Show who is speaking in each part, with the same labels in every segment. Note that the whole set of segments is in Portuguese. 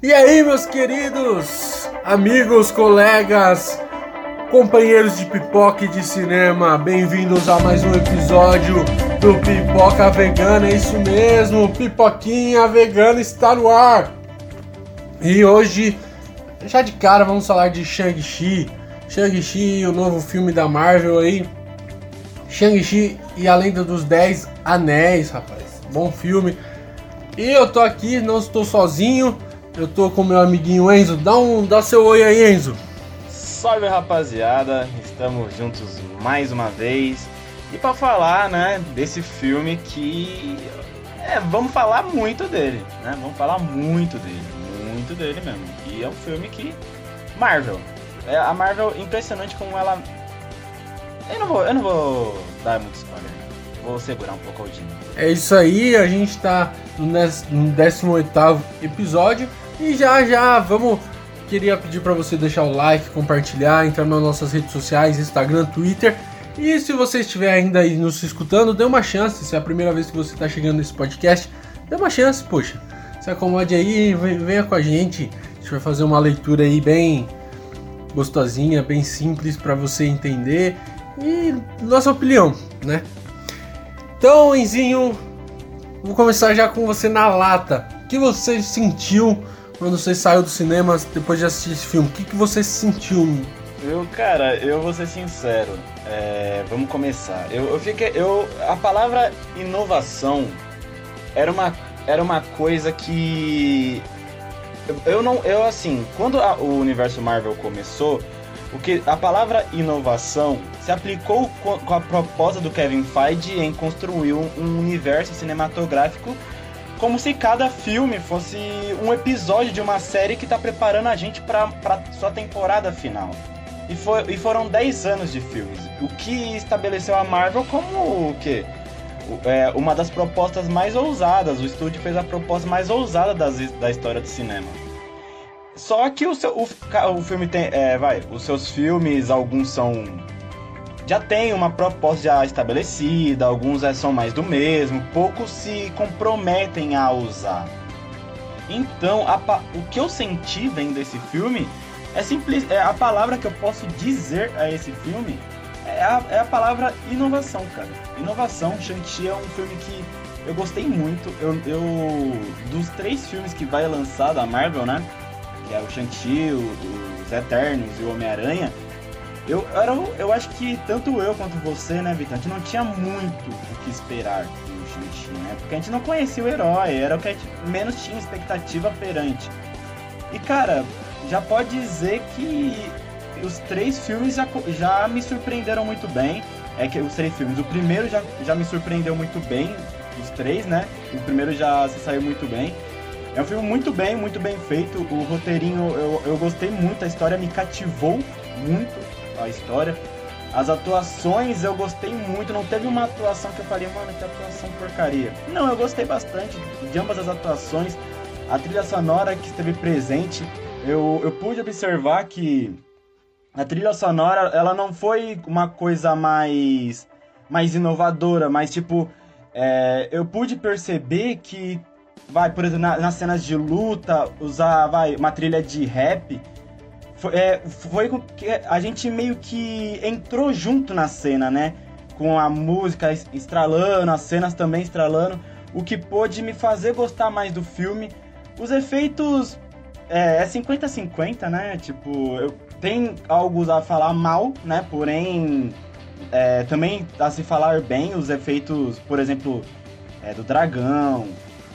Speaker 1: E aí, meus queridos amigos, colegas, companheiros de pipoca e de cinema, bem-vindos a mais um episódio do Pipoca Vegana. É isso mesmo, Pipoquinha Vegana está no ar. E hoje, já de cara, vamos falar de Shang-Chi. Shang-Chi, o novo filme da Marvel aí. Shang-Chi e a Lenda dos Dez Anéis, rapaz. Bom filme. E eu tô aqui, não estou sozinho eu tô com meu amiguinho Enzo. Dá um, dá seu oi aí, Enzo.
Speaker 2: Salve, rapaziada. Estamos juntos mais uma vez. E para falar, né, desse filme que é, vamos falar muito dele, né? Vamos falar muito dele, muito dele mesmo. E é um filme que Marvel. É, a Marvel impressionante como ela Eu não vou, eu não vou dar muito spoiler. Vou segurar um pouco o dia.
Speaker 1: É isso aí, a gente tá no 18º episódio e já já, vamos. Queria pedir para você deixar o like, compartilhar, entrar nas nossas redes sociais, Instagram, Twitter. E se você estiver ainda aí nos escutando, dê uma chance. Se é a primeira vez que você está chegando nesse podcast, dê uma chance, poxa. Se acomode aí, venha com a gente. A gente vai fazer uma leitura aí bem gostosinha, bem simples para você entender e nossa opinião, né? Então, Enzinho, vou começar já com você na lata. O que você sentiu quando você saiu do cinema depois de assistir esse filme? O que, que você sentiu?
Speaker 2: Eu, cara, eu vou ser sincero. É, vamos começar. Eu, eu fiquei. Eu, a palavra inovação era uma, era uma coisa que. Eu, não. Eu, assim, quando a, o universo Marvel começou, o que, a palavra inovação se aplicou com, com a proposta do Kevin Feige em construir um, um universo cinematográfico como se cada filme fosse um episódio de uma série que está preparando a gente para sua temporada final. E, foi, e foram 10 anos de filmes, o que estabeleceu a Marvel como o quê? É, uma das propostas mais ousadas. O estúdio fez a proposta mais ousada das, da história do cinema. Só que o, seu, o, o filme tem. É, vai, os seus filmes, alguns são já tem uma proposta já estabelecida, alguns é, são mais do mesmo, poucos se comprometem a usar. Então, o que eu senti vendo esse filme é simples, é a palavra que eu posso dizer a esse filme é a, é a palavra inovação, cara. Inovação, Shang-Chi é um filme que eu gostei muito. Eu, eu dos três filmes que vai lançar da Marvel, né? Que é o Shang-Chi, os Eternos e o Homem-Aranha eu, era, eu acho que tanto eu quanto você, né, Vitor, a gente não tinha muito o que esperar do Shang-Chi, né? Porque a gente não conhecia o herói, era o que a gente menos tinha expectativa perante. E, cara, já pode dizer que os três filmes já, já me surpreenderam muito bem. É que os três filmes, o primeiro já, já me surpreendeu muito bem, os três, né? O primeiro já se saiu muito bem. É um filme muito bem, muito bem feito. O roteirinho eu, eu gostei muito, a história me cativou muito a história. As atuações eu gostei muito, não teve uma atuação que eu falei, mano, que atuação porcaria. Não, eu gostei bastante de ambas as atuações. A trilha sonora que esteve presente, eu, eu pude observar que a trilha sonora, ela não foi uma coisa mais, mais inovadora, mas tipo, é, eu pude perceber que, vai, por exemplo, na, nas cenas de luta, usar, vai, uma trilha de rap, foi, é, foi que a gente meio que entrou junto na cena, né? Com a música estralando, as cenas também estralando, o que pôde me fazer gostar mais do filme. Os efeitos é 50-50, é né? Tipo, eu, tem algo a falar mal, né? Porém, é, também a se falar bem os efeitos, por exemplo, é, do dragão,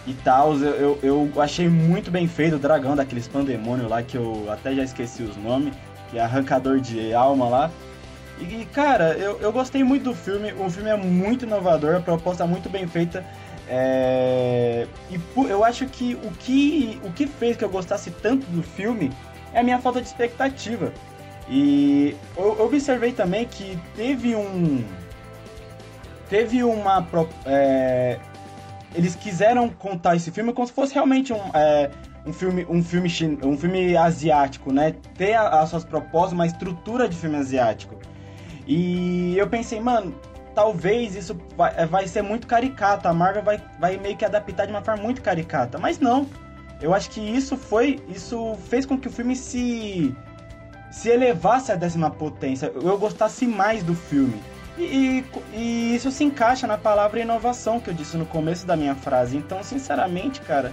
Speaker 2: e tal. Eu, eu, eu, achei muito bem feito o dragão daqueles pandemônio lá, que eu até já esqueci os nomes, é arrancador de alma lá. E, cara, eu, eu gostei muito do filme. O filme é muito inovador, a proposta é muito bem feita. É... E eu acho que o, que o que fez que eu gostasse tanto do filme é a minha falta de expectativa. E eu observei também que teve um. Teve uma. É, eles quiseram contar esse filme como se fosse realmente um, é, um filme, um filme, um filme asiático, né? Ter as suas propostas, uma estrutura de filme asiático. E eu pensei, mano, talvez isso vai, é, vai ser muito caricato. A Marvel vai, vai meio que adaptar de uma forma muito caricata. Mas não. Eu acho que isso foi. Isso fez com que o filme se. se elevasse à décima potência. Eu gostasse mais do filme. E, e, isso se encaixa na palavra inovação que eu disse no começo da minha frase. Então, sinceramente, cara,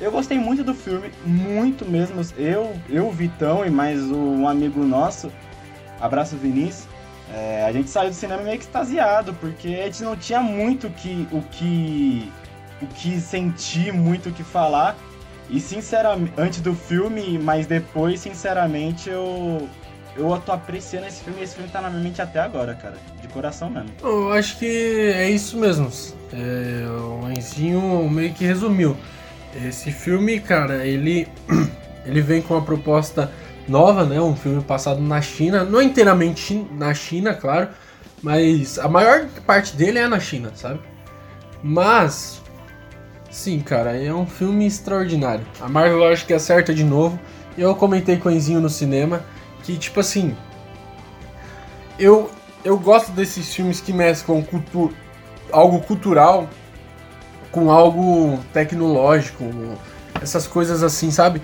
Speaker 2: eu gostei muito do filme, muito mesmo. Eu, eu Vitão e mais um amigo nosso, abraço Vinícius, é, a gente saiu do cinema meio extasiado, porque a gente não tinha muito que, o que o que sentir, muito o que falar. E sinceramente, antes do filme, mas depois, sinceramente, eu eu tô apreciando esse filme e esse filme tá na minha mente até agora, cara. De coração mesmo.
Speaker 1: Eu acho que é isso mesmo. É, o Enzinho meio que resumiu. Esse filme, cara, ele, ele vem com uma proposta nova, né? Um filme passado na China, não inteiramente na China, claro, mas a maior parte dele é na China, sabe? Mas, sim, cara, é um filme extraordinário. A Marvel acho que acerta de novo. Eu comentei com o Enzinho no cinema que, tipo assim, eu, eu gosto desses filmes que mesclam cultu algo cultural com algo tecnológico, essas coisas assim, sabe?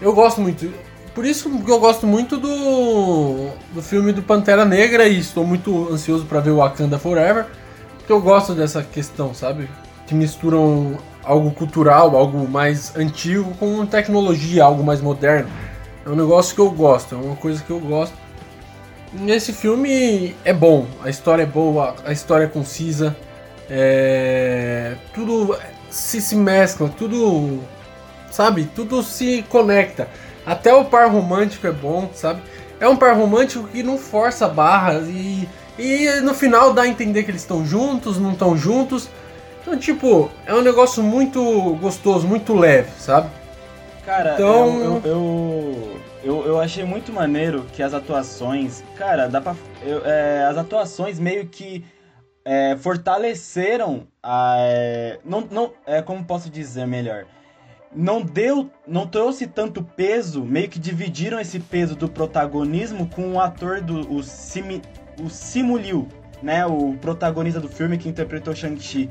Speaker 1: Eu gosto muito. Por isso que eu gosto muito do, do filme do Pantera Negra e estou muito ansioso para ver o Wakanda Forever, porque eu gosto dessa questão, sabe? Que misturam algo cultural, algo mais antigo com tecnologia, algo mais moderno. É um negócio que eu gosto, é uma coisa que eu gosto. E esse filme é bom, a história é boa, a história é concisa. É, tudo se, se mescla, tudo. Sabe? Tudo se conecta. Até o par romântico é bom, sabe? É um par romântico que não força barras e, e no final dá a entender que eles estão juntos, não estão juntos. Então, tipo, é um negócio muito gostoso, muito leve, sabe?
Speaker 2: Cara, então... eu, eu, eu, eu, achei muito maneiro que as atuações. Cara, dá pra. Eu, é, as atuações meio que é, fortaleceram a. É, não, não, é, como posso dizer melhor? Não deu. Não trouxe tanto peso, meio que dividiram esse peso do protagonismo com o ator do. O, Simi, o Simu Liu, né? O protagonista do filme que interpretou Shang-Chi.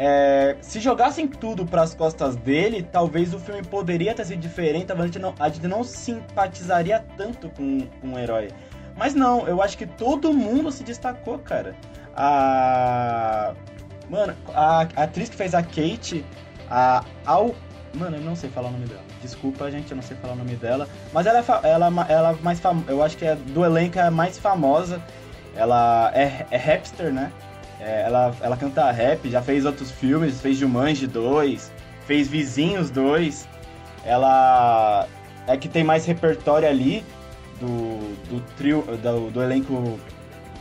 Speaker 2: É, se jogassem tudo para as costas dele, talvez o filme poderia ter sido diferente, a gente não, a gente não simpatizaria tanto com, com o herói. Mas não, eu acho que todo mundo se destacou, cara. A. Mano, a, a atriz que fez a Kate, a Al. Mano, eu não sei falar o nome dela. Desculpa, gente, eu não sei falar o nome dela. Mas ela é ela, ela é mais famosa. Eu acho que é do elenco é a mais famosa. Ela é, é rapster, né? É, ela, ela canta rap, já fez outros filmes, fez Jumanji 2, fez Vizinhos 2. Ela é que tem mais repertório ali do, do trio, do, do elenco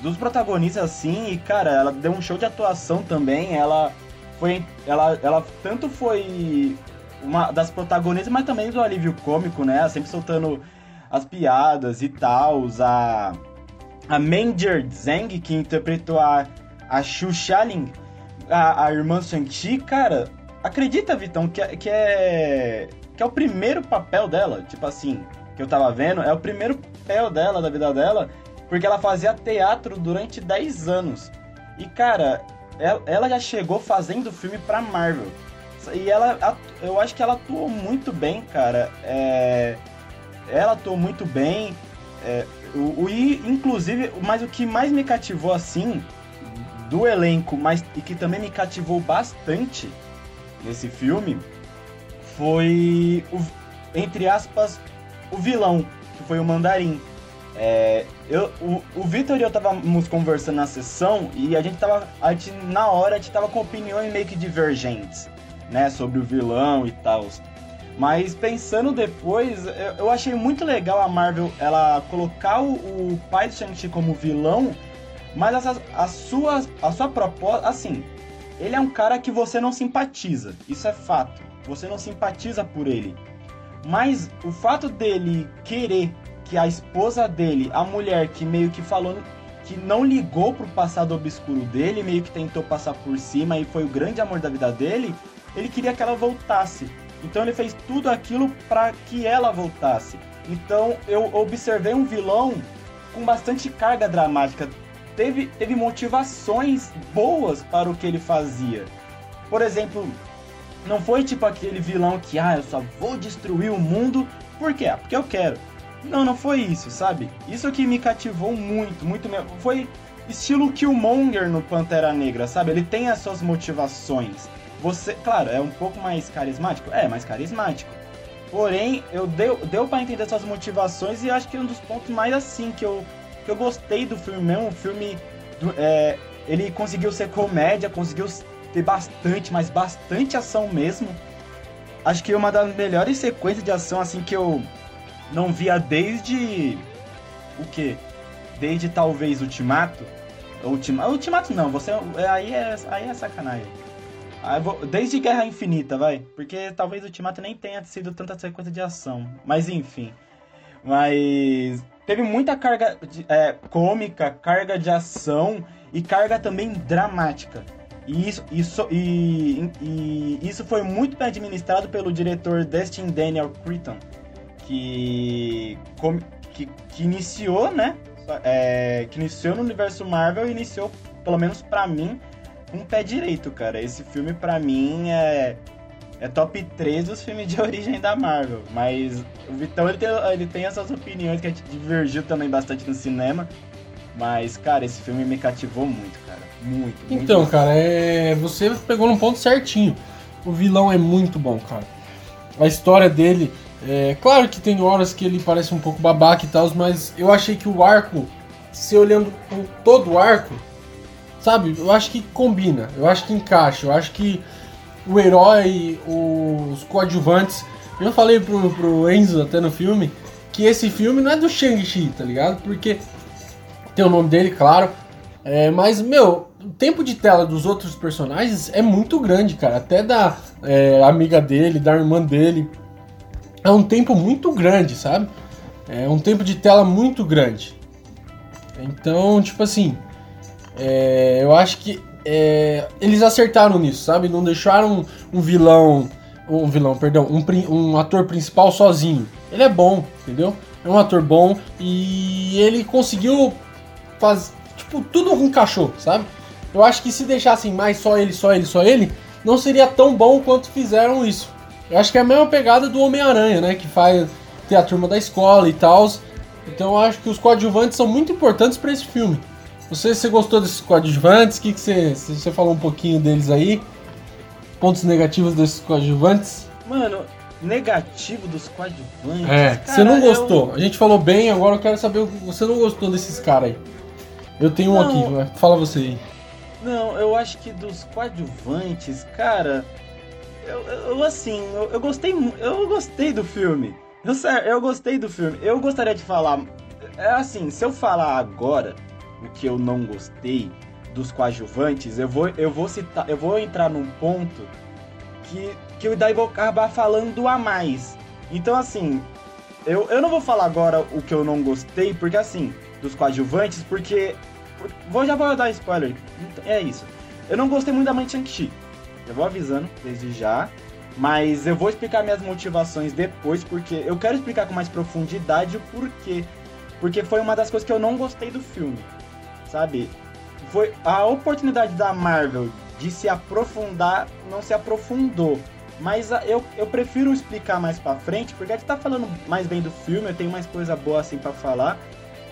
Speaker 2: dos protagonistas assim, e cara, ela deu um show de atuação também, ela foi ela ela tanto foi uma das protagonistas, mas também do alívio cômico, né? Sempre soltando as piadas e tal, a a Manger Zhang que interpretou a a Xu Xialing, a, a irmã Shang-Chi, cara, acredita, Vitão, que, é, que é que é o primeiro papel dela, tipo assim, que eu tava vendo, é o primeiro papel dela, da vida dela, porque ela fazia teatro durante 10 anos. E, cara, ela já chegou fazendo filme pra Marvel. E ela, eu acho que ela atuou muito bem, cara. É, ela atuou muito bem. É, o, o, inclusive, mas o que mais me cativou assim do elenco, mas e que também me cativou bastante nesse filme foi o, entre aspas o vilão que foi o Mandarim. É, eu, o, o Vitor e eu estávamos conversando na sessão e a gente tava. A gente, na hora a gente tava com opiniões meio que divergentes, né? Sobre o vilão e tal. Mas pensando depois, eu, achei muito legal a Marvel ela colocar o, o pai do Shang-Chi como vilão, mas a, a, sua, a sua proposta. Assim, ele é um cara que você não simpatiza. Isso é fato. Você não simpatiza por ele. Mas o fato dele querer que a esposa dele, a mulher que meio que falou que não ligou pro passado obscuro dele, meio que tentou passar por cima e foi o grande amor da vida dele, ele queria que ela voltasse. Então ele fez tudo aquilo para que ela voltasse. Então eu observei um vilão com bastante carga dramática. Teve, teve motivações boas para o que ele fazia. Por exemplo, Não foi tipo aquele vilão que, ah, eu só vou destruir o mundo. Por quê? Ah, porque eu quero. Não, não foi isso, sabe? Isso que me cativou muito, muito mesmo. Foi estilo Killmonger no Pantera Negra, sabe? Ele tem as suas motivações. Você, claro, é um pouco mais carismático? É, mais carismático. Porém, eu deu, deu para entender suas motivações e acho que um dos pontos mais assim que eu, que eu gostei do filme mesmo, o filme é, ele conseguiu ser comédia, conseguiu ter bastante, mas bastante ação mesmo. Acho que uma das melhores sequências de ação assim que eu não via desde o que? Desde talvez Ultimato. Ultima, Ultimato não, você aí é aí é sacanagem. Desde Guerra Infinita, vai. Porque talvez o Ultimato nem tenha sido tanta sequência de ação. Mas enfim. Mas teve muita carga de, é, cômica, carga de ação e carga também dramática. E isso, isso, e, e isso foi muito bem administrado pelo diretor Destin Daniel Cretton, que, que, que iniciou, né? É, que iniciou no universo Marvel e iniciou, pelo menos para mim, um pé direito, cara. Esse filme, para mim, é, é top 3 dos filmes de origem da Marvel. Mas o Vitão, ele tem, ele tem essas opiniões que a gente divergiu também bastante no cinema. Mas, cara, esse filme me cativou muito, cara. Muito,
Speaker 1: muito. Então, cara, é... você pegou num ponto certinho. O vilão é muito bom, cara. A história dele. É claro que tem horas que ele parece um pouco babaca e tal, mas eu achei que o arco, se olhando todo o arco, Sabe? Eu acho que combina, eu acho que encaixa, eu acho que o herói, os coadjuvantes. Eu falei pro, pro Enzo até no filme que esse filme não é do Shang-Chi, tá ligado? Porque tem o nome dele, claro. É, mas, meu, o tempo de tela dos outros personagens é muito grande, cara. Até da é, amiga dele, da irmã dele. É um tempo muito grande, sabe? É um tempo de tela muito grande. Então, tipo assim, é, eu acho que é, eles acertaram nisso, sabe? Não deixaram um vilão, um vilão, perdão, um, um ator principal sozinho. Ele é bom, entendeu? É um ator bom e ele conseguiu fazer, tipo, tudo encaixou, sabe? Eu acho que se deixassem mais só ele, só ele, só ele, não seria tão bom quanto fizeram isso. Eu acho que é a mesma pegada do Homem-Aranha, né? Que faz ter a turma da escola e tal. Então eu acho que os coadjuvantes são muito importantes para esse filme. Você, você gostou desses coadjuvantes? O que, que você, você falou um pouquinho deles aí? Pontos negativos desses coadjuvantes?
Speaker 2: Mano, negativo dos coadjuvantes?
Speaker 1: É, cara, você não gostou. Eu... A gente falou bem, agora eu quero saber o que você não gostou desses caras aí. Eu tenho não, um aqui, fala você aí.
Speaker 2: Não, eu acho que dos coadjuvantes, cara, eu, eu assim, eu, eu, gostei, eu gostei do filme. Eu, eu gostei do filme. Eu gostaria de falar, é assim, se eu falar agora, o que eu não gostei dos coadjuvantes, eu vou, eu vou citar, eu vou entrar num ponto que, que eu daí vou acabar falando a mais. Então, assim, eu, eu não vou falar agora o que eu não gostei, porque assim, dos coadjuvantes, porque. Vou, já vou dar spoiler. É isso. Eu não gostei muito da mãe Shang-Chi. Eu vou avisando desde já. Mas eu vou explicar minhas motivações depois, porque eu quero explicar com mais profundidade o porquê. Porque foi uma das coisas que eu não gostei do filme sabe? Foi a oportunidade da Marvel de se aprofundar, não se aprofundou. Mas eu, eu prefiro explicar mais pra frente, porque a gente tá falando mais bem do filme, eu tenho mais coisa boa assim para falar.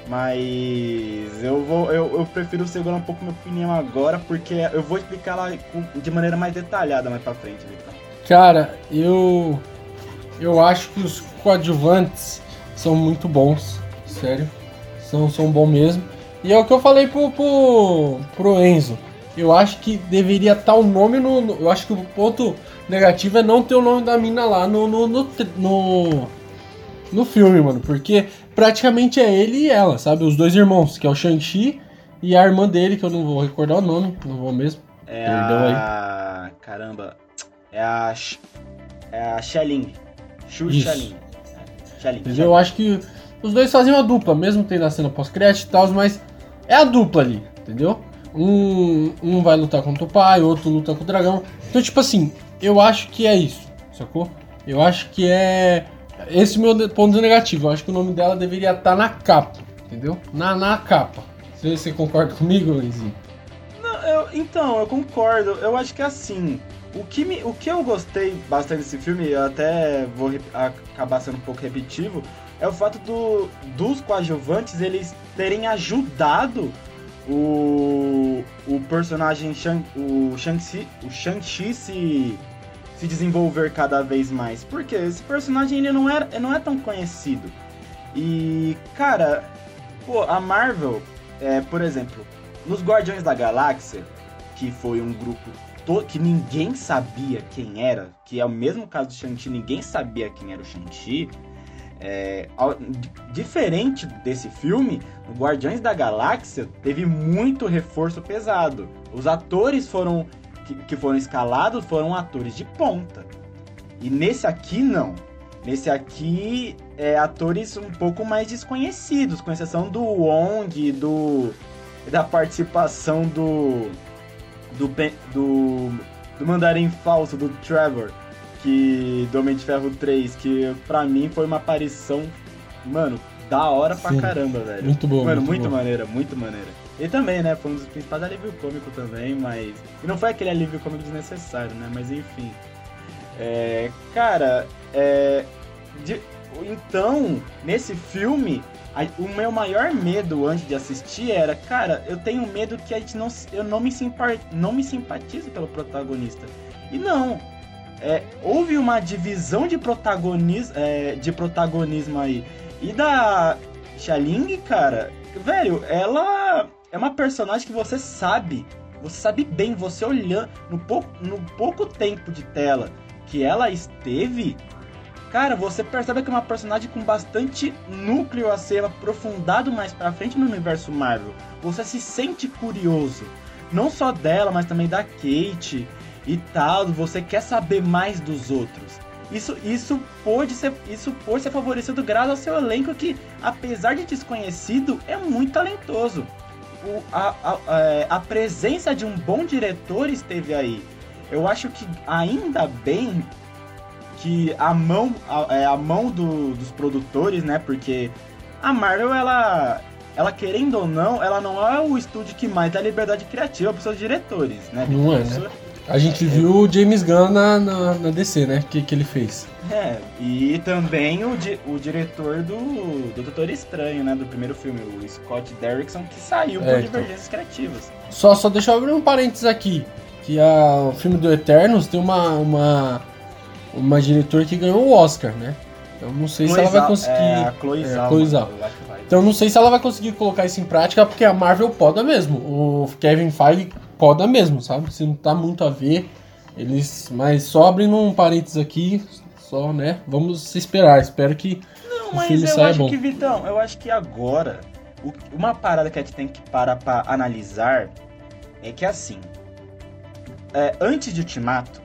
Speaker 2: Mas eu vou eu, eu prefiro segurar um pouco minha opinião agora, porque eu vou explicar lá de maneira mais detalhada mais pra frente, Victor.
Speaker 1: Cara, eu eu acho que os coadjuvantes são muito bons, sério. São, são bons mesmo. E é o que eu falei pro, pro, pro Enzo. Eu acho que deveria estar o nome no, no, Eu acho que o ponto negativo é não ter o nome da mina lá no, no, no, no, no filme, mano. Porque praticamente é ele e ela, sabe? Os dois irmãos, que é o Shang-Chi e a irmã dele, que eu não vou recordar o nome, não vou mesmo.
Speaker 2: É Perdão a... aí. Caramba. É a. É a Xeling. Shu Xeling.
Speaker 1: É, Eu acho que os dois fazem uma dupla, mesmo tendo a cena pós-crédito e tal, mas é a dupla ali, entendeu? Um, um vai lutar contra o pai, outro luta com o dragão. Então, tipo assim, eu acho que é isso, sacou? Eu acho que é. Esse meu ponto negativo. Eu acho que o nome dela deveria estar tá na capa, entendeu? Na, na capa. Você, você concorda comigo, Luizinho?
Speaker 2: Então, eu concordo. Eu acho que é assim. o que, me, o que eu gostei bastante desse filme, eu até vou acabar sendo um pouco repetitivo, é o fato do, dos coadjuvantes eles terem ajudado o, o personagem Shang, o Shang-Chi o Shang se, se desenvolver cada vez mais. Porque esse personagem ele não, era, não é tão conhecido. E, cara, pô, a Marvel, é, por exemplo, nos Guardiões da Galáxia, que foi um grupo que ninguém sabia quem era, que é o mesmo caso do Shang-Chi, ninguém sabia quem era o Shang-Chi. É, diferente desse filme, o Guardiões da Galáxia teve muito reforço pesado. Os atores foram que, que foram escalados foram atores de ponta. E nesse aqui não. Nesse aqui é atores um pouco mais desconhecidos, com exceção do Wong, do da participação do do, do, do Mandarim Falso, do Trevor, que do Homem de Ferro 3, que pra mim foi uma aparição, mano, da hora pra Sim, caramba, velho.
Speaker 1: Muito bom.
Speaker 2: Mano, muito,
Speaker 1: muito
Speaker 2: maneira, muito maneira. E também, né, foi um dos principais alívio cômico também, mas. E não foi aquele alívio cômico desnecessário, né? Mas enfim. É, cara, é. De, então, nesse filme, o meu maior medo antes de assistir era, cara, eu tenho medo que a gente não, eu não me, simpar, não me simpatize pelo protagonista. E não, é, houve uma divisão de, protagonis, é, de protagonismo aí. E da Xaling, cara, velho, ela é uma personagem que você sabe, você sabe bem, você olhando no pouco, no pouco tempo de tela que ela esteve, Cara, você percebe que é uma personagem com bastante núcleo a ser aprofundado mais pra frente no universo Marvel. Você se sente curioso. Não só dela, mas também da Kate e tal. Você quer saber mais dos outros. Isso, isso pode ser, isso pode ser favorecido graças ao seu elenco que, apesar de desconhecido, é muito talentoso. O, a, a, é, a presença de um bom diretor esteve aí. Eu acho que ainda bem que a mão, a, é, a mão do, dos produtores, né? Porque a Marvel, ela, ela querendo ou não, ela não é o estúdio que mais dá liberdade criativa para seus diretores, né?
Speaker 1: Não é, né? A gente é, viu o James Gunn na, na, na DC, né? O que, que ele fez.
Speaker 2: É, e também o, di, o diretor do, do Doutor Estranho, né? Do primeiro filme, o Scott Derrickson, que saiu por é, então. divergências criativas.
Speaker 1: Só, só deixa eu abrir um parênteses aqui. Que a, o filme do Eternos tem uma, uma uma diretora que ganhou o Oscar, né? Então não sei se ela vai conseguir. É,
Speaker 2: a Chloe, é, Zalma, Chloe.
Speaker 1: Então não sei se ela vai conseguir colocar isso em prática, porque a Marvel poda mesmo. O Kevin Feige poda mesmo, sabe? Se não tá muito a ver, eles. Mas só abrindo um parênteses aqui, só, né? Vamos esperar. Espero que
Speaker 2: não, o filme saia bom. que, Vitão, eu acho que agora, uma parada que a gente tem que parar pra analisar é que assim. É, antes de Ultimato,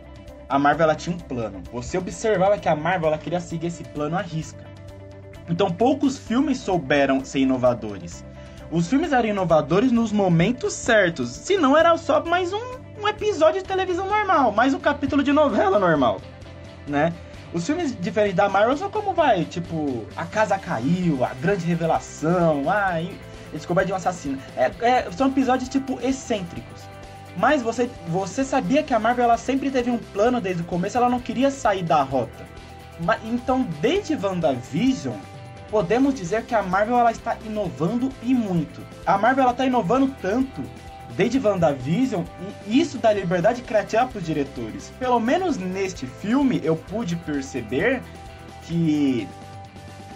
Speaker 2: a Marvel ela tinha um plano. Você observava que a Marvel ela queria seguir esse plano à risca. Então poucos filmes souberam ser inovadores. Os filmes eram inovadores nos momentos certos. Se não, era só mais um, um episódio de televisão normal, mais um capítulo de novela normal, né? Os filmes diferentes da Marvel são como vai, tipo, a casa caiu, a grande revelação, ah, descoberta de um assassino. É, é, são episódios tipo excêntricos. Mas você, você sabia que a Marvel ela sempre teve um plano desde o começo, ela não queria sair da rota. Mas, então, desde WandaVision, podemos dizer que a Marvel ela está inovando e muito. A Marvel ela está inovando tanto desde WandaVision e isso dá liberdade criativa para os diretores. Pelo menos neste filme eu pude perceber que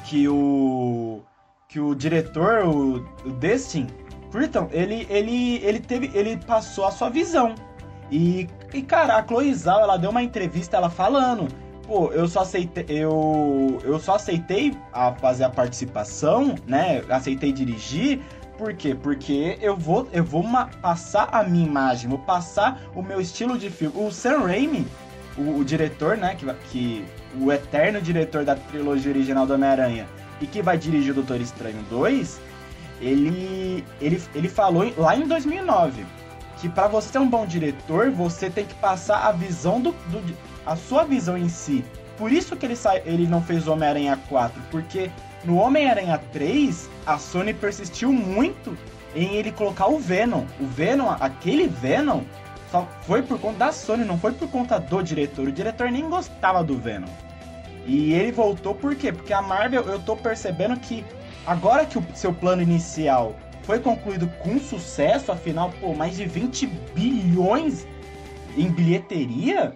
Speaker 2: que o que o diretor, o, o Destin, Crichton, ele, ele, ele teve, ele passou a sua visão. E, e cara, a Chloe Zhao, ela deu uma entrevista, ela falando, pô, eu só aceitei, eu, eu só aceitei a fazer a participação, né? Aceitei dirigir, por quê? Porque eu vou, eu vou passar a minha imagem, vou passar o meu estilo de filme. O Sam Raimi, o, o diretor, né, que, que o eterno diretor da trilogia original do Homem-Aranha e que vai dirigir o Doutor Estranho 2, ele, ele, ele falou lá em 2009 que para você ser um bom diretor, você tem que passar a visão do, do a sua visão em si. Por isso que ele, sa... ele não fez Homem-Aranha 4, porque no Homem-Aranha 3, a Sony persistiu muito em ele colocar o Venom. O Venom, aquele Venom, só foi por conta da Sony, não foi por conta do diretor. O diretor nem gostava do Venom. E ele voltou por quê? Porque a Marvel, eu tô percebendo que agora que o seu plano inicial foi concluído com sucesso, afinal, pô, mais de 20 bilhões em bilheteria,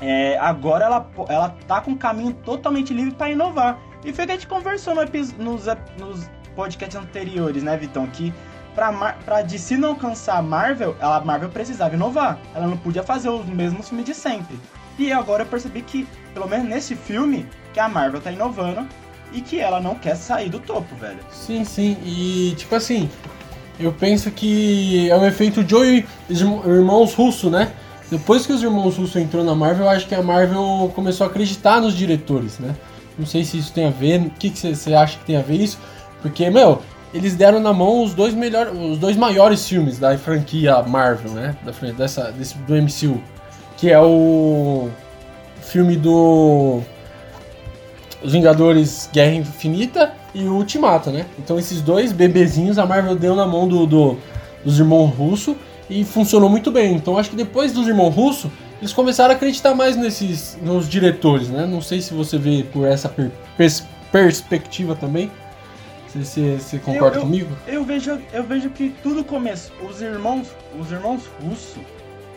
Speaker 2: é, agora ela, ela tá com um caminho totalmente livre para inovar. E foi o que a gente conversou no, nos, nos podcasts anteriores, né, Vitão? Que pra, pra DC não alcançar a Marvel, a Marvel precisava inovar. Ela não podia fazer os mesmos filmes de sempre. E agora eu percebi que, pelo menos nesse filme, que a Marvel tá inovando e que ela não quer sair do topo, velho.
Speaker 1: Sim, sim. E tipo assim, eu penso que é o efeito Joey Irmãos Russo, né? Depois que os irmãos Russo entrou na Marvel, eu acho que a Marvel começou a acreditar nos diretores, né? Não sei se isso tem a ver, o que você acha que tem a ver isso? Porque, meu, eles deram na mão os dois melhores, os dois maiores filmes da franquia Marvel, né? Da dessa desse do MCU, que é o filme do os Vingadores Guerra Infinita e o Ultimato, né? Então esses dois bebezinhos a Marvel deu na mão do, do dos irmãos Russo e funcionou muito bem. Então acho que depois dos irmãos Russo eles começaram a acreditar mais nesses nos diretores, né? Não sei se você vê por essa per pers perspectiva também. Você, você concorda
Speaker 2: eu, eu,
Speaker 1: comigo?
Speaker 2: Eu vejo, eu vejo que tudo começou. Os irmãos, os irmãos Russo,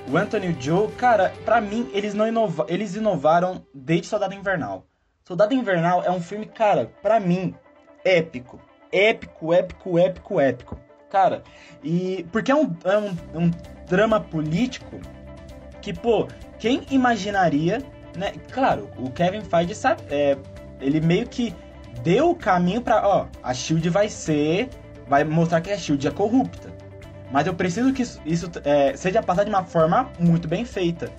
Speaker 2: o Anthony e o Joe, cara, para mim eles não inova, eles inovaram desde Soldado Invernal. Soldado Invernal é um filme, cara, para mim épico, épico, épico, épico, épico. Cara, e porque é um, é um, um drama político que, pô, quem imaginaria, né? Claro, o Kevin Feige sabe, é, ele meio que deu o caminho para, ó, a Shield vai ser, vai mostrar que a Shield é corrupta. Mas eu preciso que isso, isso é, seja passado de uma forma muito bem feita.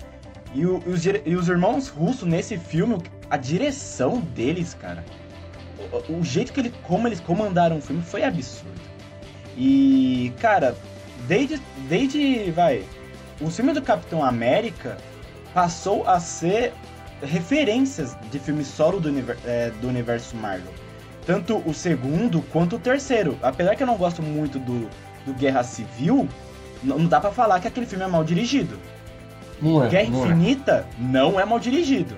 Speaker 2: E, o, os, e os irmãos russos nesse filme, a direção deles, cara, o, o, jeito que ele, como eles comandaram o filme foi absurdo. E, cara, desde, desde, vai, o filme do Capitão América passou a ser referências de filmes solo do, univer é, do universo Marvel. Tanto o segundo quanto o terceiro. Apesar que eu não gosto muito do, do Guerra Civil, não, não dá para falar que aquele filme é mal dirigido. Não é, Guerra não é. Infinita é. não é mal dirigido.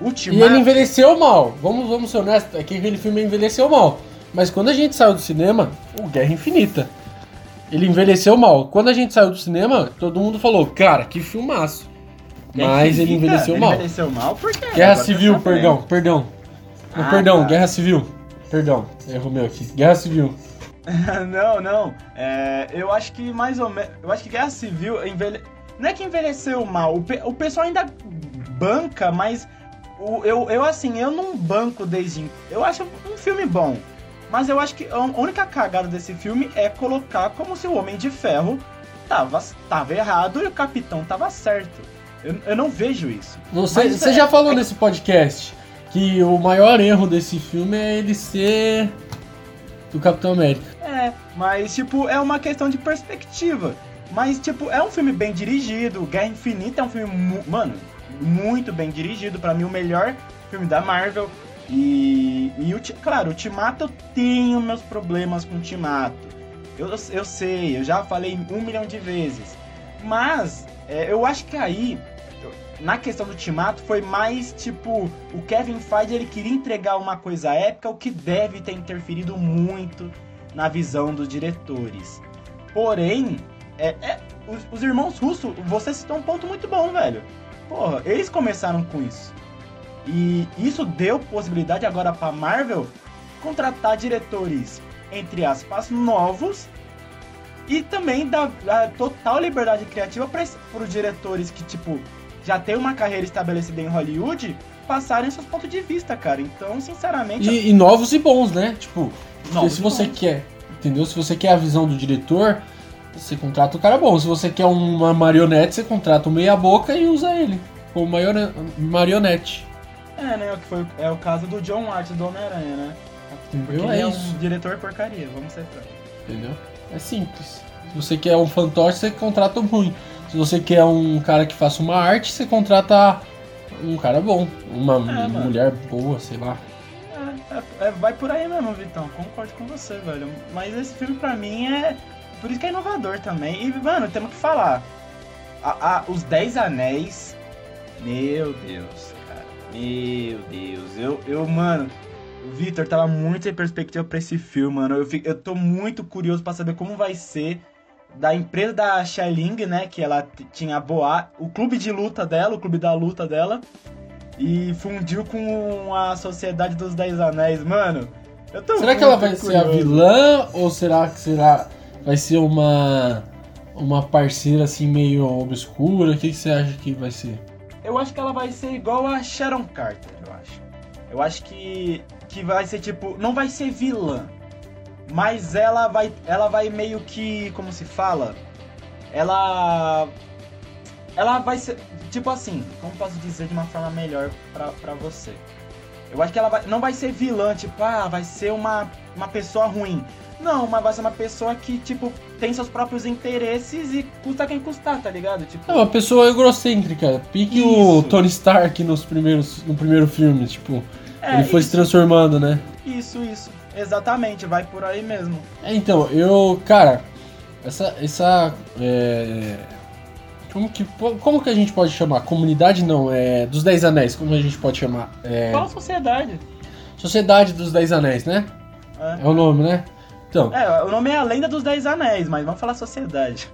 Speaker 1: Ultimato... E ele envelheceu mal. Vamos, vamos ser honestos, é que aquele filme envelheceu mal. Mas quando a gente saiu do cinema, o Guerra Infinita. Ele envelheceu mal. Quando a gente saiu do cinema, todo mundo falou, cara, que filmaço. Mas ele envelheceu ele mal.
Speaker 2: envelheceu mal por quê?
Speaker 1: Guerra Agora Civil, perdão, perdão. Ah, perdão, tá. Guerra Civil. Perdão, erro meu aqui. Guerra Civil.
Speaker 2: não, não. É, eu acho que mais ou menos. Eu acho que Guerra Civil envelhe... não é que envelheceu mal. O, pe... o pessoal ainda banca, mas o, eu, eu assim, eu não banco desde. Eu acho um filme bom. Mas eu acho que a única cagada desse filme é colocar como se o Homem de Ferro tava, tava errado e o Capitão tava certo. Eu, eu não vejo isso.
Speaker 1: Você, você é, já falou é... nesse podcast que o maior erro desse filme é ele ser do Capitão América.
Speaker 2: É, mas tipo, é uma questão de perspectiva. Mas, tipo, é um filme bem dirigido. Guerra Infinita é um filme, mu mano, muito bem dirigido. para mim, o melhor filme da Marvel. E, e o, claro, o Ultimato eu tenho meus problemas com o Ultimato. Eu, eu sei, eu já falei um milhão de vezes. Mas é, eu acho que aí, na questão do Ultimato, foi mais tipo: o Kevin Feige ele queria entregar uma coisa épica, o que deve ter interferido muito na visão dos diretores. Porém, é, é os, os, irmãos Russo, você citou um ponto muito bom, velho. Porra, eles começaram com isso. E isso deu possibilidade agora para Marvel contratar diretores, entre aspas, novos e também dá total liberdade criativa para os diretores que, tipo, já tem uma carreira estabelecida em Hollywood passarem seus pontos de vista, cara. Então, sinceramente.
Speaker 1: E, e novos e bons, né? Tipo, se você bons. quer, entendeu? Se você quer a visão do diretor, você contrata o cara bom. Se você quer uma marionete, você contrata o meia-boca e usa ele como marionete.
Speaker 2: É, né? O que foi, é o caso do John Watts do Homem-Aranha, né? Entendeu? Porque é, é um diretor porcaria, vamos ser francos.
Speaker 1: Entendeu? É simples. Se você quer um fantoche, você contrata um ruim. Se você quer um cara que faça uma arte, você contrata um cara bom. Uma é, mulher boa, sei lá.
Speaker 2: É, é, é, vai por aí mesmo, Vitão. Concordo com você, velho. Mas esse filme pra mim é. Por isso que é inovador também. E, mano, temos que falar. a, a, os Dez Anéis. Meu Deus. Meu Deus. Eu, eu mano. O Victor tava muito sem perspectiva pra esse filme, mano. Eu, fico, eu tô muito curioso para saber como vai ser da empresa da Xialing, né? Que ela tinha a Boa, o clube de luta dela, o clube da luta dela. E fundiu com a Sociedade dos Dez Anéis. Mano, eu tô
Speaker 1: Será que ela vai curioso. ser a vilã? Ou será que será vai ser uma uma parceira assim meio obscura? O que, que você acha que vai ser?
Speaker 2: Eu acho que ela vai ser igual a Sharon Carter, eu acho. Eu acho que que vai ser tipo, não vai ser vilã, mas ela vai ela vai meio que, como se fala? Ela ela vai ser tipo assim, como posso dizer de uma forma melhor para você? Eu acho que ela vai, não vai ser vilã, tipo, ah, vai ser uma, uma pessoa ruim. Não, mas vai ser uma pessoa que, tipo, tem seus próprios interesses e custa quem custar, tá ligado? Tipo...
Speaker 1: É uma pessoa egocêntrica. Pique Isso. o Tony Stark nos primeiros, no primeiro filme, tipo. É, ele foi isso. se transformando, né?
Speaker 2: Isso, isso. Exatamente, vai por aí mesmo.
Speaker 1: É, então, eu, cara, essa. essa é, como, que, como que a gente pode chamar? Comunidade não, é. Dos Dez Anéis, como a gente pode chamar? É,
Speaker 2: Qual sociedade?
Speaker 1: Sociedade dos Dez Anéis, né? É. é o nome, né?
Speaker 2: Então. É, o nome é a Lenda dos Dez Anéis, mas vamos falar sociedade.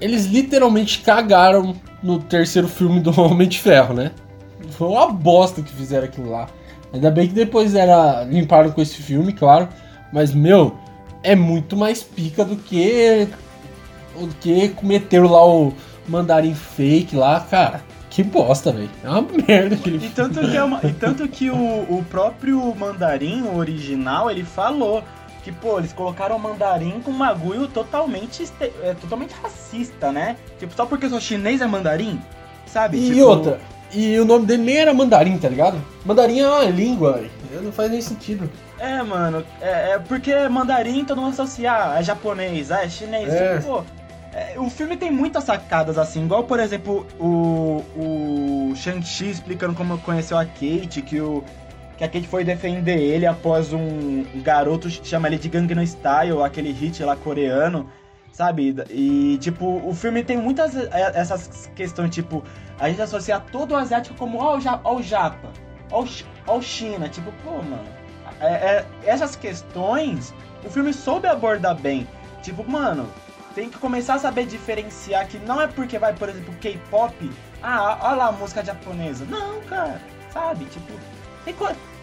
Speaker 1: Eles literalmente cagaram no terceiro filme do Homem de Ferro, né? Foi uma bosta que fizeram aquilo lá. Ainda bem que depois era limparam com esse filme, claro. Mas, meu, é muito mais pica do que. do que meteram lá o mandarim fake lá, cara. Que bosta, velho. É uma merda aquele
Speaker 2: e tanto que é uma, E tanto que o, o próprio mandarim, o original, ele falou que, pô, eles colocaram o mandarim com um bagulho totalmente, é, totalmente racista, né? Tipo, só porque eu sou chinês é mandarim? Sabe?
Speaker 1: E
Speaker 2: tipo...
Speaker 1: outra, e o nome dele nem era mandarim, tá ligado? Mandarim é uma língua, não faz nem sentido.
Speaker 2: É, mano, é, é porque mandarim todo mundo associa, ah, é japonês, ah, é chinês, é. Tipo, pô. É, o filme tem muitas sacadas assim, igual por exemplo o, o Shang-Chi explicando como conheceu a Kate, que o, que a Kate foi defender ele após um garoto chama ele de Gangnam Style, aquele hit lá coreano, sabe? E tipo, o filme tem muitas é, essas questões, tipo, a gente associa todo o asiático como ó, oh, o Japa, ó, o China, tipo, pô, mano. É, é, essas questões o filme soube abordar bem. Tipo, mano, tem que começar a saber diferenciar que não é porque vai, por exemplo, K-pop, ah, olha lá a música japonesa. Não, cara, sabe? Tipo,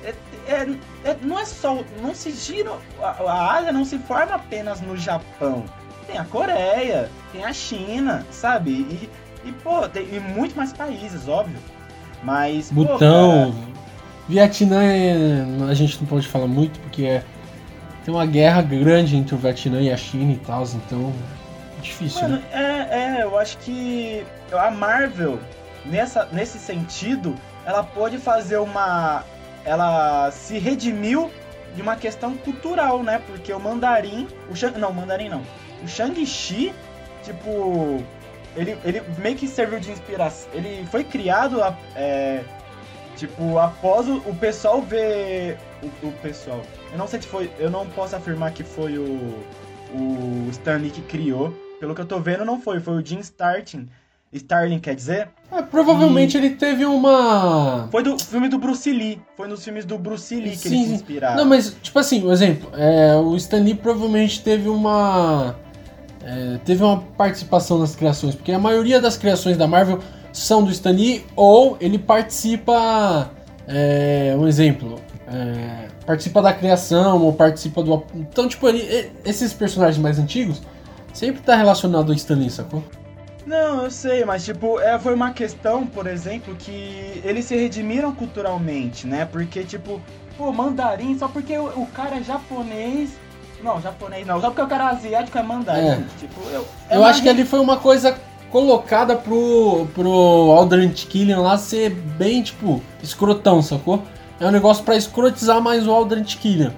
Speaker 2: é, é, é, não é só. Não se gira. A, a Ásia não se forma apenas no Japão. Tem a Coreia, tem a China, sabe? E, e pô, tem e muito mais países, óbvio. Mas.
Speaker 1: Butão. Pô, Vietnã é, a gente não pode falar muito porque é, tem uma guerra grande entre o Vietnã e a China e tal, então é difícil. Mano,
Speaker 2: né? é, é, eu acho que a Marvel, nessa, nesse sentido, ela pode fazer uma ela se redimiu de uma questão cultural, né? Porque o mandarim, o Shang, não, o mandarim não. O Shang-Chi, tipo, ele, ele meio que serviu de inspiração. Ele foi criado, é, tipo, após o, o pessoal ver o, o, pessoal. Eu não sei se foi, eu não posso afirmar que foi o o Stanley que criou. Pelo que eu tô vendo, não foi, foi o Jim Starting Starling quer dizer?
Speaker 1: É, provavelmente e... ele teve uma.
Speaker 2: Foi do filme do Bruce Lee. Foi nos filmes do Bruce Lee que sim, ele se inspiraram.
Speaker 1: Não, mas, tipo assim, um exemplo. É, o Stan Lee provavelmente teve uma. É, teve uma participação nas criações. Porque a maioria das criações da Marvel são do Stan Lee ou ele participa. É, um exemplo. É, participa da criação ou participa do. Então, tipo, ele, esses personagens mais antigos sempre tá relacionado ao Stan Lee, sacou?
Speaker 2: Não, eu sei, mas tipo, é, foi uma questão, por exemplo, que eles se redimiram culturalmente, né? Porque, tipo, pô, mandarim, só porque o, o cara é japonês. Não, japonês não, só porque o cara é asiático é mandarim. É. Tipo, eu.
Speaker 1: É eu acho que ali foi uma coisa colocada pro, pro Aldrich Killian lá ser bem, tipo, escrotão, sacou? É um negócio para escrotizar mais o Aldrich Killian.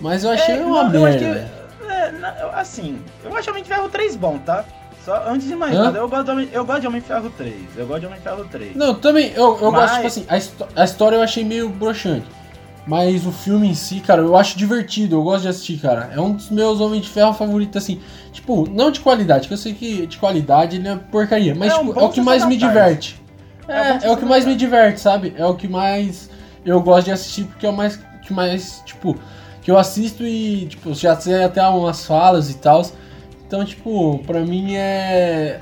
Speaker 1: Mas eu achei é, uma não, merda. Eu
Speaker 2: que, é, assim, eu acho o Homem de Ferro 3 bom, tá? Só antes de mais Hã? nada, eu gosto, de Homem, eu gosto de Homem Ferro 3. Eu gosto de Homem Ferro 3.
Speaker 1: Não, também, eu, eu Mas... gosto, tipo assim, a, a, história eu achei meio broxante. Mas o filme em si, cara, eu acho divertido, eu gosto de assistir, cara. É um dos meus Homens de Ferro favoritos, assim. Tipo, não de qualidade, que eu sei que de qualidade ele é porcaria. Mas,
Speaker 2: É um
Speaker 1: tipo,
Speaker 2: bom
Speaker 1: é o que mais me
Speaker 2: tarde.
Speaker 1: diverte.
Speaker 2: É
Speaker 1: É, é, o que mais me diverte, sabe? É o que mais eu gosto de assistir, porque é o mais, que mais, tipo, que eu assisto e, tipo, já sei até umas falas e tal. Então, tipo, pra mim é.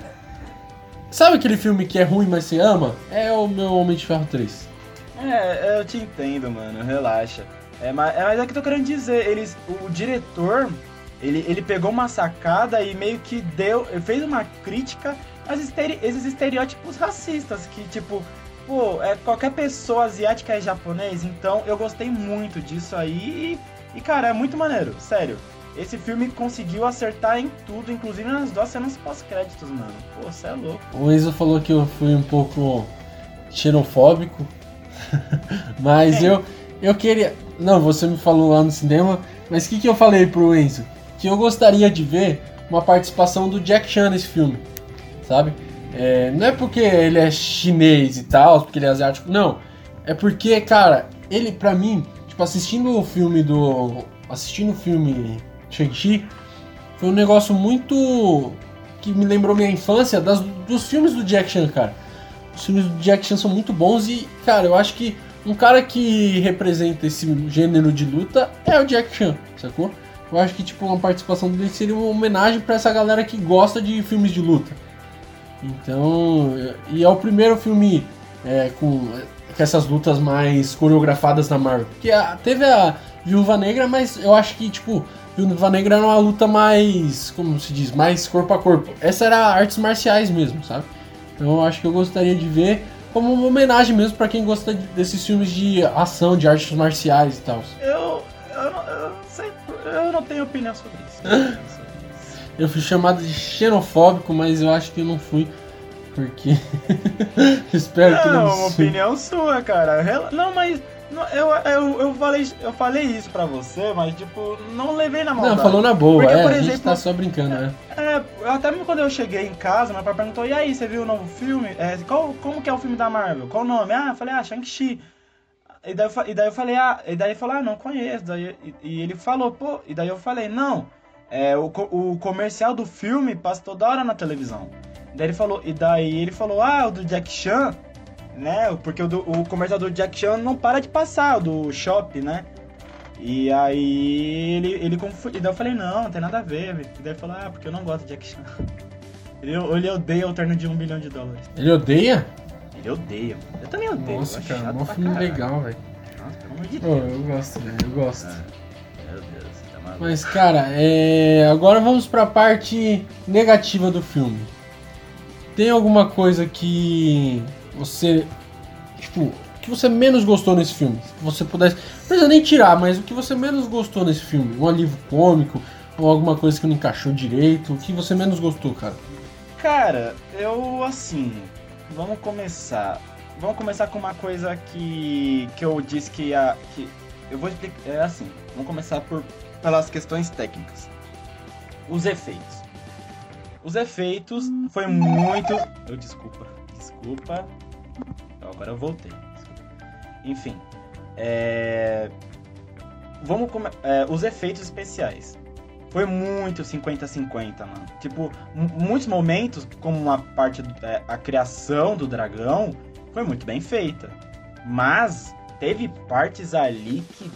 Speaker 1: Sabe aquele filme que é ruim, mas você ama? É o meu Homem de Ferro 3.
Speaker 2: É, eu te entendo, mano, relaxa. É, mas, é, mas é que eu tô querendo dizer, eles, o diretor, ele, ele pegou uma sacada e meio que deu, fez uma crítica às estere, esses estereótipos racistas, que tipo, pô, é, qualquer pessoa asiática é japonês, então eu gostei muito disso aí e, e, cara, é muito maneiro, sério. Esse filme conseguiu acertar em tudo, inclusive nas duas cenas pós-créditos, mano. Pô, você é louco.
Speaker 1: O Enzo falou que eu fui um pouco xenofóbico, mas
Speaker 2: Quem?
Speaker 1: eu, eu queria. Não, você me falou lá no cinema, mas o que, que eu falei pro Enzo? Que eu gostaria de ver uma participação do Jack Chan nesse filme, sabe? É, não é porque ele é chinês e tal, porque ele é asiático, não. É porque, cara, ele, pra mim, tipo, assistindo o filme do. Assistindo o filme Shang-Chi, foi um negócio muito. que me lembrou minha infância das, dos filmes do Jack Chan, cara. Os filmes do Jack Chan são muito bons e, cara, eu acho que um cara que representa esse gênero de luta é o Jack Chan, sacou? Eu acho que, tipo, uma participação dele seria uma homenagem pra essa galera que gosta de filmes de luta. Então, e é o primeiro filme é, com, com essas lutas mais coreografadas da Marvel. Porque a- teve a Viúva Negra, mas eu acho que, tipo, Viúva Negra era uma luta mais, como se diz, mais corpo a corpo. Essa era artes marciais mesmo, sabe? Então eu acho que eu gostaria de ver como uma homenagem mesmo pra quem gosta de- desses filmes de ação, de artes marciais e tal.
Speaker 2: Eu, eu, não- eu, não sei, eu não tenho opinião sobre isso. Eu
Speaker 1: fui chamado de xenofóbico, mas eu acho que eu não fui. Porque. Espero que
Speaker 2: Não,
Speaker 1: não.
Speaker 2: uma
Speaker 1: seja.
Speaker 2: opinião sua, cara. Não, mas eu, eu, eu, falei, eu falei isso pra você, mas tipo, não levei na maldade.
Speaker 1: Não, falou na boa,
Speaker 2: Porque,
Speaker 1: é.
Speaker 2: por
Speaker 1: a gente
Speaker 2: exemplo,
Speaker 1: tá só brincando, né?
Speaker 2: É, eu até mesmo quando eu cheguei em casa, meu pai perguntou, e aí, você viu o novo filme? É, qual, como que é o filme da Marvel? Qual o nome? Ah, eu falei, ah, Shang-Chi. E daí, eu, e daí eu falei, ah, e daí ele falou, ah, não conheço. Daí, e, e ele falou, pô, e daí eu falei, não, é, o, o comercial do filme passa toda hora na televisão. Daí ele falou, e daí ele falou, ah, o do Jack Chan, né? Porque o, do- o comercial Jack Chan não para de passar, o do Shop, né? E aí ele, ele confundiu. E daí eu falei, não, não tem nada a ver. E daí ele falou, ah, porque eu não gosto de Jack Chan. Ele, ele odeia o terno de um bilhão de dólares.
Speaker 1: Ele odeia?
Speaker 2: Ele odeia. Eu também odeio.
Speaker 1: Nossa,
Speaker 2: eu
Speaker 1: cara, mó
Speaker 2: pra
Speaker 1: filme
Speaker 2: caralho.
Speaker 1: legal, velho.
Speaker 2: Nossa, pelo amor de Deus.
Speaker 1: eu gosto, velho, eu gosto.
Speaker 2: Meu Deus, você tá maluco.
Speaker 1: Mas, cara, é... agora vamos pra parte negativa do filme. Tem alguma coisa que você. Tipo, que você menos gostou nesse filme? Se você pudesse. Não precisa nem tirar, mas o que você menos gostou nesse filme? Um alívio cômico? Ou alguma coisa que não encaixou direito? O que você menos gostou, cara?
Speaker 2: Cara, eu assim, vamos começar. Vamos começar com uma coisa que, que eu disse que ia. Que eu vou explicar. É assim, vamos começar por, pelas questões técnicas. Os efeitos. Os efeitos foi muito. Eu desculpa. Desculpa. Agora eu voltei. Enfim. É. Vamos come... é, os efeitos especiais. Foi muito 50-50, mano. Tipo, muitos momentos, como a parte, do- é, a criação do dragão, foi muito bem feita. Mas teve partes ali que,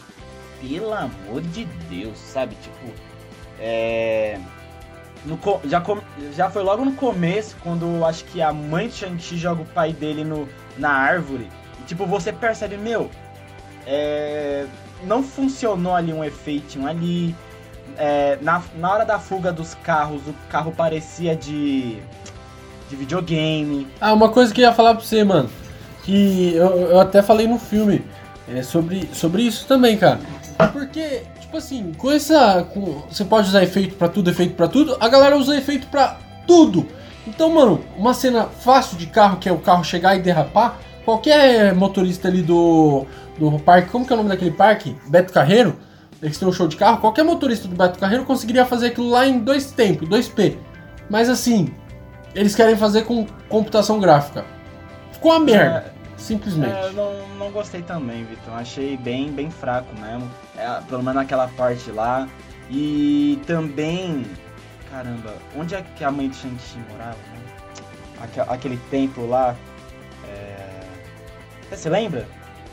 Speaker 2: pelo amor de Deus, sabe? Tipo, é. No já, já foi logo no começo, quando acho que a mãe de Shang-Chi joga o pai dele no, na árvore. E, tipo, você percebe, meu, é, não funcionou ali um efeitinho ali. É, na, na hora da fuga dos carros, o carro parecia de, de videogame.
Speaker 1: Ah, uma coisa que eu ia falar pra você, mano. Que eu, eu até falei no filme é, sobre, sobre isso também, cara. Porque, tipo assim, com essa. com- você pode usar efeito pra tudo, efeito pra tudo. A galera usa efeito pra tudo. Então, mano, uma cena fácil de carro, que é o carro chegar e derrapar. Qualquer motorista ali do, do parque, como que é o nome daquele parque? Beto Carreiro. Eles têm um show de carro. Qualquer motorista do Beto Carreiro conseguiria fazer aquilo lá em dois tempos, 2P. Mas assim, eles querem fazer com computação gráfica. Ficou uma merda. Simplesmente.
Speaker 2: É, eu não, não gostei também, Vitor. Achei bem, bem fraco mesmo. É, pelo menos naquela parte lá. E também. Caramba, onde é que a mãe de Shang-Chi morava? Né? aquele templo lá. É... Você lembra?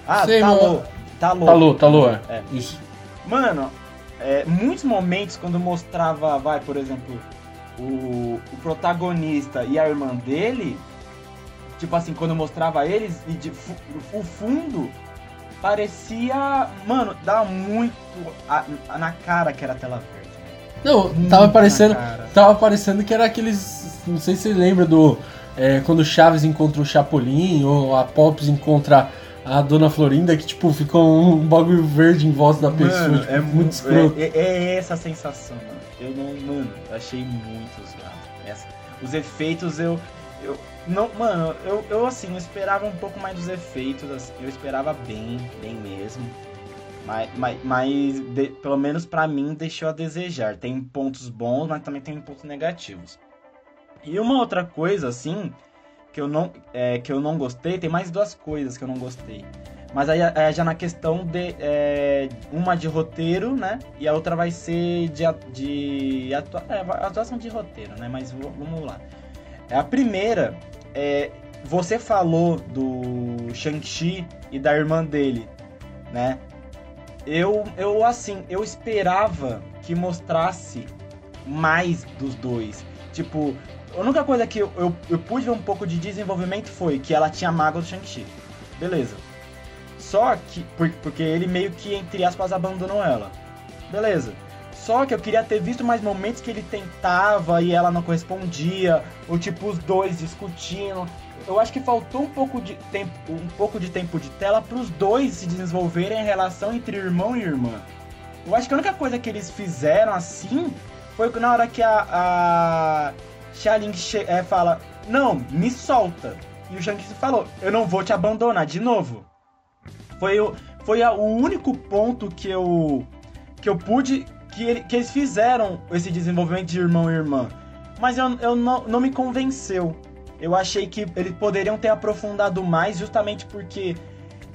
Speaker 1: Ah, Sei, Talô. Talô. Talô, Talô, é. é. Isso.
Speaker 2: Mano, é, muitos momentos quando mostrava, vai, por exemplo, o, o protagonista e a irmã dele, tipo assim, quando mostrava eles, e de, o fundo parecia, mano, dá muito a, a, na cara que era tela verde.
Speaker 1: Não, muito tava parecendo, tava parecendo que era aqueles, não sei se você lembra do é, quando o Chaves encontra o Chapolin ou a Pops encontra a Dona Florinda que, tipo, ficou um bagulho verde em volta da pessoa. Mano, tipo, é muito escroto.
Speaker 2: É, é, essa sensação, mano. Eu não, mano, achei muito zoado. Os efeitos eu. eu não, mano, eu, eu assim, eu esperava um pouco mais dos efeitos, assim, eu esperava bem, bem mesmo. Mas, mas, mas de, pelo menos para mim deixou a desejar. Tem pontos bons, mas também tem pontos negativos. E uma outra coisa, assim, que eu não, é, que eu não gostei, tem mais duas coisas que eu não gostei. Mas aí é já na questão de. É, uma de roteiro, né? E a outra vai ser de, de atua, é, atuação de roteiro, né? Mas vamos lá. É, a primeira é. Você falou do Shang-Chi e da irmã dele, né? Eu, eu, assim, eu esperava que mostrasse mais dos dois. Tipo, a única coisa que eu, eu, eu, pude ver um pouco de desenvolvimento foi que ela tinha mágoa do Shang-Chi. Beleza. Só que. Porque ele meio que, entre aspas, abandonou ela. Beleza. Só que eu queria ter visto mais momentos que ele tentava e ela não correspondia. Ou tipo, os dois discutindo. Eu acho que faltou um pouco de tempo, um pouco de tempo de tela para os dois se desenvolverem a relação entre irmão e irmã. Eu acho que a única coisa que eles fizeram assim foi na hora que a, a Xia Ling é, fala: Não, me solta. E o Shang-Chi falou: Eu não vou te abandonar de novo. Foi o, foi a, o único ponto que eu que eu pude que, ele, que eles fizeram esse desenvolvimento de irmão e irmã. Mas eu, eu não, não me convenceu. Eu achei que eles poderiam ter aprofundado mais, justamente porque.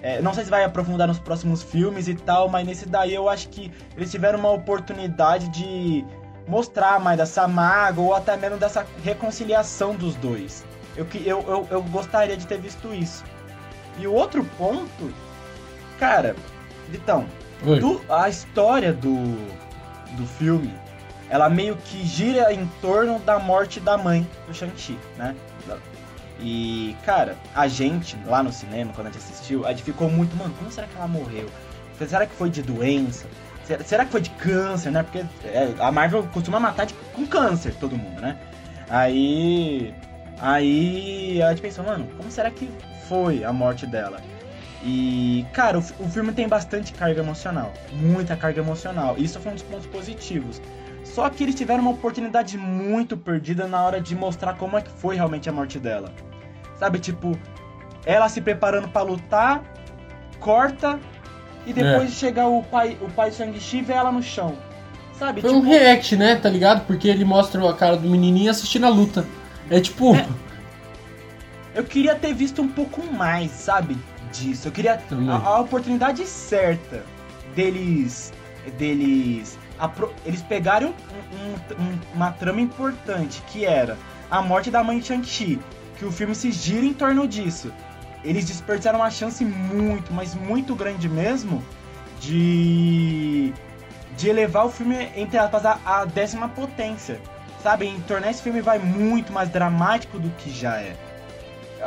Speaker 2: É, não sei se vai aprofundar nos próximos filmes e tal, mas nesse daí eu acho que eles tiveram uma oportunidade de mostrar mais dessa mágoa ou até mesmo dessa reconciliação dos dois. Eu, eu, eu, eu gostaria de ter visto isso. E o outro ponto, cara, do, a história do, do filme, ela meio que gira em torno da morte da mãe do Shang-Chi, né? E, cara, a gente lá no cinema, quando a gente assistiu, a gente ficou muito, mano, como será que ela morreu? Será que foi de doença? Será que foi de câncer, né? Porque é, a Marvel costuma matar de, com câncer todo mundo, né? Aí. Aí a gente pensou, mano, como será que foi a morte dela? E, cara, o, o filme tem bastante carga emocional. Muita carga emocional. Isso foi um dos pontos positivos. Só que eles tiveram uma oportunidade muito perdida na hora de mostrar como é que foi realmente a morte dela. Sabe, tipo, ela se preparando para lutar, corta e depois é. chega o pai, o pai Shang-Chi e vê ela no chão. Sabe?
Speaker 1: Foi tipo... um react, né? Tá ligado? Porque ele mostra a cara do menininho assistindo a luta. É tipo. É.
Speaker 2: Eu queria ter visto um pouco mais, sabe? Disso. Eu queria a, a, oportunidade certa deles. deles. Eles pegaram um, um, uma trama importante que era a morte da mãe de Shang-Chi. Que o filme se gira em torno disso eles desperdiçaram uma chance muito, mas muito grande mesmo de de elevar o filme entre aspas a, a décima potência, sabe? Tornar esse filme vai muito mais dramático do que já é.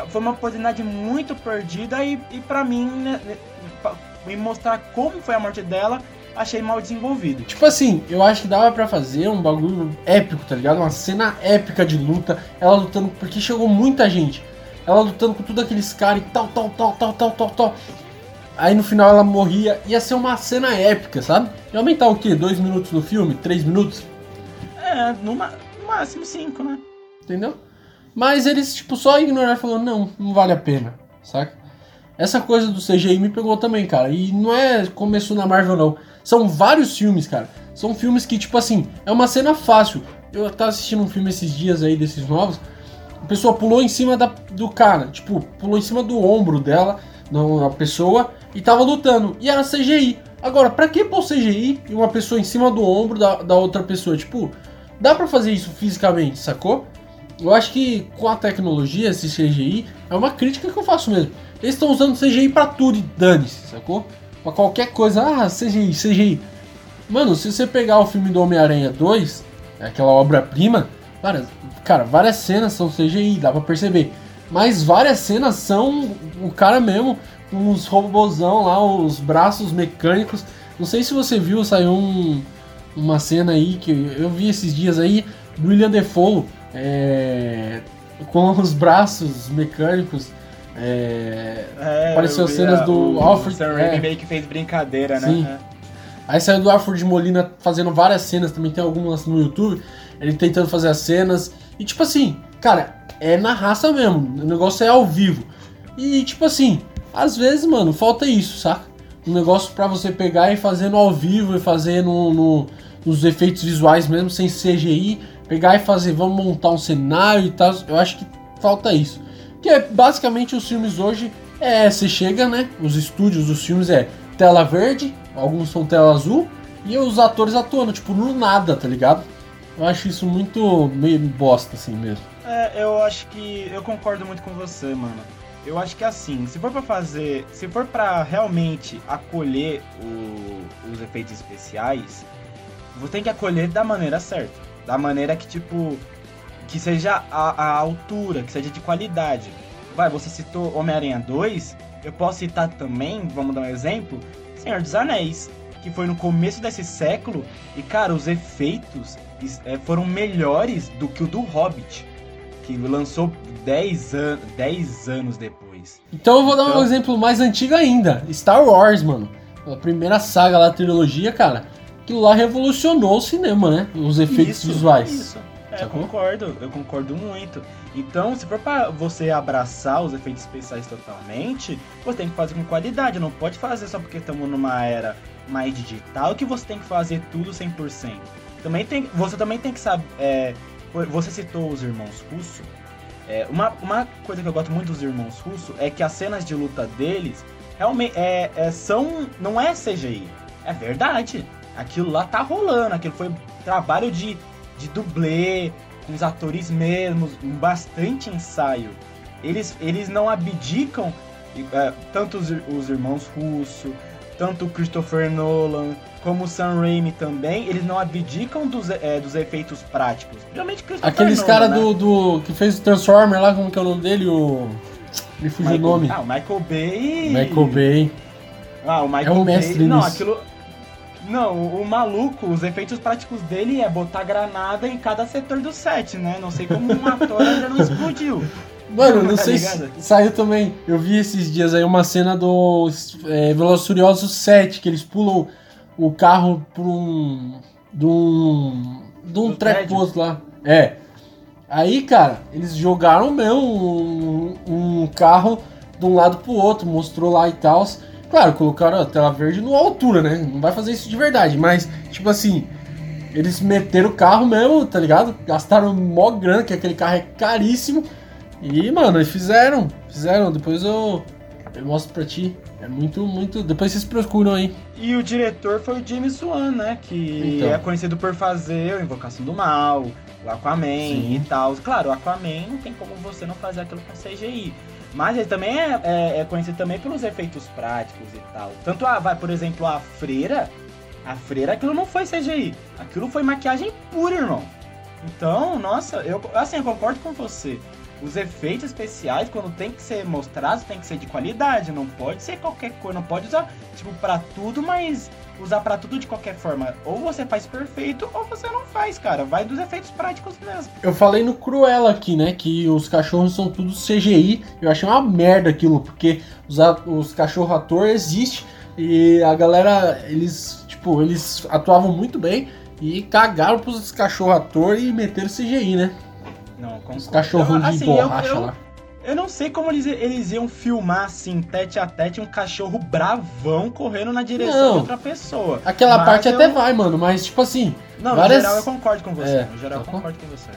Speaker 2: Foi uma oportunidade muito perdida e, e para mim né, né me mostrar como foi a morte dela achei mal desenvolvido.
Speaker 1: Tipo assim, eu acho que dava para fazer um bagulho épico, tá ligado? Uma cena épica de luta, ela lutando, porque chegou muita gente. Ela lutando com todos aqueles caras e tal, tal, tal, tal, tal, tal, tal. Aí no final ela morria. Ia ser uma cena épica, sabe? Ia aumentar o quê? Dois minutos no filme? Três minutos?
Speaker 2: É, no, no máximo cinco, né?
Speaker 1: Entendeu? Mas eles, tipo, só ignoraram e falaram, não, não vale a pena, saca? Essa coisa do CGI me pegou também, cara. E não é começou na Marvel, não. São vários filmes, cara. São filmes que, tipo assim, é uma cena fácil. Eu tava assistindo um filme esses dias aí, desses novos, a pessoa pulou em cima da, do cara, tipo, pulou em cima do ombro dela, não, a pessoa, e tava lutando. E era CGI. Agora, pra que pôr CGI e uma pessoa em cima do ombro da, da outra pessoa? Tipo, dá pra fazer isso fisicamente, sacou? Eu acho que com a tecnologia, esse CGI, é uma crítica que eu faço mesmo. Eles estão usando CGI pra tudo e dane-se, sacou? Pra qualquer coisa, ah, CGI, CGI. Mano, se você pegar o filme do Homem-Aranha 2, aquela obra-prima, cara, cara, várias cenas são CGI, dá pra perceber. Mas várias cenas são o cara mesmo com os robôzão lá, os braços mecânicos. Não sei se você viu, saiu um, uma cena aí que eu vi esses dias aí do William Defoe é, com os braços mecânicos. É,
Speaker 2: É,
Speaker 1: Apareceu cenas
Speaker 2: a-
Speaker 1: do
Speaker 2: o
Speaker 1: Alfred,
Speaker 2: Sam Raimi
Speaker 1: é.
Speaker 2: meio que fez brincadeira,
Speaker 1: Sim.
Speaker 2: né?
Speaker 1: Aí saiu do Alfred Molina fazendo várias cenas, também tem algumas no YouTube, ele tentando fazer as cenas. E tipo assim, cara, é na raça mesmo, o negócio é ao vivo. E tipo assim, às vezes, mano, falta isso, saca? Um negócio pra você pegar e fazer no ao vivo e fazer no, no- nos efeitos visuais mesmo, sem CGI, pegar e fazer, vamos montar um cenário e tal. Eu acho que falta isso. Que é basicamente os filmes hoje é, você chega, né? Os estúdios dos filmes é tela verde, alguns são tela azul, e os atores atuando, tipo, no nada, tá ligado? Eu acho isso muito meio bosta, assim mesmo.
Speaker 2: É, eu acho que eu concordo muito com você, mano. Eu acho que assim, se for pra fazer, se for pra realmente acolher o- os efeitos especiais, você tem que acolher da maneira certa, da maneira que tipo que seja a, a altura, que seja de qualidade. Vai, você citou Homem-Aranha 2, eu posso citar também, vamos dar um exemplo, Senhor dos Anéis, que foi no começo desse século e cara, os efeitos é, foram melhores do que o do Hobbit que lançou 10, an 10 anos depois.
Speaker 1: Então eu vou dar um
Speaker 2: Então-
Speaker 1: exemplo mais antigo ainda. Star Wars, mano. A primeira saga lá, a trilogia, cara. Aquilo lá revolucionou o cinema, né? Os efeitos
Speaker 2: Isso,
Speaker 1: visuais.
Speaker 2: Isso. É, eu concordo, eu concordo muito. Então, se for pra você abraçar os efeitos especiais totalmente, você tem que fazer com qualidade. Não pode fazer só porque estamos numa era mais digital que você tem que fazer tudo 100%. Também tem, você também tem que saber. é, você citou os irmãos Russo. É, uma, uma coisa que eu gosto muito dos irmãos Russo é que as cenas de luta deles realmente é, é, são. não é CGI. É verdade. Aquilo lá tá rolando. Aquilo foi trabalho de, de dublê, com os atores mesmos, um bastante ensaio. Eles, eles não abdicam, é, tanto os, os irmãos Russo, tanto o Christopher Nolan, como o Sam Raimi também, eles não abdicam dos, é, dos efeitos práticos. Principalmente Christopher
Speaker 1: Aqueles
Speaker 2: Nolan,
Speaker 1: caras
Speaker 2: né?
Speaker 1: do, do. que fez o Transformer lá, como que é o nome dele? O. Me fugiu o nome.
Speaker 2: Ah, o Michael Bay.
Speaker 1: Michael Bay.
Speaker 2: Ah, o Michael
Speaker 1: É o
Speaker 2: Bay-
Speaker 1: mestre
Speaker 2: Não,
Speaker 1: nisso.
Speaker 2: aquilo. Não, o, maluco, os efeitos práticos dele é botar granada em cada setor do set, né? Não sei como um ator ainda não explodiu.
Speaker 1: Mano, não
Speaker 2: Tá
Speaker 1: sei se saiu também. Eu vi esses dias aí uma cena do é, Velozes Furiosos 7, que eles pulam o carro por um. de um. de um treposto lá. É. Aí, cara, eles jogaram mesmo um, um carro de um lado pro outro, mostrou lá e tal. Claro, colocaram a tela verde numa altura, né? Não vai fazer isso de verdade, mas, tipo assim, eles meteram o carro mesmo, tá ligado? Gastaram mó grana, que aquele carro é caríssimo. E, mano, eles fizeram. Fizeram, depois eu, eu mostro pra ti. É muito, muito. Depois vocês procuram aí.
Speaker 2: E o diretor foi o James Wan, né? Que
Speaker 1: Então.
Speaker 2: é conhecido por fazer o Invocação do Mal, o Aquaman
Speaker 1: Sim.
Speaker 2: e tal. Claro, o Aquaman não tem como você não fazer aquilo com CGI. Mas ele também é, é- é conhecido também pelos efeitos práticos e tal. Tanto a, vai, por exemplo, a freira. A freira, aquilo não foi CGI. Aquilo foi maquiagem pura, irmão. Então, nossa, eu assim, eu concordo com você. Os efeitos especiais, quando tem que ser mostrados, tem que ser de qualidade. Não pode ser qualquer coisa. Não pode usar, tipo, pra tudo, mas usar pra tudo de qualquer forma. Ou você faz perfeito, ou você não faz, cara. Vai dos efeitos práticos mesmo.
Speaker 1: Eu falei no Cruella aqui, né? Que os cachorros são tudo CGI. Eu achei uma merda aquilo, porque os, os cachorro ator existe e a galera, eles, tipo, eles atuavam muito bem e cagaram pros cachorro ator e meteram CGI, né?
Speaker 2: Não, concordo.
Speaker 1: Os cachorrão de
Speaker 2: Assim, eu-
Speaker 1: borracha
Speaker 2: eu,
Speaker 1: lá.
Speaker 2: Eu não sei como eles, eles iam filmar assim, tete a tete, um cachorro bravão correndo na direção
Speaker 1: Não.
Speaker 2: de outra pessoa.
Speaker 1: Aquela
Speaker 2: Mas
Speaker 1: parte
Speaker 2: eu-
Speaker 1: até vai, mano, mas tipo assim,
Speaker 2: Não,
Speaker 1: Várias-
Speaker 2: no geral eu concordo com você.
Speaker 1: É,
Speaker 2: no geral eu
Speaker 1: sacou?
Speaker 2: concordo com você.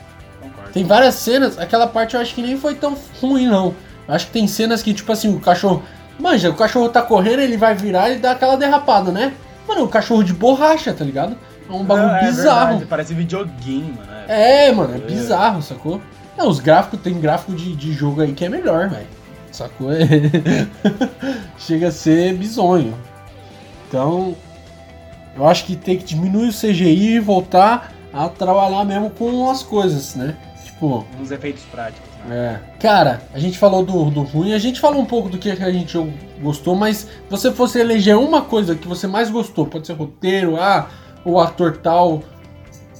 Speaker 2: concordo.
Speaker 1: Tem várias cenas, aquela parte eu acho que nem foi tão ruim, não. Eu acho que tem cenas que, tipo assim, o cachorro. Manja, o cachorro tá correndo, ele vai virar e dá aquela derrapada, né? Mano, o cachorro de borracha, tá ligado? É um bagulho
Speaker 2: Não, é
Speaker 1: bizarro.
Speaker 2: verdade, parece videogame, mano. É.
Speaker 1: É, mano, é bizarro, sacou? Não, os gráficos, tem gráfico de, de jogo aí que é melhor, velho. Sacou? É. Chega a ser bizonho. Então, eu acho que tem que diminuir o CGI e voltar a trabalhar mesmo com as coisas, né? Tipo,
Speaker 2: Uns efeitos práticos, né?
Speaker 1: é. Cara, a gente falou do, do ruim, a gente falou um pouco do que a gente gostou, mas se você fosse eleger uma coisa que você mais gostou, pode ser roteiro, ah, o ator tal,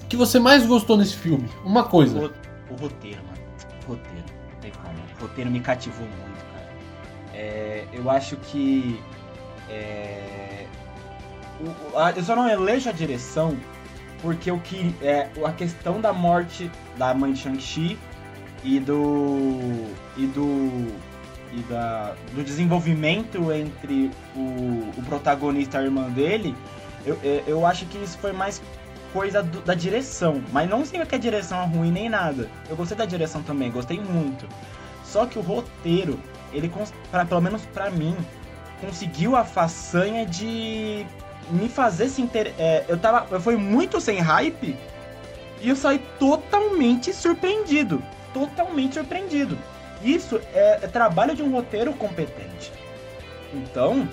Speaker 1: que você mais gostou nesse filme? Uma
Speaker 2: O,
Speaker 1: coisa.
Speaker 2: ro- o roteiro, mano. O roteiro. Não tem como. O roteiro me cativou muito, cara. É, eu acho que. é, o- o- a- eu só não elejo a direção porque o que. É, a questão da morte da mãe de Shang-Chi e do. e do. e da, do desenvolvimento entre o, o protagonista e a irmã dele, eu, eu- eu acho que isso foi mais coisa do- da direção. Mas não significa que a direção é ruim nem nada. Eu gostei da direção também, gostei muito. Só que o roteiro, ele, pra, pelo menos pra mim, conseguiu a façanha de me fazer se inter... é, eu tava eu fui muito sem hype e eu saí totalmente surpreendido totalmente surpreendido isso é, é trabalho de um roteiro competente então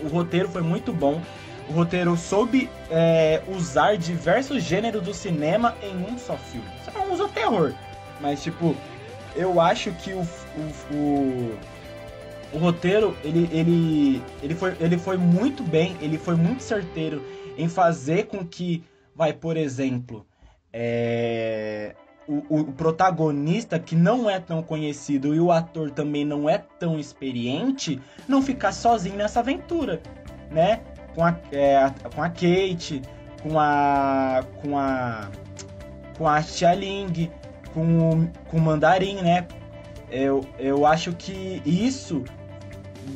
Speaker 2: o roteiro foi muito bom o roteiro soube é, usar diversos gêneros do cinema em um só filme você não usa terror mas tipo eu acho que o, o, o o roteiro, ele, ele, ele, foi, ele foi muito bem, ele foi muito certeiro em fazer com que, vai, por exemplo, é, o, o protagonista, que não é tão conhecido, e o ator também não é tão experiente, não ficar sozinho nessa aventura, né? Com a, é, com a Kate, com a. com a. com a Xia Ling, com, com o Mandarim, né? Eu, eu acho que isso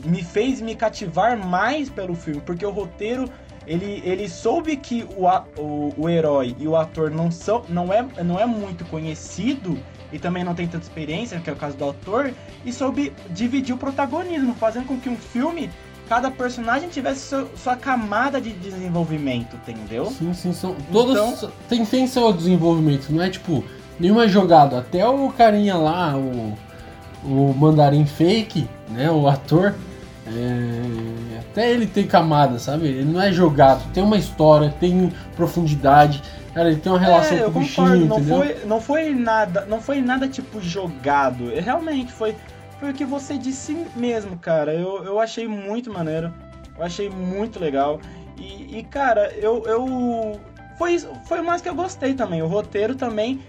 Speaker 2: me fez me cativar mais pelo filme, porque o roteiro ele, ele soube que o, o, o herói e o ator não são não é, não é muito conhecido e também não tem tanta experiência, que é o caso do ator, e soube dividir o protagonismo, fazendo com que um filme cada personagem tivesse seu- sua camada de desenvolvimento, entendeu?
Speaker 1: Sim, sim, são. Todos
Speaker 2: Então-
Speaker 1: tem, tem seu desenvolvimento, não é tipo, nenhuma jogada. Até o carinha lá, o, o mandarim fake, né? O ator. é, até ele tem camada, sabe? Ele não é jogado, tem uma história, tem profundidade. Cara, ele tem uma relação
Speaker 2: é,
Speaker 1: com o bichinho,
Speaker 2: concordo, não
Speaker 1: entendeu?
Speaker 2: foi, não foi nada, não foi nada tipo jogado. É, Realmente foi foi o que você disse mesmo, cara. Eu, eu achei muito maneiro. Eu achei muito legal. E, e, cara, eu, eu foi foi mais que eu gostei também. O roteiro também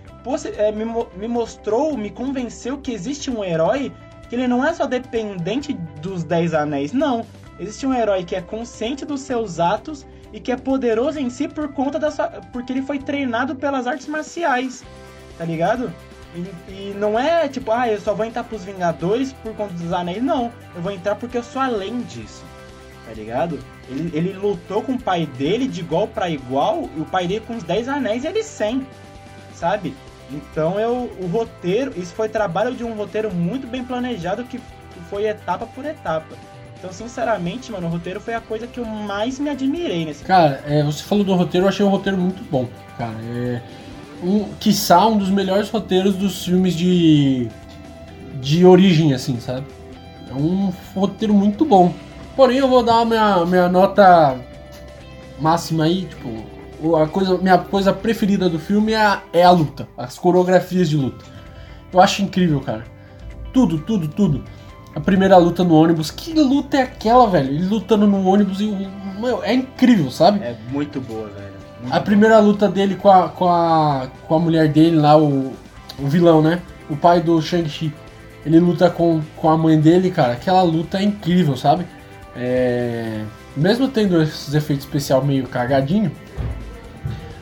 Speaker 2: é, me, me mostrou, me convenceu que existe um herói que ele não é só dependente dos Dez Anéis, não. Existe um herói que é consciente dos seus atos e que é poderoso em si por conta da sua, porque ele foi treinado pelas artes marciais, tá ligado? E, e não é tipo, ah, eu só vou entrar pros Vingadores por conta dos anéis, não. Eu vou entrar porque eu sou além disso, tá ligado? Ele, ele lutou com o pai dele de igual para igual, e o pai dele com os 10 anéis e ele sem, sabe? Então eu, o roteiro, isso foi trabalho de um roteiro muito bem planejado que foi etapa por etapa. Então, sinceramente, mano, o roteiro foi a coisa que eu mais me admirei nesse
Speaker 1: Cara, é, você falou do roteiro, eu achei um roteiro muito bom, cara. É um, quiçá um dos melhores roteiros dos filmes de de origem, assim, sabe? É um roteiro muito bom. Porém, eu vou dar a minha, minha nota máxima aí, tipo, a coisa, minha coisa preferida do filme é a, é a luta, as coreografias de luta. Eu acho incrível, cara. Tudo, tudo, tudo. A primeira luta no ônibus, que luta é aquela, velho? Ele lutando no ônibus e o- é incrível, sabe?
Speaker 2: É muito boa, velho.
Speaker 1: A primeira luta dele com a, com a, com a mulher dele lá, o, o vilão, né? O pai do Shang-Chi. Ele luta com, com a mãe dele, cara. Aquela luta é incrível, sabe? É, Mesmo tendo esses efeitos especial meio cagadinho,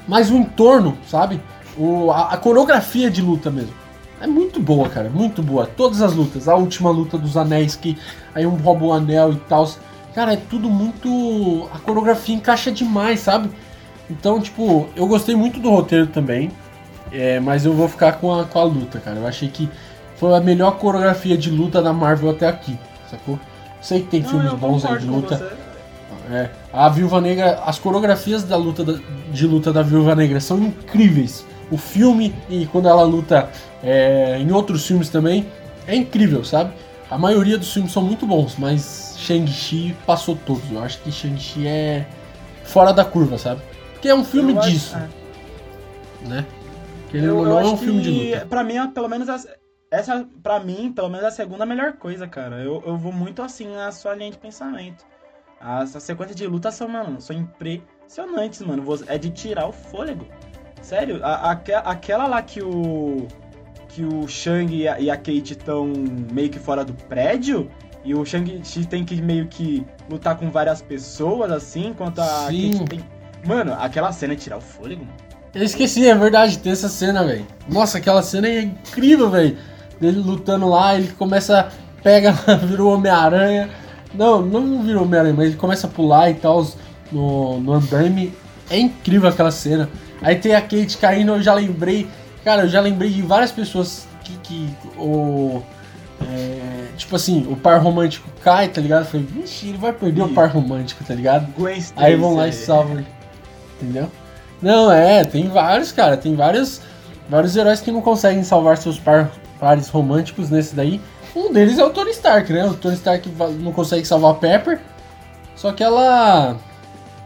Speaker 1: mas o entorno, sabe? O, a, a coreografia de luta mesmo. É muito boa, cara. Muito boa. Todas as lutas. A última luta dos anéis, que aí um rouba o anel e tal. Cara, é tudo muito. A coreografia encaixa demais, sabe? Então, tipo, eu gostei muito do roteiro também. É, mas eu vou ficar com a, com a luta, cara. Eu achei que foi a melhor coreografia de luta da Marvel até aqui, sacou? Sei que tem
Speaker 2: Não,
Speaker 1: filmes bons aí de luta. É, a Viúva Negra, as coreografias da luta da- de luta da Viúva Negra são incríveis. O filme e quando ela luta é, em outros filmes também é incrível, sabe? A maioria dos filmes são muito bons, mas Shang-Chi passou todos. Eu acho que Shang-Chi é fora da curva, sabe? Porque é um filme
Speaker 2: Eu acho-
Speaker 1: disso,
Speaker 2: é.
Speaker 1: né? Querendo
Speaker 2: Eu,
Speaker 1: ou
Speaker 2: eu
Speaker 1: não, é
Speaker 2: acho
Speaker 1: um filme de
Speaker 2: que,
Speaker 1: luta.
Speaker 2: Pra mim, é, pelo menos, essa, pra mim, pelo menos, é a segunda melhor coisa, cara. Eu, eu vou muito assim na sua linha de pensamento. As, as sequências de luta são, mano, são impressionantes, mano. É de tirar o fôlego. Sério, a, aque- aquela lá que o. Que o Shang e a, e a Kate estão meio que fora do prédio. E o Shang-Chi tem que meio que lutar com várias pessoas, assim, enquanto a
Speaker 1: Sim.
Speaker 2: Kate tem. Mano, aquela cena é tirar o fôlego, mano.
Speaker 1: Eu esqueci, é verdade, tem essa cena, velho. Nossa, aquela cena é incrível, velho. Dele lutando lá, ele começa, pega, virou Homem-Aranha. Não, não virou Homem-Aranha, mas ele começa a pular e tal no, no andaime. É incrível aquela cena. Aí tem a Kate caindo, eu já lembrei. Cara, eu já lembrei de várias pessoas que, que o. é, tipo assim, o par romântico cai, tá ligado? Eu falei, vixe, ele vai perder o
Speaker 2: Ih.
Speaker 1: par romântico, tá ligado?
Speaker 2: Gwen
Speaker 1: Aí vão lá e salvam ele. Entendeu? Não, é, tem vários, cara. Tem vários, vários heróis que não conseguem salvar seus par- pares românticos nesse daí. Um deles é o Tony Stark, né? O Tony Stark não consegue salvar a Pepper. Só que ela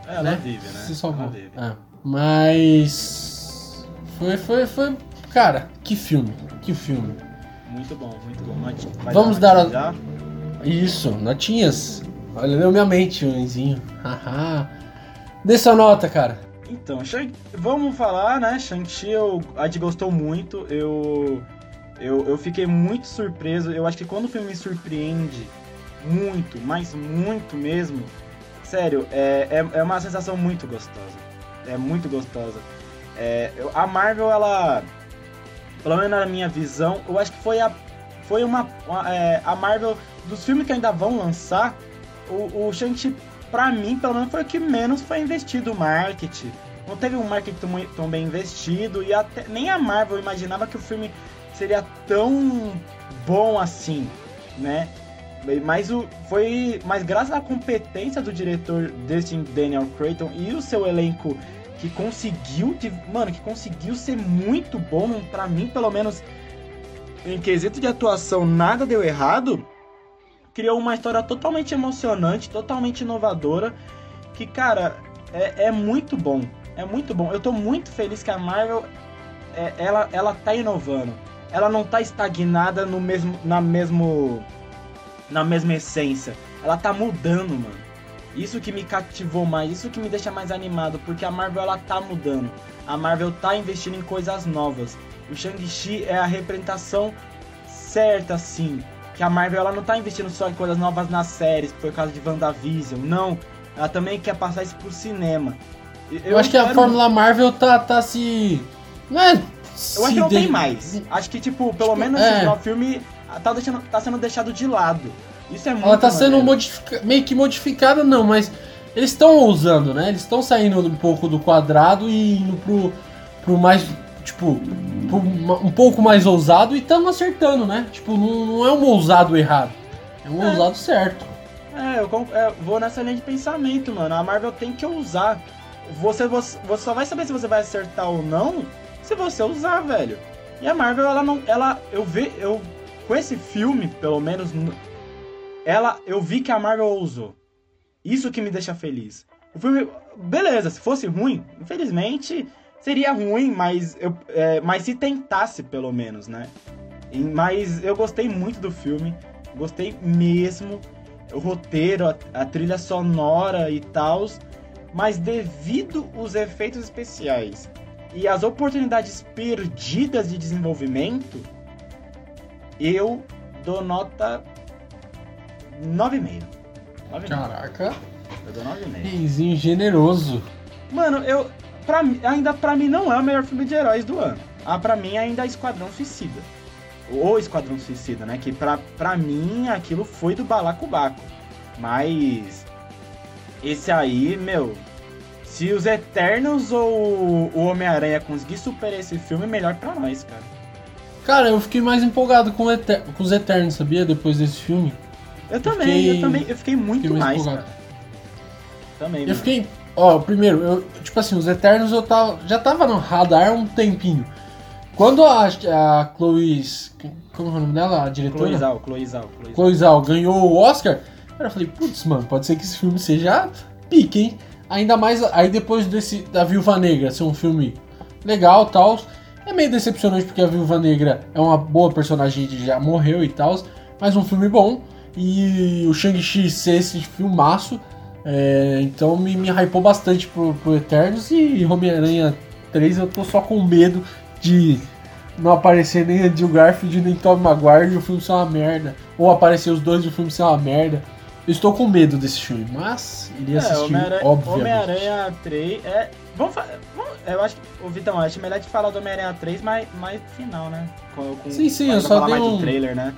Speaker 2: É, ela
Speaker 1: né?
Speaker 2: vive, né?
Speaker 1: se salvou. É. Mas. Foi, foi, foi. Cara, que filme. Que filme.
Speaker 2: Muito bom, muito bom. Vai
Speaker 1: Vamos
Speaker 2: dar
Speaker 1: dar
Speaker 2: uma já?
Speaker 1: Isso, notinhas. Olha, leu minha mente, Enzinho. Haha. Dê sua nota, cara.
Speaker 2: Então, vamos falar, né? Shang-Chi, eu- gostou muito. Eu, eu, eu fiquei muito surpreso. Eu acho que quando o filme me surpreende muito, mas muito mesmo, sério, é, é, é uma sensação muito gostosa. É muito gostosa. É, eu- a Marvel, ela, pelo menos na minha visão, eu acho que foi a, foi uma, uma- é, a Marvel dos filmes que ainda vão lançar, o, o Shang-Chi pra mim, pelo menos, foi o que menos foi investido o marketing. Não teve um marketing tão, tão bem investido e até nem a Marvel imaginava que o filme seria tão bom assim, né? Mas o foi, mas graças à competência do diretor Destin Daniel Creighton e o seu elenco que conseguiu, mano, que conseguiu ser muito bom, pra mim, pelo menos em quesito de atuação, nada deu errado criou uma história totalmente emocionante, totalmente inovadora, que, cara, é, é muito bom. É muito bom. Eu tô muito feliz que a Marvel, é, ela, ela tá inovando. Ela não tá estagnada no mesmo, na, mesmo, na mesma essência. Ela tá mudando, mano. Isso que me cativou mais, isso que me deixa mais animado, porque a Marvel, ela tá mudando. A Marvel tá investindo em coisas novas. O Shang-Chi é a representação certa, assim, que a Marvel ela não tá investindo só em coisas novas nas séries, por causa de WandaVision, não. Ela também quer passar isso pro cinema. E-
Speaker 1: Eu, acho que a Fórmula Marvel tá, tá se. Não é.
Speaker 2: Eu acho que não tem mais. Acho que, tipo, pelo menos
Speaker 1: é.
Speaker 2: o filme tá, deixando, tá sendo deixado de lado. Isso é muito
Speaker 1: Ela tá sendo
Speaker 2: maneiro.
Speaker 1: modifica... meio que modificada, não, mas eles estão ousando, né? Eles estão saindo um pouco do quadrado e indo pro, pro mais. Tipo, um pouco mais ousado e estão acertando, né? Tipo, não, não é um ousado errado. É um
Speaker 2: É.
Speaker 1: ousado certo.
Speaker 2: É, eu con- é, vou nessa linha de pensamento, mano. A Marvel tem que usar. Você, você, você só vai saber se você vai acertar ou não se você usar, velho. E a Marvel, ela não. Ela. Eu vi. Eu. Com esse filme, pelo menos. Ela. Eu vi que a Marvel usou. Isso que me deixa feliz. O filme. Beleza, se fosse ruim, infelizmente. Seria ruim, mas, eu, é, mas se tentasse, pelo menos, né? E- mas eu gostei muito do filme. Gostei mesmo o roteiro, a, a trilha sonora e tal, mas devido os efeitos especiais e as oportunidades perdidas de desenvolvimento, eu dou nota 9,5. 9,5.
Speaker 1: Caraca.
Speaker 2: Eu dou 9,5.
Speaker 1: Reizinho generoso.
Speaker 2: Mano, eu. Pra, ainda pra mim não é o melhor filme de heróis do ano. Ah, pra mim ainda é Esquadrão Suicida. Ou Esquadrão Suicida, né? Que pra, pra mim aquilo foi do balacobaco. Mas. Esse aí, meu. Se os Eternos ou o Homem-Aranha conseguir superar esse filme, melhor pra nós, cara.
Speaker 1: Cara, eu fiquei mais empolgado com, Eter com os Eternos, sabia? Depois desse filme.
Speaker 2: Eu também,
Speaker 1: fiquei-
Speaker 2: eu também, eu fiquei muito
Speaker 1: fiquei mais
Speaker 2: mais. Também,
Speaker 1: Eu
Speaker 2: mano.
Speaker 1: fiquei. Ó, primeiro, eu, tipo assim, os Eternos eu tava, já tava no radar um tempinho. Quando a, a Chloe. Como é o nome dela? A diretora?
Speaker 2: Cloizal, Cloizal, Cloizal.
Speaker 1: Chloe Zhao ganhou o Oscar, eu falei, putz, mano, pode ser que esse filme seja pique, hein? Ainda mais aí depois desse da Viúva Negra ser um filme legal tal. É meio decepcionante porque a Viúva Negra é uma boa personagem que já morreu e tal, mas um filme bom. E o Shang-Chi ser esse filmaço, é, então me, me hypou bastante pro, pro Eternos e Homem-Aranha 3 eu tô só com medo de não aparecer nem Andrew Garfield nem Tobey Maguire e o filme ser uma merda. Ou aparecer os dois e o filme ser uma merda. Eu estou com medo desse filme, mas iria
Speaker 2: É,
Speaker 1: assistir,
Speaker 2: Homem-Aranha
Speaker 1: obviamente.
Speaker 2: Homem-Aranha 3 é. Vamos, Eu acho que. Ô, Vitão, acho melhor de falar do Homem-Aranha 3 mais, mais final, né? Com, com,
Speaker 1: Sim, sim, eu só dei
Speaker 2: mais
Speaker 1: um-
Speaker 2: do trailer, né?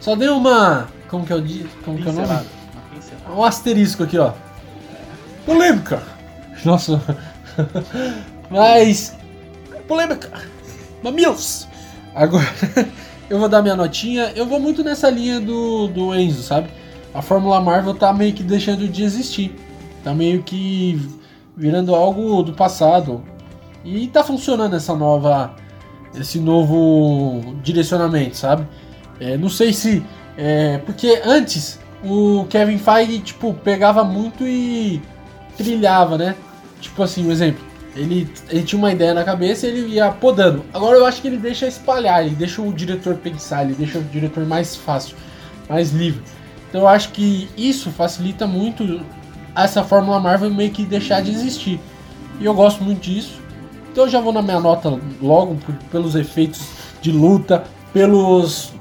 Speaker 1: Só dei uma. Como que é o di- Como que é o nome? Um asterisco aqui, ó. Polêmica! Nossa. Mas. Polêmica! Mamilos! Agora, eu vou dar minha notinha. Eu vou muito nessa linha do, do Enzo, sabe? A Fórmula Marvel tá meio que deixando de existir. Tá meio que virando algo do passado. E tá funcionando essa nova. Esse novo direcionamento, sabe? É, não sei se. É, porque antes o Kevin Feige, tipo, pegava muito e trilhava, né? Tipo assim, um exemplo. Ele, ele tinha uma ideia na cabeça e ele ia podando. Agora eu acho que ele deixa espalhar, ele deixa o diretor pensar, ele deixa o diretor mais fácil, mais livre. Então eu acho que isso facilita muito essa Fórmula Marvel meio que deixar de existir. E eu gosto muito disso. Então eu já vou na minha nota logo por- pelos efeitos de luta, pelos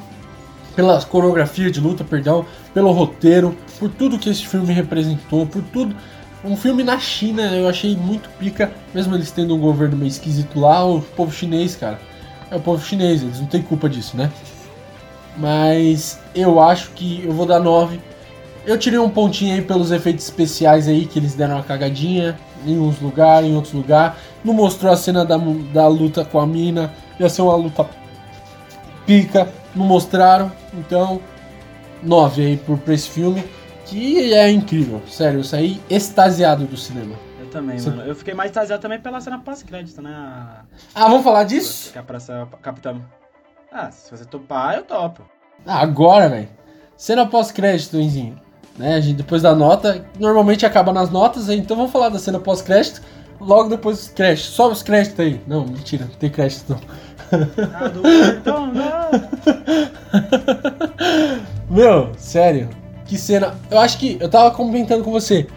Speaker 1: pela coreografia de luta, perdão, pelo roteiro, por tudo que esse filme representou, por tudo. Um filme na China eu achei muito pica, mesmo eles tendo um governo meio esquisito lá, o povo chinês, cara. É o povo chinês, eles não têm culpa disso, né? Mas eu acho que eu vou dar 9. Eu tirei um pontinho aí pelos efeitos especiais aí, que eles deram uma cagadinha em uns lugares, em outros lugares. Não mostrou a cena da, da luta com a mina, ia ser uma luta pica, não mostraram, então 9 aí por, pra esse filme, que é incrível, sério, eu saí extasiado do cinema.
Speaker 2: Eu também,
Speaker 1: Você-
Speaker 2: mano. Eu fiquei mais extasiado também pela cena pós-crédito, né? A-
Speaker 1: Ah, vamos falar disso?
Speaker 2: Que a praça Capitão. Ah, se você topar, eu topo.
Speaker 1: Ah, agora, velho. Cena pós-crédito, Enzinho. Né, a gente, depois da nota, normalmente acaba nas notas, então vamos falar da cena pós-crédito, logo depois dos créditos. Sobe os créditos aí. Não, mentira, não tem crédito não.
Speaker 2: Do cartão, não.
Speaker 1: Meu, sério, que cena. Eu acho que. Eu tava comentando com você.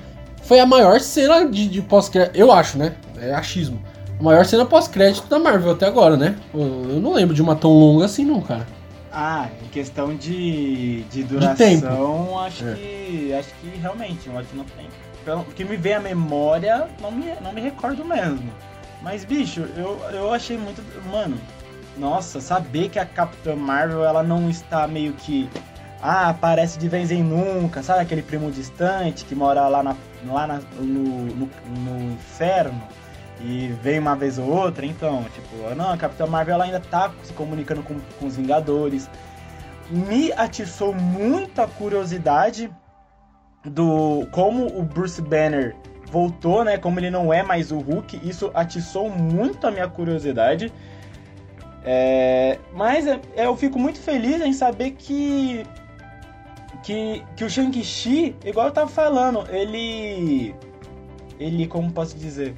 Speaker 1: Foi a maior cena de, de pós-crédito. Eu acho, né? É achismo. A maior cena pós-crédito da Marvel até agora, né? Eu, eu não lembro de uma tão longa assim, não, cara.
Speaker 2: Ah, em questão de, de duração,
Speaker 1: tempo.
Speaker 2: acho
Speaker 1: É.
Speaker 2: que. Acho que realmente, um ótimo tempo. Pelo o que me vem à memória, não me, não me recordo mesmo. Mas, bicho, eu, eu achei muito. Mano, nossa, saber que a Capitã Marvel ela não está meio que. Ah, aparece de vez em nunca, sabe aquele primo distante que mora lá, na, lá na- no, no, no inferno e vem uma vez ou outra? Então, tipo, não, a Capitã Marvel ela ainda tá se comunicando com, com os Vingadores. Me atiçou muita curiosidade do como o Bruce Banner voltou, né? Como ele não é mais o Hulk, isso atiçou muito a minha curiosidade. É, mas é- é, eu fico muito feliz em saber que que, que o Shang-Chi, igual eu tava falando, ele ele como posso dizer,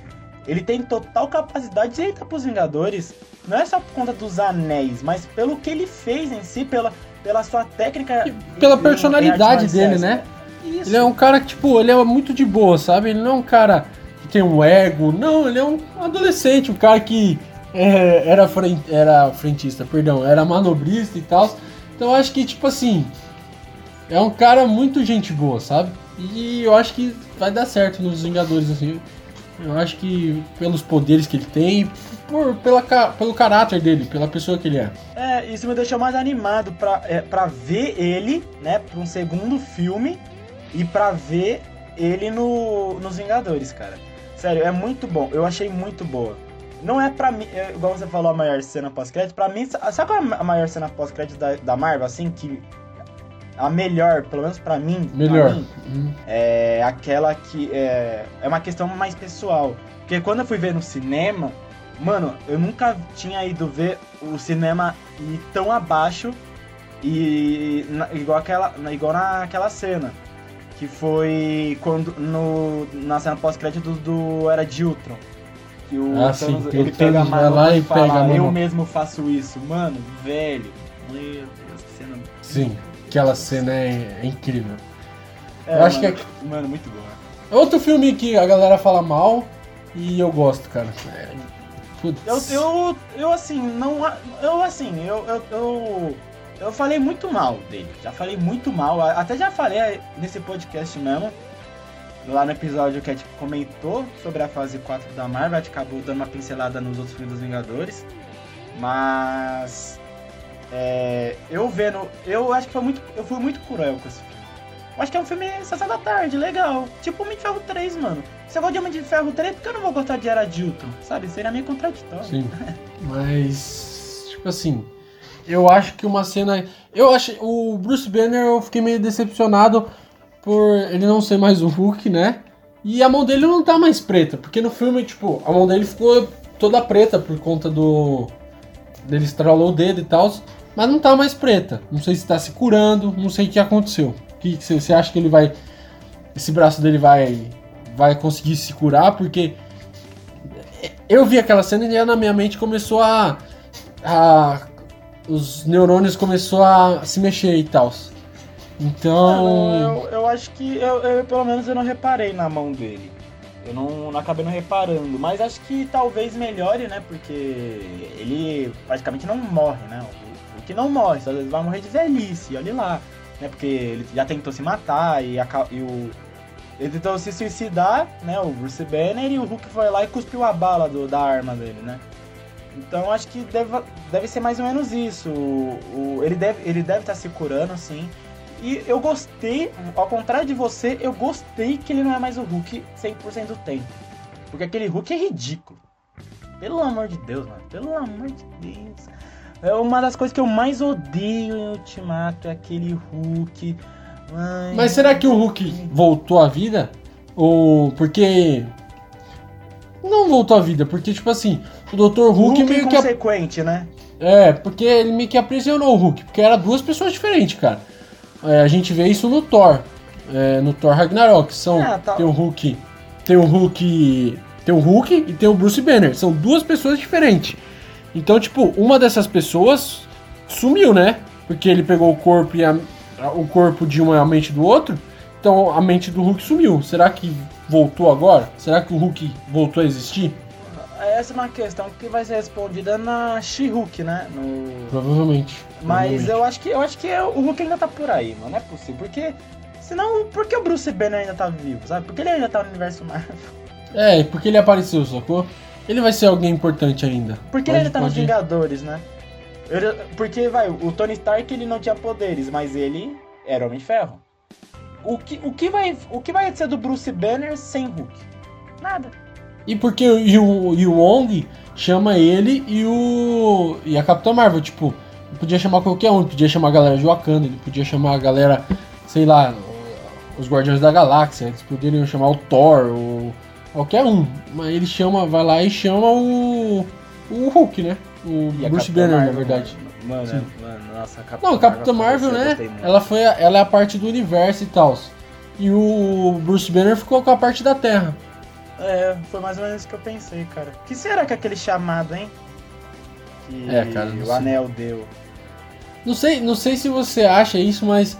Speaker 2: ele tem total capacidade de entrar pros Vingadores. Não é só por conta dos anéis, mas pelo que ele fez em si, pela, pela sua técnica.
Speaker 1: Pela
Speaker 2: em- em
Speaker 1: personalidade dele, né?
Speaker 2: Isso.
Speaker 1: Ele é um cara que, tipo, ele é muito de boa, sabe? Ele não é um cara que tem um ego. Não, ele é um adolescente, um cara que era, fren- era frentista, perdão, era manobrista e tal. Então acho que, tipo assim, é um cara muito gente boa, sabe? E eu acho que vai dar certo nos Vingadores, assim. Eu acho que pelos poderes que ele tem, por, pela, pelo caráter dele, pela pessoa que ele é.
Speaker 2: É, isso me deixou mais animado pra, é, pra ver ele, né, pra um segundo filme e pra ver ele no, nos Vingadores, cara. Sério, é muito bom. Eu achei muito boa. Não é pra mim, é, igual você falou, a maior cena pós-crédito. Pra mim, sabe qual é a maior cena pós-crédito da, da Marvel? Assim, que. A melhor, pelo menos pra mim.
Speaker 1: Melhor.
Speaker 2: Pra mim,
Speaker 1: Hum.
Speaker 2: é aquela que. É, é uma questão mais pessoal. Porque quando eu fui ver no cinema, mano, eu nunca tinha ido ver o cinema ir tão abaixo e na- igual aquela, na- igual naquela cena. Que foi quando no, na cena pós-crédito do, do Era de Ultron. Que o
Speaker 1: Ah, sim,
Speaker 2: Thanos,
Speaker 1: que
Speaker 2: ele pega a mão
Speaker 1: lá
Speaker 2: e fala,
Speaker 1: pega a
Speaker 2: eu
Speaker 1: mão."
Speaker 2: mesmo faço isso. Mano, velho. Meu Deus, que cena.
Speaker 1: Sim, aquela cena é, é incrível.
Speaker 2: É,
Speaker 1: Eu acho
Speaker 2: mano,
Speaker 1: que
Speaker 2: Mano, muito boa.
Speaker 1: É outro filme que a galera fala mal e eu gosto, cara. É, putz.
Speaker 2: Eu, eu, eu assim, não. Eu assim, eu, eu, eu, eu falei muito mal dele. Já falei muito mal. Até já falei nesse podcast mesmo. Lá no episódio que a gente comentou sobre a fase 4 da Marvel, a gente acabou dando uma pincelada nos outros filmes dos Vingadores. Mas. é, eu vendo. Eu acho que foi muito. Eu fui muito cruel com esse filme. Eu acho que é um filme Sessão da Tarde, legal. Tipo Homem de Ferro 3, mano. Se eu gosto de Homem de Ferro 3, por que eu não vou gostar de Era de Ultron? Sabe? Seria meio contraditório.
Speaker 1: Sim. Mas, tipo assim, eu acho que uma cena. Eu acho. O Bruce Banner eu fiquei meio decepcionado por ele não ser mais o Hulk, né? E a mão dele não tá mais preta, porque no filme, tipo, a mão dele ficou toda preta por conta do. dele estralou o dedo e tal, mas não tá mais preta. Não sei se tá se curando, não sei o que aconteceu. Que você acha que ele vai. Esse braço dele vai. vai conseguir se curar? Porque eu vi aquela cena e na minha mente começou a. a os neurônios começou a se mexer e tal. Então.
Speaker 2: Eu, eu acho que eu, eu, pelo menos eu não reparei na mão dele. Eu não, não acabei não reparando, mas acho que talvez melhore, né? Porque ele praticamente não morre, né? O, o que não morre, às vezes vai morrer de velhice, olha lá. Né? Porque ele já tentou se matar e, aca- e o. Ele tentou se suicidar, né? O Bruce Banner e o Hulk foi lá e cuspiu a bala do, da arma dele, né? Então acho que deve, deve ser mais ou menos isso. O, o- ele deve ele deve estar se curando, sim. E eu gostei, ao contrário de você, eu gostei que ele não é mais o Hulk 100% do tempo. Porque aquele Hulk é ridículo. Pelo amor de Deus, mano. Pelo amor de Deus. É uma das coisas que eu mais odeio em Ultimato, é aquele Hulk. Ai,
Speaker 1: Mas será que o Hulk voltou à vida? Ou porque. Não voltou à vida, porque, tipo assim, o Dr. Hulk,
Speaker 2: Hulk
Speaker 1: meio que.
Speaker 2: inconsequente, né?
Speaker 1: É, porque ele meio que aprisionou o Hulk, porque era duas pessoas diferentes, cara. É, a gente vê isso no Thor. é, no Thor Ragnarok. São,
Speaker 2: Ah, tá.
Speaker 1: Tem o Hulk. Tem o Hulk. Tem o Hulk e tem o Bruce Banner. São duas pessoas diferentes. Então, tipo, uma dessas pessoas sumiu, né? Porque ele pegou o corpo e a- o corpo de uma e a mente do outro. Então a mente do Hulk sumiu. Será que voltou agora? Será que o Hulk voltou a existir?
Speaker 2: Essa é uma questão que vai ser respondida na She-Hulk, né? No...
Speaker 1: Provavelmente.
Speaker 2: Mas eu acho que eu acho que é- o Hulk ainda tá por aí, mano. Não é possível. Porque. Senão, por que o Bruce Banner ainda tá vivo, sabe? Porque ele ainda tá no universo Marvel.
Speaker 1: É, porque ele apareceu, sacou? Ele vai ser alguém importante ainda.
Speaker 2: Porque
Speaker 1: Pode-
Speaker 2: ele ainda tá nos
Speaker 1: pode-
Speaker 2: Vingadores, né? Ele- porque, vai, o Tony Stark ele não tinha poderes, mas ele era Homem de Ferro. O que, o, que vai, o que vai ser do Bruce Banner sem Hulk? Nada.
Speaker 1: E porque o, e o, e o Wong chama ele e o. e a Capitã Marvel, tipo, ele podia chamar qualquer um, ele podia chamar a galera de Wakanda, ele podia chamar a galera, sei lá, os Guardiões da Galáxia, eles poderiam chamar o Thor, o. qualquer um. Mas ele chama, vai lá e chama o. o Hulk, né? O
Speaker 2: E
Speaker 1: Bruce Banner, na
Speaker 2: Marvel,
Speaker 1: verdade.
Speaker 2: Mano, mano, nossa, a Capitã
Speaker 1: Não, a Capitã Marvel,
Speaker 2: eu
Speaker 1: né? Ela foi, a- ela é a parte do universo e tal. E o Bruce Banner ficou com a parte da Terra.
Speaker 2: É, foi mais ou menos isso que eu pensei, cara. O que será que é aquele chamado, hein? Que
Speaker 1: É, cara, não
Speaker 2: o
Speaker 1: sei.
Speaker 2: anel deu.
Speaker 1: Não sei, não sei se você acha isso, mas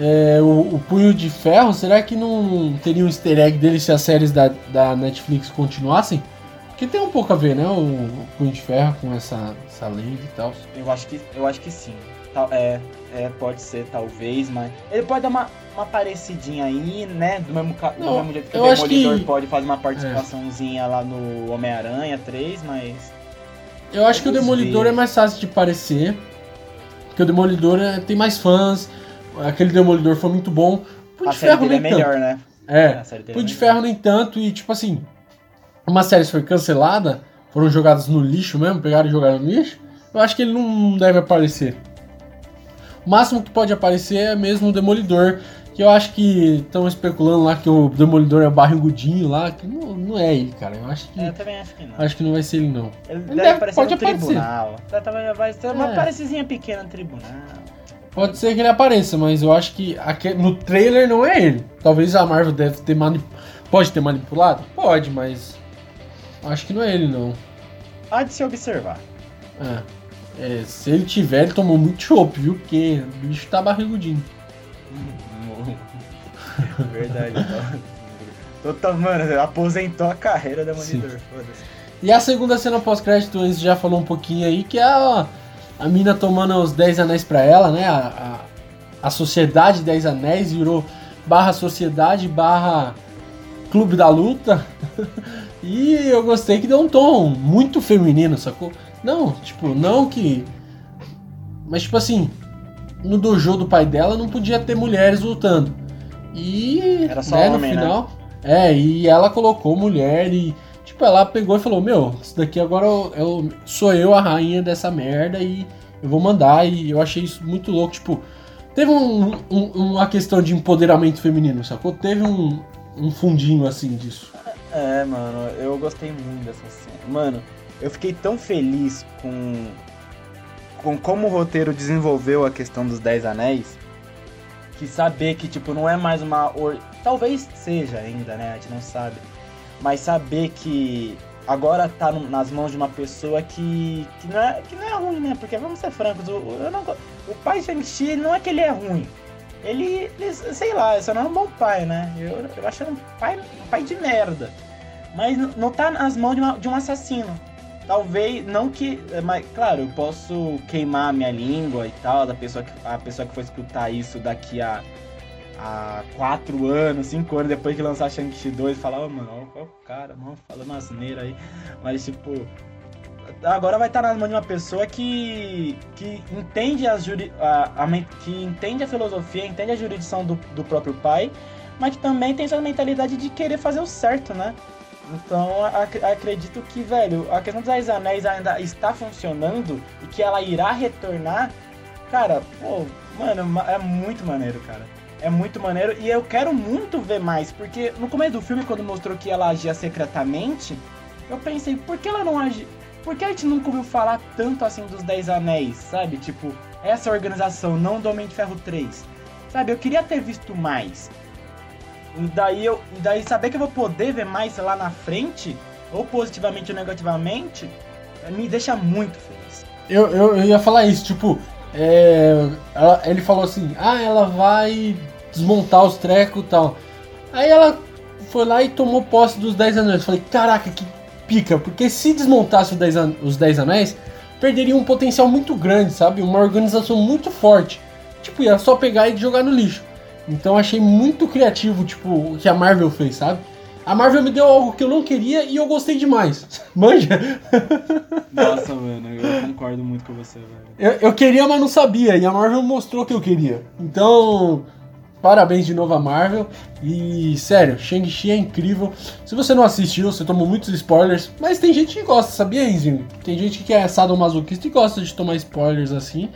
Speaker 1: é, o, o Punho de Ferro, será que não teria um easter egg dele se as séries da, da Netflix continuassem? Porque tem um pouco a ver, né? O, o Punho de Ferro com essa, essa lei e tal.
Speaker 2: Eu acho que, eu acho que sim. Tal- é, é, pode ser, talvez, mas. Ele pode dar uma, uma parecidinha aí, né? Do mesmo, ca- do
Speaker 1: Não,
Speaker 2: mesmo jeito que o Demolidor
Speaker 1: que-
Speaker 2: pode fazer uma participaçãozinha lá no Homem-Aranha 3, mas.
Speaker 1: Eu acho que o Demolidor é mais fácil de parecer. Porque o Demolidor é- tem mais fãs. Aquele Demolidor foi muito bom. Punho de Ferro
Speaker 2: é
Speaker 1: nem tanto.
Speaker 2: melhor, né?
Speaker 1: É.
Speaker 2: Dele
Speaker 1: Punho
Speaker 2: é
Speaker 1: de. Ferro nem tanto. E tipo assim. uma série foi cancelada, foram jogadas no lixo mesmo, pegaram e jogaram no lixo, eu acho que ele não deve aparecer. O máximo que pode aparecer é mesmo o Demolidor, que eu acho que estão especulando lá que o Demolidor é barrigudinho lá, que não, não é ele, cara. Eu acho que.
Speaker 2: Eu também acho que não.
Speaker 1: Acho que não vai ser ele, não.
Speaker 2: Ele,
Speaker 1: Ele
Speaker 2: deve,
Speaker 1: deve-
Speaker 2: aparecer
Speaker 1: pode
Speaker 2: no
Speaker 1: aparecer.
Speaker 2: tribunal. Deve- Vai ser uma
Speaker 1: É.
Speaker 2: parecidinha pequena no tribunal.
Speaker 1: Pode ser que ele apareça, mas eu acho que aque- no trailer não é ele. Talvez a Marvel deve ter manip... Pode ter manipulado? Pode, mas. Acho que não é ele, não.
Speaker 2: Há de se observar.
Speaker 1: É. É, se ele tiver, ele tomou muito chopp, viu? Porque o bicho tá barrigudinho.
Speaker 2: Verdade. Total, mano, aposentou a carreira da Demolidor. Foda-se.
Speaker 1: E a segunda cena pós-crédito, Enzo já falou um pouquinho aí, que é a, a mina tomando os 10 anéis pra ela, né? A, a, a Sociedade 10 Anéis virou barra Sociedade barra Clube da Luta. e eu gostei que deu um tom muito feminino, sacou? Não, tipo, não que. Mas tipo assim, no dojo do pai dela não podia ter mulheres lutando. E
Speaker 2: Era só
Speaker 1: né, no
Speaker 2: homem, né?
Speaker 1: final. É, e ela colocou mulher e. Tipo, ela pegou e falou, meu, isso daqui agora eu, eu- sou eu a rainha dessa merda e eu vou mandar. E eu achei isso muito louco, tipo. Teve um- um- uma questão de empoderamento feminino, sacou? Teve um, um fundinho assim disso.
Speaker 2: É, mano, eu gostei muito dessa cena. Mano, eu fiquei tão feliz com, com como o roteiro desenvolveu a questão dos Dez Anéis, que saber que, tipo, não é mais uma... Or... Talvez seja ainda, né? A gente não sabe. Mas saber que agora tá nas mãos de uma pessoa que, que, não é, que não é ruim, né? Porque, vamos ser francos, o, não o pai Shang-Chi não é que ele é ruim. Ele, ele, sei lá, só não é um bom pai, né? Eu, eu acho ele um pai, um pai de merda. Mas não tá nas mãos de, uma- de um assassino. Talvez, não que. Mas, claro, eu posso queimar a minha língua e tal, da pessoa que, a pessoa que for escutar isso daqui a, a quatro anos, cinco anos, depois que lançar Shang-Chi 2, e falar, ô mano, ó, o cara, mano, falando asneira aí. Mas, tipo, agora vai estar nas mãos de uma pessoa que, que entende as juri, a, a que entende a filosofia, entende a jurisdição do, do próprio pai, mas que também tem essa mentalidade de querer fazer o certo, né? Então ac- acredito que, velho, a questão dos Dez Anéis ainda está funcionando e que ela irá retornar, cara, pô, mano, ma- é muito maneiro, cara. É muito maneiro e eu quero muito ver mais, porque no começo do filme, quando mostrou que ela agia secretamente, eu pensei, por que ela não age? Por que a gente nunca ouviu falar tanto assim dos Dez Anéis, sabe? Tipo, essa organização, não do Homem de Ferro 3. Sabe, eu queria ter visto mais. Daí, eu, daí saber que eu vou poder ver mais lá na frente, ou positivamente ou negativamente, me deixa muito feliz.
Speaker 1: Eu, eu, eu ia falar isso, tipo, é, ela- ele falou assim, ah, ela vai desmontar os trecos e tal. Aí ela foi lá e tomou posse dos 10 anéis. Eu falei, caraca, que pica, porque se desmontasse os 10, an- os 10 anéis, perderia um potencial muito grande, sabe? Uma organização muito forte. Tipo, ia só pegar e jogar no lixo. Então achei muito criativo, tipo, o que a Marvel fez, sabe? A Marvel me deu algo que eu não queria e eu gostei demais. Manja?
Speaker 2: Nossa, mano, eu concordo muito com você, velho.
Speaker 1: Eu, eu queria, mas não sabia. E a Marvel mostrou que eu queria. Então, parabéns de novo a Marvel. E, sério, Shang-Chi é incrível. Se você não assistiu, você tomou muitos spoilers. Mas tem gente que gosta, sabia, Enzinho? Tem gente que é sadomasoquista e gosta de tomar spoilers assim.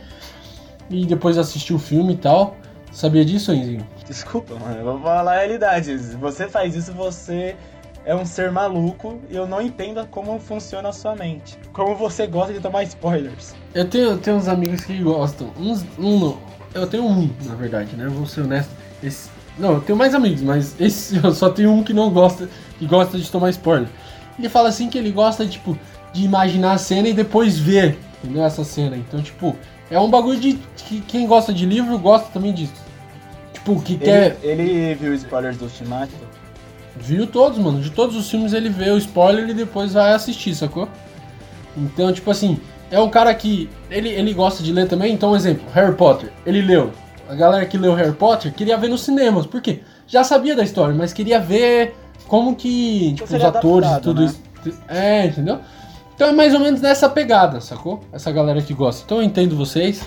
Speaker 1: E depois assistir o filme e tal. Sabia disso, Enzinho?
Speaker 2: Desculpa, mano, eu vou falar a realidade. Se você faz isso, você é um ser maluco e eu não entendo como funciona a sua mente. Como você gosta de tomar spoilers.
Speaker 1: Eu tenho, eu tenho uns amigos que gostam. Uns, um, não. eu tenho um, na verdade, né? Vou ser honesto. Esse, não, eu tenho mais amigos, mas esse eu só tenho um que não gosta, que gosta de tomar spoiler. Ele fala assim que ele gosta, tipo, de imaginar a cena e depois ver, entendeu? Essa cena. Então, tipo, é um bagulho de que quem gosta de livro gosta também disso. Tipo, que quer.
Speaker 2: Ele, ele viu spoilers do Ultimato?
Speaker 1: Viu todos, mano. De todos os filmes ele vê o spoiler e depois vai assistir, sacou? Então, tipo assim, é um cara que. Ele, ele gosta de ler também. Então, um exemplo, Harry Potter. Ele leu. A galera que leu Harry Potter queria ver nos cinemas. Por quê? Já sabia da história, mas queria ver como que. Tipo, os atores e tudo
Speaker 2: né?
Speaker 1: isso. É, entendeu? Então é mais ou menos nessa pegada, sacou? Essa galera que gosta. Então eu entendo vocês.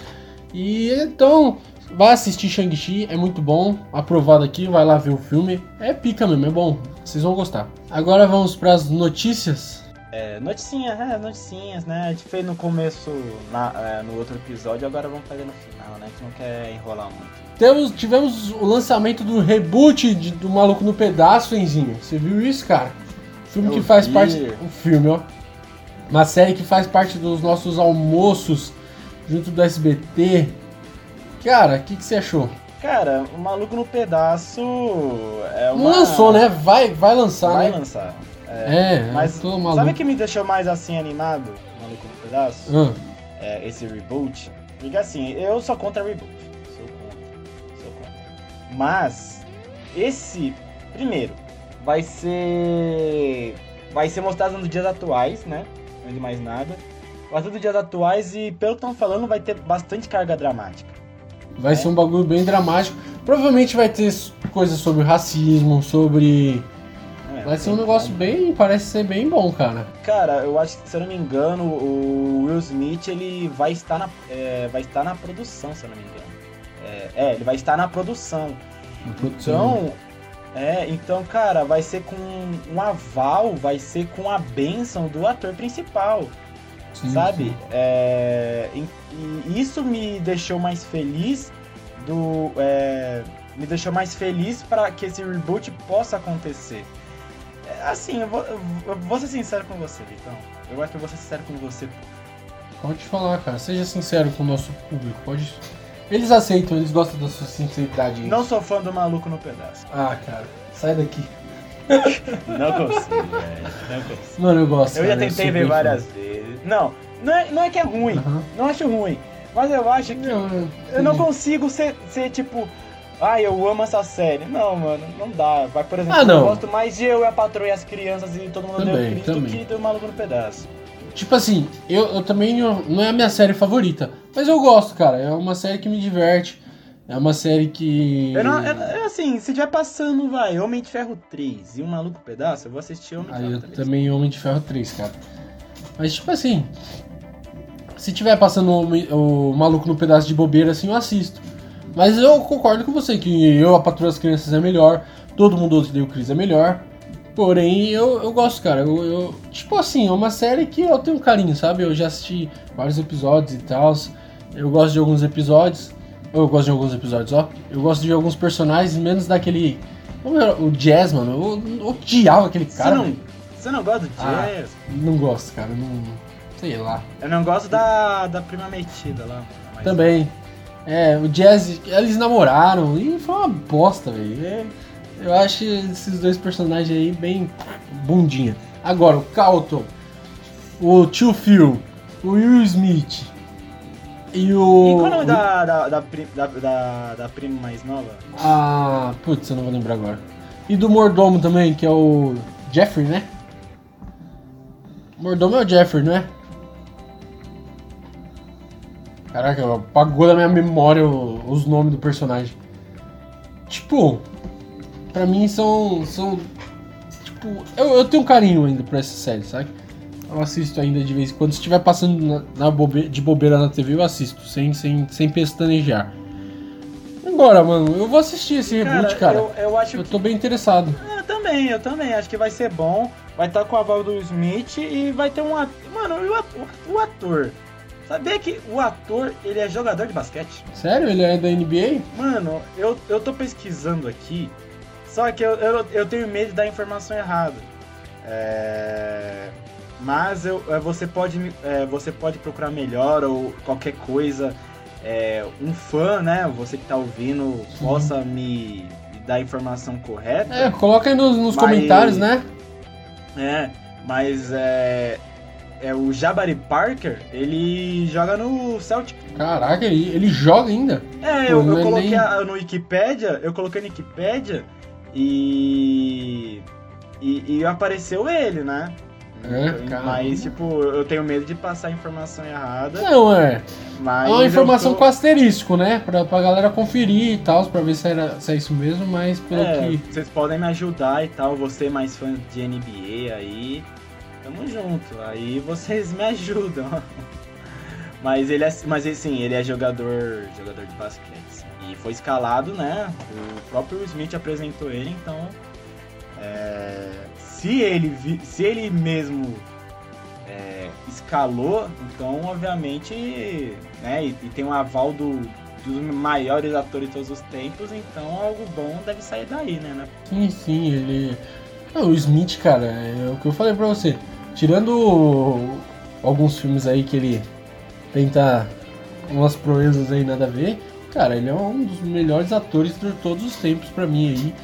Speaker 1: E então, Vai assistir Shang-Chi, é muito bom. Aprovado aqui, vai lá ver o filme. É pica mesmo, é bom. Vocês vão gostar. Agora vamos para as notícias.
Speaker 2: É, noticinhas, é, noticinhas, né? A gente fez no começo, na, é, no outro episódio, agora vamos fazer no final, né? A gente não quer enrolar muito.
Speaker 1: Temos, tivemos o lançamento do reboot de- do Maluco no Pedaço, Enzinho. Você viu isso, cara? Filme
Speaker 2: Eu
Speaker 1: que faz
Speaker 2: vi.
Speaker 1: parte. Um filme, ó. Uma série que faz parte dos nossos almoços junto do SBT. Cara, o que, que você achou?
Speaker 2: Cara, o Maluco no Pedaço é uma...
Speaker 1: Não lançou, né? Vai, vai lançar,
Speaker 2: Vai
Speaker 1: né?
Speaker 2: lançar.
Speaker 1: É,
Speaker 2: Mas
Speaker 1: eu tô
Speaker 2: sabe
Speaker 1: maluco.
Speaker 2: o que me deixou mais assim animado, Maluco no Pedaço?
Speaker 1: Ah,
Speaker 2: É, esse reboot. Porque assim, eu sou contra reboot. Sou contra. Sou contra. Mas, esse, primeiro, vai ser. Vai ser mostrado nos dias atuais, né? Não de mais nada. Vai ser nos dias atuais e, pelo que estão falando, vai ter bastante carga dramática.
Speaker 1: Vai ser um bagulho bem dramático. Provavelmente vai ter coisas sobre racismo, sobre.
Speaker 2: É,
Speaker 1: Vai ser um negócio bem. Parece ser bem bom, cara.
Speaker 2: Cara, eu acho que, se eu não me engano, o Will Smith ele vai estar na, é, vai estar na produção, se eu não me engano. É, é, ele vai estar na produção. Então, é, então, cara, vai ser com um aval, vai ser com a bênção do ator principal,
Speaker 1: Sim,
Speaker 2: sabe?
Speaker 1: sim.
Speaker 2: É, e, e isso me deixou mais feliz do, é, me deixou mais feliz para que esse reboot possa acontecer. É, Assim, eu vou, eu vou ser sincero com você, Vitão. Eu acho que eu vou ser sincero com você.
Speaker 1: Pode falar, cara. Seja sincero com o nosso público. Pode. Eles aceitam, eles gostam da sua sinceridade.
Speaker 2: Não sou fã do maluco no pedaço.
Speaker 1: Ah, cara. Sai daqui.
Speaker 2: Não consigo, velho. Não consigo.
Speaker 1: Mano, eu gosto.
Speaker 2: Eu já
Speaker 1: cara,
Speaker 2: tentei
Speaker 1: sou
Speaker 2: ver várias vezes. Não, não é, não é que é ruim. Não acho ruim. Mas eu acho que
Speaker 1: Não, eu-
Speaker 2: eu não consigo ser, ser tipo. Ai, eu amo essa série. Não, mano, não dá. Vai, por exemplo,
Speaker 1: Ah, não.
Speaker 2: eu gosto mais de eu e a patroa e as crianças e todo mundo
Speaker 1: Também,
Speaker 2: deu Cristo
Speaker 1: também.
Speaker 2: que do maluco no pedaço.
Speaker 1: Tipo assim, eu, eu também não, não é a minha série favorita. Mas eu gosto, cara. É uma série que me diverte. É uma série que.
Speaker 2: Eu não, eu- eu, assim, se tiver passando, vai, Homem de Ferro 3 e um maluco pedaço, eu vou assistir Homem de
Speaker 1: Aí
Speaker 2: Ferro
Speaker 1: eu
Speaker 2: 3.
Speaker 1: também Homem de Ferro 3, cara. Mas tipo assim. Se tiver passando o, o maluco no pedaço de bobeira, assim, eu assisto. Mas eu concordo com você que eu, a Patrulha das Crianças é melhor. Todo mundo odeia o Chris é melhor. Porém, eu, eu gosto, cara. Eu, eu- tipo assim, é uma série que eu tenho um carinho, sabe? Eu já assisti vários episódios e tal. Eu gosto de alguns episódios. Eu gosto de alguns episódios, ó. Eu gosto de alguns personagens, menos daquele. O Jazz, mano. Eu, eu odiava aquele
Speaker 2: Você
Speaker 1: cara.
Speaker 2: não,
Speaker 1: velho.
Speaker 2: você não gosta do
Speaker 1: Ah.
Speaker 2: Jazz?
Speaker 1: Não gosto, cara. Não. Sei lá.
Speaker 2: Eu não gosto da, da prima metida lá. mas-
Speaker 1: Também. É, o Jazz, eles namoraram e foi uma bosta, velho. É, eu acho esses dois personagens aí bem bundinha. Agora, o Calton, o Tio Phil, o Will Smith e o.
Speaker 2: E qual é o nome da, da, da, da, da, prima mais nova?
Speaker 1: Ah, putz, eu não vou lembrar agora. E do Mordomo também, que é o Jeffrey, né? Mordomo é o Jeffrey, não é? Caraca, apagou da minha memória os nomes do personagem. Tipo, pra mim são. são tipo, eu, eu tenho um carinho ainda por essa série, sabe? Eu assisto ainda de vez em quando. Se estiver passando na, na bobe- de bobeira na TV, eu assisto, sem, sem, sem pestanejar. Agora, mano, eu vou assistir esse reboot, cara.
Speaker 2: Eu, eu acho
Speaker 1: Eu
Speaker 2: que.
Speaker 1: tô bem interessado.
Speaker 2: Eu também, eu também. Acho que vai ser bom. Vai estar com a aval do Smith e vai ter um ator. Mano, o ator, o ator. Sabia que o ator, ele é jogador de basquete?
Speaker 1: Sério? Ele é da NBA?
Speaker 2: Mano, eu, eu tô pesquisando aqui, só que eu, eu, eu tenho medo de dar informação errada. É, Mas eu, é, você, pode, é, você pode procurar melhor ou qualquer coisa. é, um fã, né? Você que tá ouvindo, possa me, me dar a informação correta.
Speaker 1: É, coloca aí nos, nos
Speaker 2: Mas-
Speaker 1: comentários, né?
Speaker 2: É, mas é, é o Jabari Parker, ele joga no Celtic.
Speaker 1: Caraca, ele, ele joga ainda.
Speaker 2: É, eu, eu
Speaker 1: é
Speaker 2: coloquei
Speaker 1: nem-
Speaker 2: a- no Wikipedia, eu coloquei no Wikipedia e, e e apareceu ele, né?
Speaker 1: É,
Speaker 2: Então, mas tipo, eu tenho medo de passar informação errada,
Speaker 1: Não, é.
Speaker 2: mas
Speaker 1: É uma informação
Speaker 2: tô-
Speaker 1: com asterisco, né? Pra, pra galera conferir e tal, pra ver se, era, se é isso mesmo, mas pelo
Speaker 2: É,
Speaker 1: que.
Speaker 2: vocês podem me ajudar e tal, você mais fã de NBA aí, tamo junto, aí vocês me ajudam. Mas ele é, mas ele, sim, ele é jogador, jogador de basquete. E foi escalado, né? O próprio Smith apresentou ele, então é, se ele se ele mesmo é, escalou, então obviamente, né? E, e tem um aval do, dos maiores atores de todos os tempos, então algo bom deve sair daí, né? né?
Speaker 1: Sim, sim, ele. Ah, o Smith, cara, é o que eu falei pra você. Tirando alguns filmes aí que ele tenta umas proezas aí nada a ver, cara, ele é um dos melhores atores de todos os tempos pra mim aí.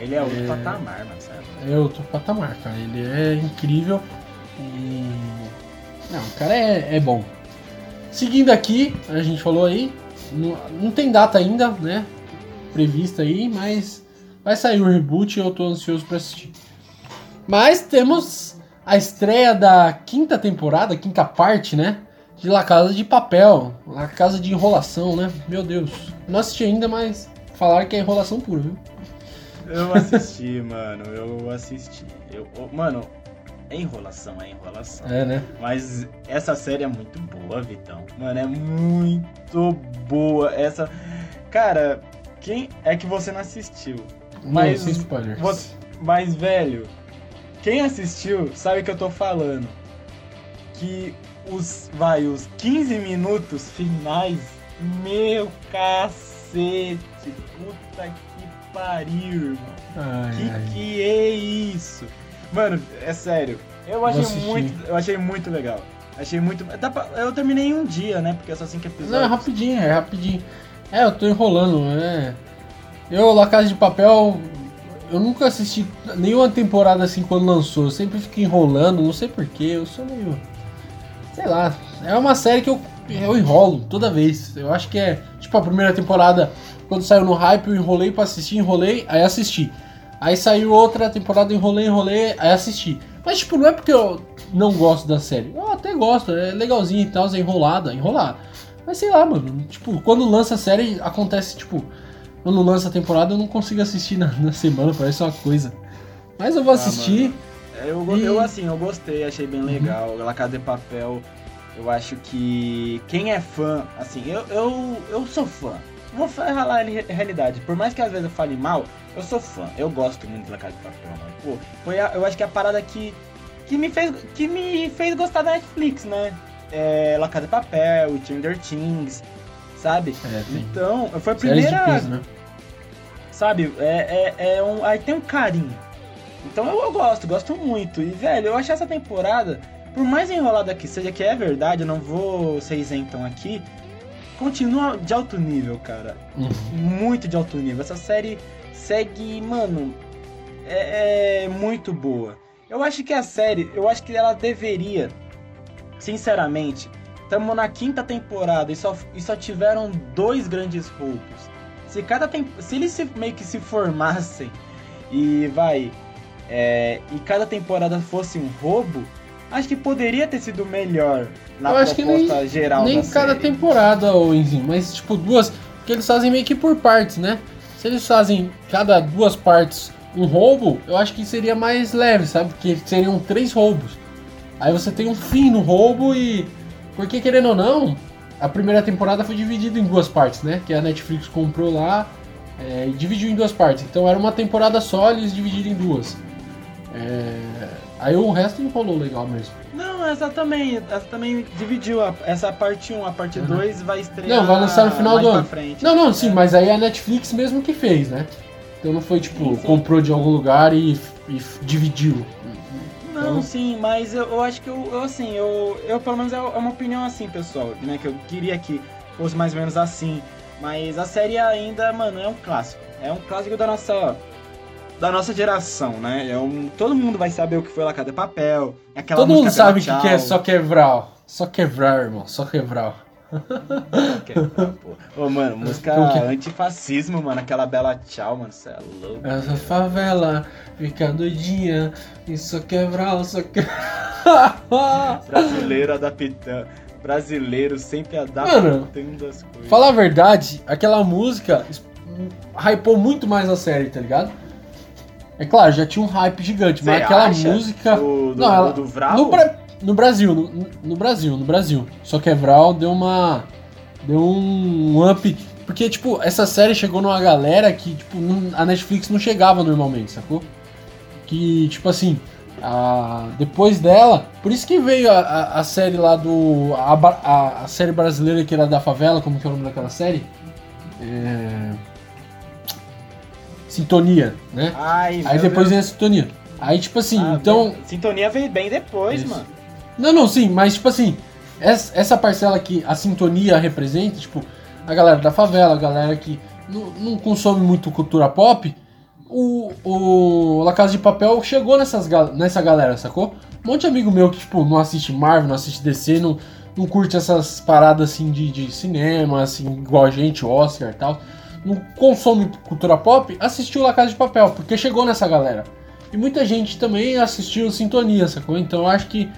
Speaker 2: Ele é outro
Speaker 1: É.
Speaker 2: patamar, mano?
Speaker 1: É outro patamar, cara. Ele é incrível e. Não, o cara é, é bom. Seguindo aqui, a gente falou aí, não, não tem data ainda, né? Prevista aí, mas vai sair o reboot e eu tô ansioso pra assistir. Mas temos a estreia da quinta temporada, quinta parte, né? De La Casa de Papel, La Casa de Enrolação, né? Meu Deus. Não assisti ainda, mas falaram que é enrolação pura, viu?
Speaker 2: Eu assisti, mano, eu assisti. Eu, mano, é enrolação, é enrolação.
Speaker 1: É, né?
Speaker 2: Mas essa série é muito boa, Vitão. Mano, é muito boa. Essa. Cara, quem é que você não assistiu? Mas-
Speaker 1: Não, spoilers.
Speaker 2: Você- Mas, velho, quem assistiu sabe o que eu tô falando. Que os. Vai, os 15 minutos finais. Meu cacete. Puta que pariu, irmão.
Speaker 1: Ai,
Speaker 2: Que
Speaker 1: ai.
Speaker 2: que é isso? Mano, é sério. Eu achei muito, eu achei muito legal. Achei muito, dá pra- eu terminei em um dia, né? Porque é só cinco episódios.
Speaker 1: Não, é rapidinho, é rapidinho. É, eu tô enrolando, né? Eu, La Casa de Papel, eu nunca assisti nenhuma temporada assim quando lançou. Eu sempre fico enrolando, não sei porquê. Eu sou meio. Sei lá. É uma série que eu, eu enrolo toda vez. Eu acho que é. Tipo, a primeira temporada, quando saiu no hype, eu enrolei pra assistir, enrolei, aí assisti. Aí saiu outra temporada, enrolei, enrolei, aí assisti. Mas, tipo, não é porque eu não gosto da série. Eu até gosto, é legalzinho e tal, é enrolada, enrolada. Mas sei lá, mano. Tipo, quando lança a série, acontece, tipo, quando lança a temporada, eu não consigo assistir na, na semana, parece uma coisa. Mas eu vou
Speaker 2: Ah,
Speaker 1: assistir.
Speaker 2: Eu,
Speaker 1: E-
Speaker 2: eu, assim, eu gostei, achei bem
Speaker 1: Uhum.
Speaker 2: legal. La Casa de Papel, eu acho que quem é fã, assim, eu, eu, eu sou fã. Vou falar em realidade. Por mais que às vezes eu fale mal, eu sou fã. Eu gosto muito de La Casa de Papel, mano. Pô, foi a- eu acho que é a parada que, que, me fez, que me fez gostar da Netflix, né? É, La Casa de Papel, Stranger Things, sabe?
Speaker 1: É,
Speaker 2: Então, foi a primeira
Speaker 1: peso, né?
Speaker 2: sabe? É, é, é um, aí tem um carinho. Então eu, eu gosto, gosto muito. E, velho, eu achei essa temporada, por mais enrolada que seja, que é verdade, eu não vou ser isentão aqui, continua de alto nível, cara.
Speaker 1: Uhum.
Speaker 2: Muito de alto nível. Essa série segue, mano, é, é muito boa. Eu acho que a série, eu acho que ela deveria, sinceramente, estamos na quinta temporada e só, e só tiveram dois grandes roubos. Se cada tem, se eles se, meio que se formassem e vai é, e cada temporada fosse um roubo, acho que poderia ter sido melhor na
Speaker 1: Eu acho que
Speaker 2: proposta geral
Speaker 1: Nem
Speaker 2: da
Speaker 1: cada
Speaker 2: série.
Speaker 1: temporada, Enzinho, mas tipo duas. Porque eles fazem meio que por partes, né? Se eles fazem cada duas partes um roubo, eu acho que seria mais leve, sabe? Porque seriam três roubos. Aí você tem um fim no roubo e. Porque querendo ou não, a primeira temporada foi dividida em duas partes, né? Que a Netflix comprou lá é, e dividiu em duas partes. Então era uma temporada só, eles dividiram em duas. É, Aí o resto enrolou legal mesmo.
Speaker 2: Não, essa também, essa também dividiu a- essa parte 1, a parte
Speaker 1: Uhum.
Speaker 2: 2 vai estrear
Speaker 1: Não, vai lançar no final do ano.
Speaker 2: frente.
Speaker 1: Não, não, sim,
Speaker 2: É.
Speaker 1: mas aí é a Netflix mesmo que fez, né? Então não foi tipo,
Speaker 2: Sim, sim.
Speaker 1: comprou de algum lugar e, e dividiu.
Speaker 2: Não,
Speaker 1: Então-
Speaker 2: sim, mas eu, eu acho que eu, eu, assim, eu, eu pelo menos é uma opinião assim, pessoal, né? Que eu queria que fosse mais ou menos assim. Mas a série ainda, mano, é um clássico. É um clássico da nossa. Da nossa geração, né? É um, todo mundo vai saber o que foi La Casa de Papel. Aquela
Speaker 1: Todo mundo sabe o que, que é só quebrar. Só quebrar, irmão. Só quebrar.
Speaker 2: Quebrar, pô. Ô, mano, música
Speaker 1: O quê?
Speaker 2: antifascismo, mano. Aquela Bela Tchau, mano. Você é louco.
Speaker 1: Essa favela fica doidinha e só quebrar, só quebrar.
Speaker 2: Brasileiro adaptando. Brasileiro sempre adaptando as coisas.
Speaker 1: Falar a verdade, aquela música es- hypou muito mais a série, tá ligado? É claro, já tinha um hype gigante, mas
Speaker 2: Você
Speaker 1: aquela
Speaker 2: acha?
Speaker 1: música.
Speaker 2: Do, do,
Speaker 1: Não, ela-
Speaker 2: do Vral?
Speaker 1: No, pre- No Brasil, no, no Brasil, no Brasil. Só que Evral deu uma. Deu um up. Porque, tipo, essa série chegou numa galera que, tipo, não- a Netflix não chegava normalmente, sacou? Que, tipo assim, a- depois dela. Por isso que veio a, a, a série lá do. A, a, a série brasileira que era da favela, como que é o nome daquela série? É. Sintonia, né?
Speaker 2: Ai,
Speaker 1: Aí depois
Speaker 2: Deus.
Speaker 1: vem a sintonia. Aí, tipo assim,
Speaker 2: Ah,
Speaker 1: então.
Speaker 2: meu- Sintonia veio bem depois,
Speaker 1: Isso.
Speaker 2: mano.
Speaker 1: Não, não, sim, mas tipo assim, essa, essa parcela que a sintonia representa, tipo, a galera da favela, a galera que não, não consome muito cultura pop, o, o La Casa de Papel chegou nessas, nessa galera, sacou? Um monte de amigo meu que, tipo, não assiste Marvel, não assiste DC, não, não curte essas paradas assim de, de cinema, assim, igual a gente, Oscar e tal, não consome cultura pop, assistiu La Casa de Papel, porque chegou nessa galera. E muita gente também assistiu Sintonia, sacou? Então eu acho que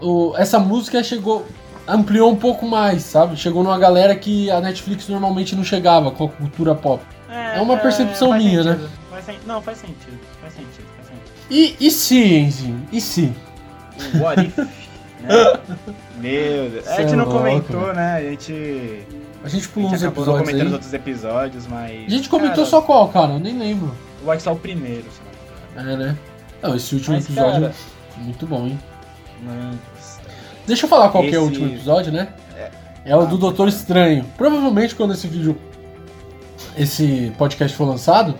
Speaker 1: o- essa música chegou. ampliou um pouco mais, sabe? Chegou numa galera que a Netflix normalmente não chegava com a cultura pop. É uma percepção
Speaker 2: faz
Speaker 1: minha, né?
Speaker 2: sentido. Faz sen- Não, faz sentido. Faz sentido, faz sentido.
Speaker 1: E, e se, Enzinho? E se?
Speaker 2: What If, né? Meu Deus. A gente
Speaker 1: é
Speaker 2: não
Speaker 1: louco,
Speaker 2: comentou,
Speaker 1: mano.
Speaker 2: né? A gente.
Speaker 1: A gente
Speaker 2: A
Speaker 1: pulou
Speaker 2: gente
Speaker 1: uns episódios
Speaker 2: comentando os outros episódios, mas.
Speaker 1: A gente comentou
Speaker 2: cara,
Speaker 1: só qual, cara? Eu nem lembro.
Speaker 2: Eu acho que só o primeiro, se não.
Speaker 1: É, né? Não, esse último
Speaker 2: Mas,
Speaker 1: episódio
Speaker 2: cara,
Speaker 1: muito bom, hein?
Speaker 2: Mano.
Speaker 1: Deixa eu falar qual que é o
Speaker 2: Esse-
Speaker 1: último episódio, né?
Speaker 2: É.
Speaker 1: É o
Speaker 2: Ah,
Speaker 1: do Doutor Estranho. Provavelmente quando esse vídeo, esse podcast for lançado,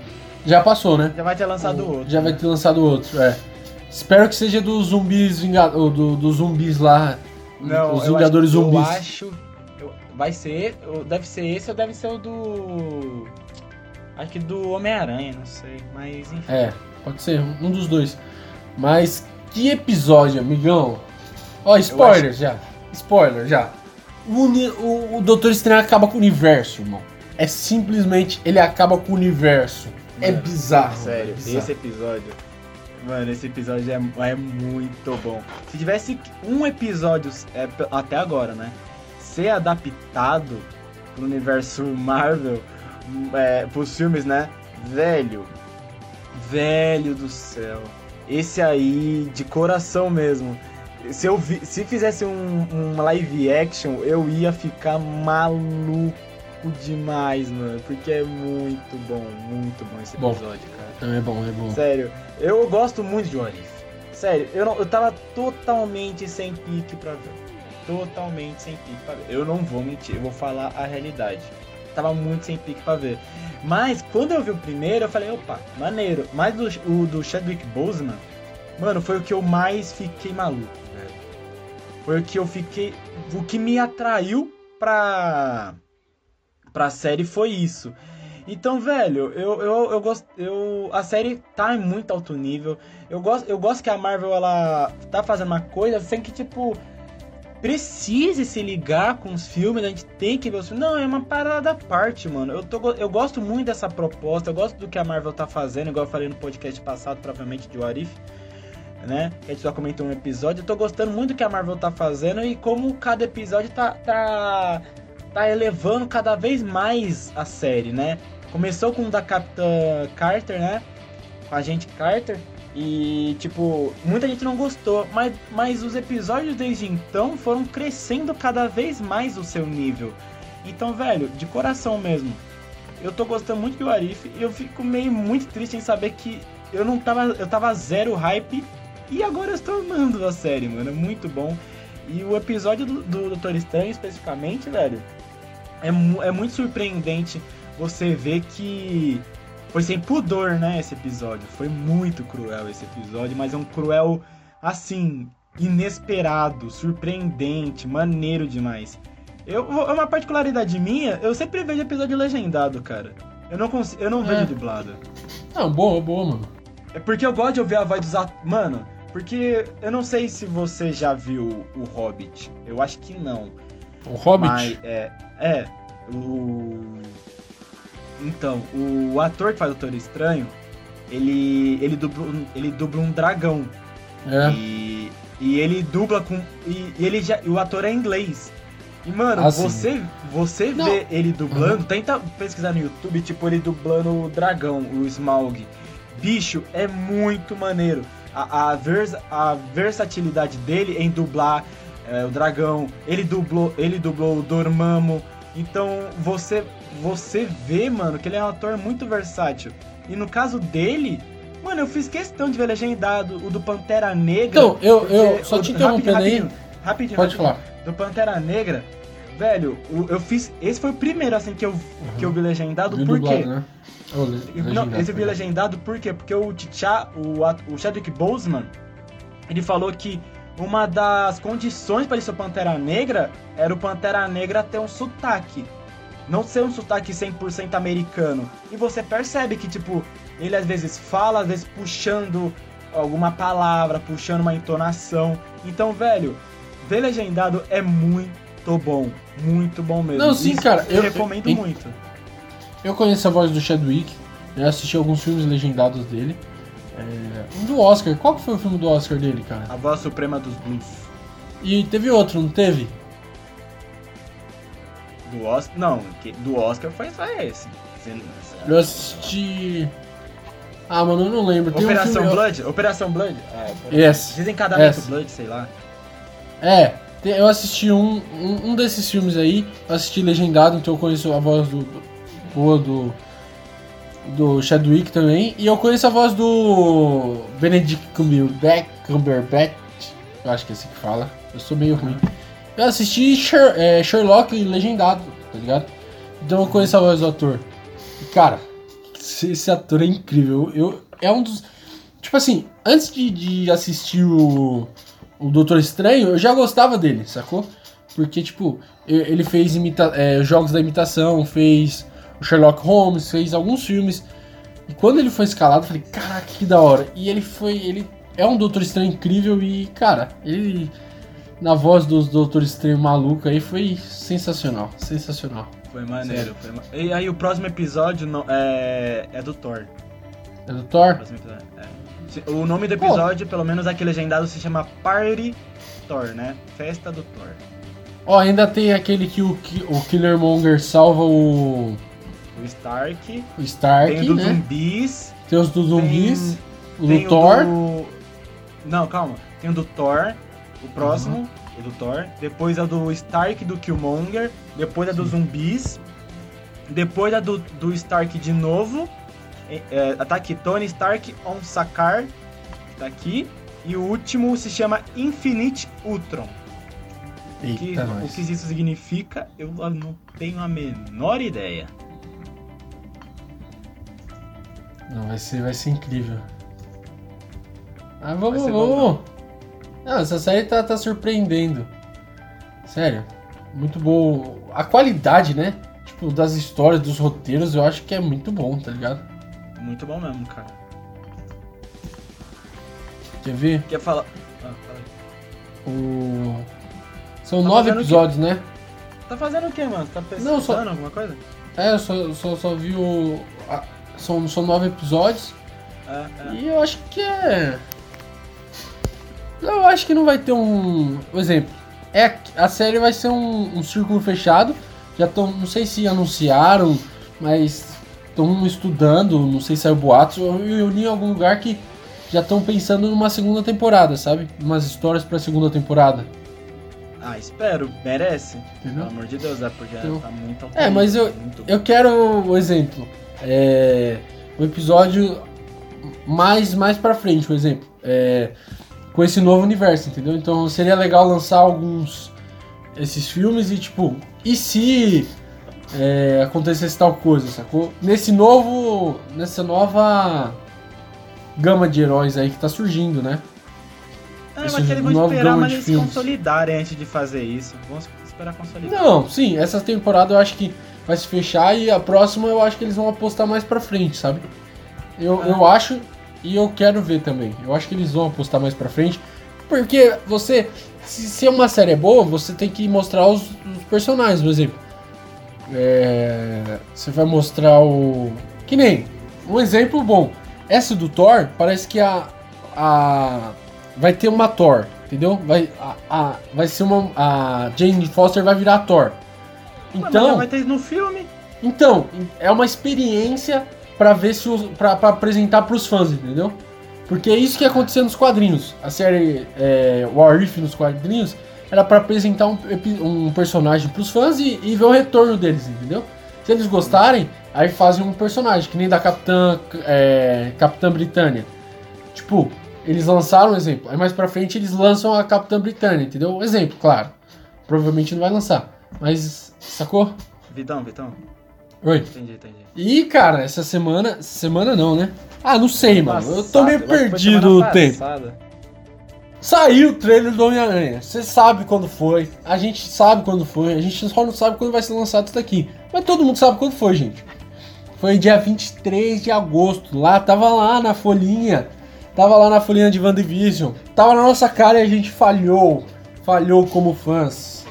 Speaker 1: já passou, né?
Speaker 2: Já vai ter lançado outro.
Speaker 1: Já vai
Speaker 2: né?
Speaker 1: ter lançado outro, é. Espero que seja dos zumbis vinga... ou do, dos zumbis lá.
Speaker 2: Não,
Speaker 1: os
Speaker 2: eu
Speaker 1: Vingadores
Speaker 2: acho,
Speaker 1: Zumbis.
Speaker 2: Eu acho. eu- vai ser. Deve ser esse ou deve ser o do. Acho que do Homem-Aranha, não sei. Mas enfim.
Speaker 1: É, pode ser, um dos dois. Mas que episódio, amigão. Ó, spoiler já. Spoiler já. O, o, o Doutor Estranho acaba com o universo, irmão. É simplesmente ele acaba com o universo. é
Speaker 2: Mano,
Speaker 1: bizarro.
Speaker 2: Sério,
Speaker 1: é bizarro.
Speaker 2: esse episódio. Mano, esse episódio é, é muito bom. Se tivesse um episódio é, até agora, né? Ser adaptado pro universo Marvel, hum, é, pros filmes, né? Velho. Velho do céu. Esse aí, de coração mesmo. Se eu vi, se fizesse um, um live action, eu ia ficar maluco demais, mano. Porque é muito bom, muito bom esse
Speaker 1: Bom.
Speaker 2: episódio, cara.
Speaker 1: Não, é bom, é bom.
Speaker 2: Sério, eu gosto muito de What If. Sério, eu, não, eu tava totalmente sem pique pra ver. Totalmente sem pique pra ver. Eu não vou mentir, eu vou falar a realidade. Tava muito sem pique pra ver. Mas quando eu vi o primeiro, eu falei, opa, maneiro. Mas do, o do Chadwick Boseman, mano, foi o que eu mais fiquei maluco, velho. Foi o que eu fiquei. O que me atraiu pra. pra série foi isso. Então, velho, eu, eu, eu gosto. Eu, a série tá em muito alto nível. Eu gosto, eu gosto que a Marvel ela tá fazendo uma coisa sem que, tipo, precise se ligar com os filmes, a gente tem que ver os filmes. Não, é uma parada à parte, mano. Eu, tô, eu gosto muito dessa proposta, eu gosto do que a Marvel tá fazendo, igual eu falei no podcast passado, provavelmente de What If, né? A gente só comentou um episódio. Eu tô gostando muito do que a Marvel tá fazendo e como cada episódio tá. tá tá elevando cada vez mais a série, né? Começou com o da Capitã Carter, né? Com a gente Carter. E, tipo, muita gente não gostou. Mas, mas os episódios desde então foram crescendo cada vez mais o seu nível. Então, velho, de coração mesmo. Eu tô gostando muito do Arif e eu fico meio muito triste em saber que eu não tava. Eu tava zero hype e agora eu estou amando a série, mano. É muito bom. E o episódio do, do Doutor Estranho, especificamente, velho, é, é muito surpreendente você ver que foi sem pudor, né, esse episódio. Foi muito cruel esse episódio, mas é um cruel, assim, inesperado, surpreendente, maneiro demais. Eu, é uma particularidade minha, eu sempre vejo episódio legendado, cara. Eu não, consigo, eu não
Speaker 1: É.
Speaker 2: vejo dublado.
Speaker 1: Não, boa, boa, mano.
Speaker 2: É porque eu gosto de ouvir a voz dos atores. Mano, porque eu não sei se você já viu o Hobbit. Eu acho que não.
Speaker 1: O Hobbit.
Speaker 2: Mas, é, é, o... Então, o ator que faz o Doutor Estranho, ele, ele, dubla, um- ele dubla um dragão.
Speaker 1: É.
Speaker 2: E, e ele dubla com... E, e ele já, e o ator é inglês. E, mano,
Speaker 1: Ah, sim.
Speaker 2: você, você
Speaker 1: Não.
Speaker 2: vê ele dublando, tenta pesquisar no YouTube, tipo, ele dublando o dragão, o Smaug. Bicho, é muito maneiro. a, a, vers, a versatilidade dele em dublar é, o dragão. Ele dublou, ele dublou o Dormammu. Então você você vê, mano, que ele é um ator muito versátil. E no caso dele, mano, eu fiz questão de ver legendado o do Pantera Negra.
Speaker 1: Então, eu, eu só te interrompendo aí.
Speaker 2: Rapidinho, rapidinho,
Speaker 1: Pode
Speaker 2: rapidinho.
Speaker 1: falar.
Speaker 2: Do Pantera Negra, velho, eu fiz. Esse foi o primeiro, assim, que eu, que eu vi legendado. Por
Speaker 1: dublado,
Speaker 2: quê?
Speaker 1: né?
Speaker 2: Não, esse eu vi legendado por quê? Porque o T'Challa, o, o Chadwick Boseman, ele falou que uma das condições para ele ser Pantera Negra era o Pantera Negra ter um sotaque. Não ser um sotaque 100% americano. E você percebe que, tipo, ele às vezes fala, às vezes puxando alguma palavra, puxando uma entonação. Então, velho, ver legendado é muito bom. Muito bom mesmo.
Speaker 1: Não, sim,
Speaker 2: Isso
Speaker 1: cara,
Speaker 2: Eu,
Speaker 1: eu-
Speaker 2: recomendo
Speaker 1: eu-
Speaker 2: muito.
Speaker 1: Eu conheço a voz do Chadwick, já assisti alguns filmes legendados dele. É, um do Oscar, qual que foi o filme do Oscar dele, cara?
Speaker 2: A voz suprema dos blues.
Speaker 1: E teve outro, não teve?
Speaker 2: Do Oscar. Não, do Oscar foi só esse.
Speaker 1: Eu assisti. Ah, mano, eu não lembro. Tem um
Speaker 2: Operação
Speaker 1: filme-
Speaker 2: Blood? Operação Blood? É,
Speaker 1: Yes.
Speaker 2: Desencadamento
Speaker 1: Yes.
Speaker 2: Blood, sei lá.
Speaker 1: É, eu assisti um, um, um desses filmes aí, assisti legendado, então eu conheço a voz do, do boa do do Chadwick também, e eu conheço a voz do Benedict Cumberbatch, Cumberbatch, eu acho que é assim que fala, eu sou meio ruim. Eu assisti Sher- é, Sherlock legendado, tá ligado? Então eu conheço a voz do ator. E, cara, esse, ator é incrível. Eu, é um dos. Tipo assim, antes de, de assistir o, o Doutor Estranho, eu já gostava dele, sacou? Porque, tipo, ele fez imita é, jogos da imitação, fez Sherlock Holmes, fez alguns filmes. E quando ele foi escalado, eu falei, caraca, que da hora. E ele foi. Ele é um Doutor Estranho incrível e, cara, ele. Na voz dos Doutor Estranho maluco aí foi sensacional. Sensacional.
Speaker 2: Foi maneiro. Foi ma- E aí o próximo episódio não- é, é do Thor.
Speaker 1: É do
Speaker 2: O
Speaker 1: Thor?
Speaker 2: episódio, é. O nome do episódio, pelo menos aqui legendado, se chama Party Thor, né? Festa do Thor.
Speaker 1: Ó, ainda tem aquele que o, o Killermonger salva o,
Speaker 2: O Stark.
Speaker 1: o Stark,
Speaker 2: tem o do
Speaker 1: né?
Speaker 2: zumbis.
Speaker 1: Tem os dos zumbis, o
Speaker 2: tem
Speaker 1: do Thor.
Speaker 2: do- Não, calma. Tem o do Thor, o próximo,
Speaker 1: Uhum.
Speaker 2: o do Thor. Depois é o do Stark do Killmonger. Depois é dos zumbis. Depois é do, do Stark de novo. É, é, tá aqui, Tony Stark on Sakaar. Tá aqui. E o último se chama Infinite Ultron. O que,
Speaker 1: Eita,
Speaker 2: o que isso significa, eu não tenho a menor ideia.
Speaker 1: Não, vai ser, vai ser incrível. Ah, vamos,
Speaker 2: ser bom,
Speaker 1: vamos. Não, essa série tá, tá surpreendendo. Sério. Muito bom. A qualidade, né? Tipo, das histórias, dos roteiros, eu acho que é muito bom, tá ligado?
Speaker 2: Muito bom mesmo, cara.
Speaker 1: Quer ver?
Speaker 2: Quer falar? Ah, fala aí.
Speaker 1: O... São
Speaker 2: Tá
Speaker 1: nove episódios, né?
Speaker 2: Tá fazendo o quê, mano? Tá pesquisando
Speaker 1: Não, só-
Speaker 2: alguma coisa?
Speaker 1: É, eu só, só, só vi o. a- São, são nove episódios.
Speaker 2: É, é.
Speaker 1: E eu acho que é. Eu acho que não vai ter um. Por exemplo, é, a série vai ser um, um círculo fechado. Já estão. Não sei se anunciaram, mas estão estudando. Não sei se saiu boatos. Eu, eu li em algum lugar que já estão pensando numa segunda temporada, sabe? Umas histórias pra segunda temporada.
Speaker 2: Ah, espero. Merece.
Speaker 1: Entendeu?
Speaker 2: Pelo amor de Deus, é porque
Speaker 1: Então-
Speaker 2: tá muito
Speaker 1: É, mas eu-
Speaker 2: muito-
Speaker 1: Eu quero o exemplo. É, o episódio mais mais para frente, por exemplo, é, com esse novo universo, entendeu? Então seria legal lançar alguns esses filmes e tipo, e se é, acontecesse tal coisa, sacou? Nesse novo, nessa nova gama de heróis aí que tá surgindo, né?
Speaker 2: Ah,
Speaker 1: esse
Speaker 2: acho que eles vão esperar mais eles
Speaker 1: filmes.
Speaker 2: consolidarem antes de fazer isso. Vamos esperar consolidar.
Speaker 1: Não, sim, essa temporada eu acho que vai se fechar e a próxima eu acho que eles vão apostar mais pra frente, sabe? Eu,
Speaker 2: Ah.
Speaker 1: eu acho e eu quero ver também. Eu acho que eles vão apostar mais pra frente. Porque você, se, se uma série é boa, você tem que mostrar os, os personagens, por exemplo. É, você vai mostrar o. Que nem. Um exemplo bom. Essa do Thor, parece que a. a vai ter uma Thor, entendeu? Vai, a, a- vai ser uma. A Jane Foster vai virar a Thor.
Speaker 2: Ué, mas
Speaker 1: Então,
Speaker 2: vai ter no filme.
Speaker 1: então é uma experiência pra ver se os, pra, pra apresentar pros fãs, entendeu? Porque é isso que acontecia nos quadrinhos. A série é, War If nos quadrinhos era pra apresentar um, um personagem pros fãs e, e ver o retorno deles, entendeu? Se eles gostarem, aí fazem um personagem, que nem da Capitã, é, Capitã Britânia. Tipo, eles lançaram um exemplo. Aí mais pra frente eles lançam a Capitã Britânia, entendeu? Um exemplo, claro. Provavelmente não vai lançar. Mas, sacou?
Speaker 2: Vitão, Vitão.
Speaker 1: Oi.
Speaker 2: Entendi, entendi.
Speaker 1: E, cara, essa semana. Semana não, né? Ah, não sei, mano. Eu tô
Speaker 2: Passada,
Speaker 1: meio
Speaker 2: eu que foi
Speaker 1: perdido no tempo.
Speaker 2: passada.
Speaker 1: Saiu o trailer do Homem-Aranha. Você sabe quando foi. A gente sabe quando foi. A gente só não sabe quando vai ser lançado isso daqui. Mas todo mundo sabe quando foi, gente. Foi dia 23 de agosto. Lá, tava lá na folhinha. Tava lá na folhinha de WandaVision. Tava na nossa cara e a gente falhou. Falhou como fãs.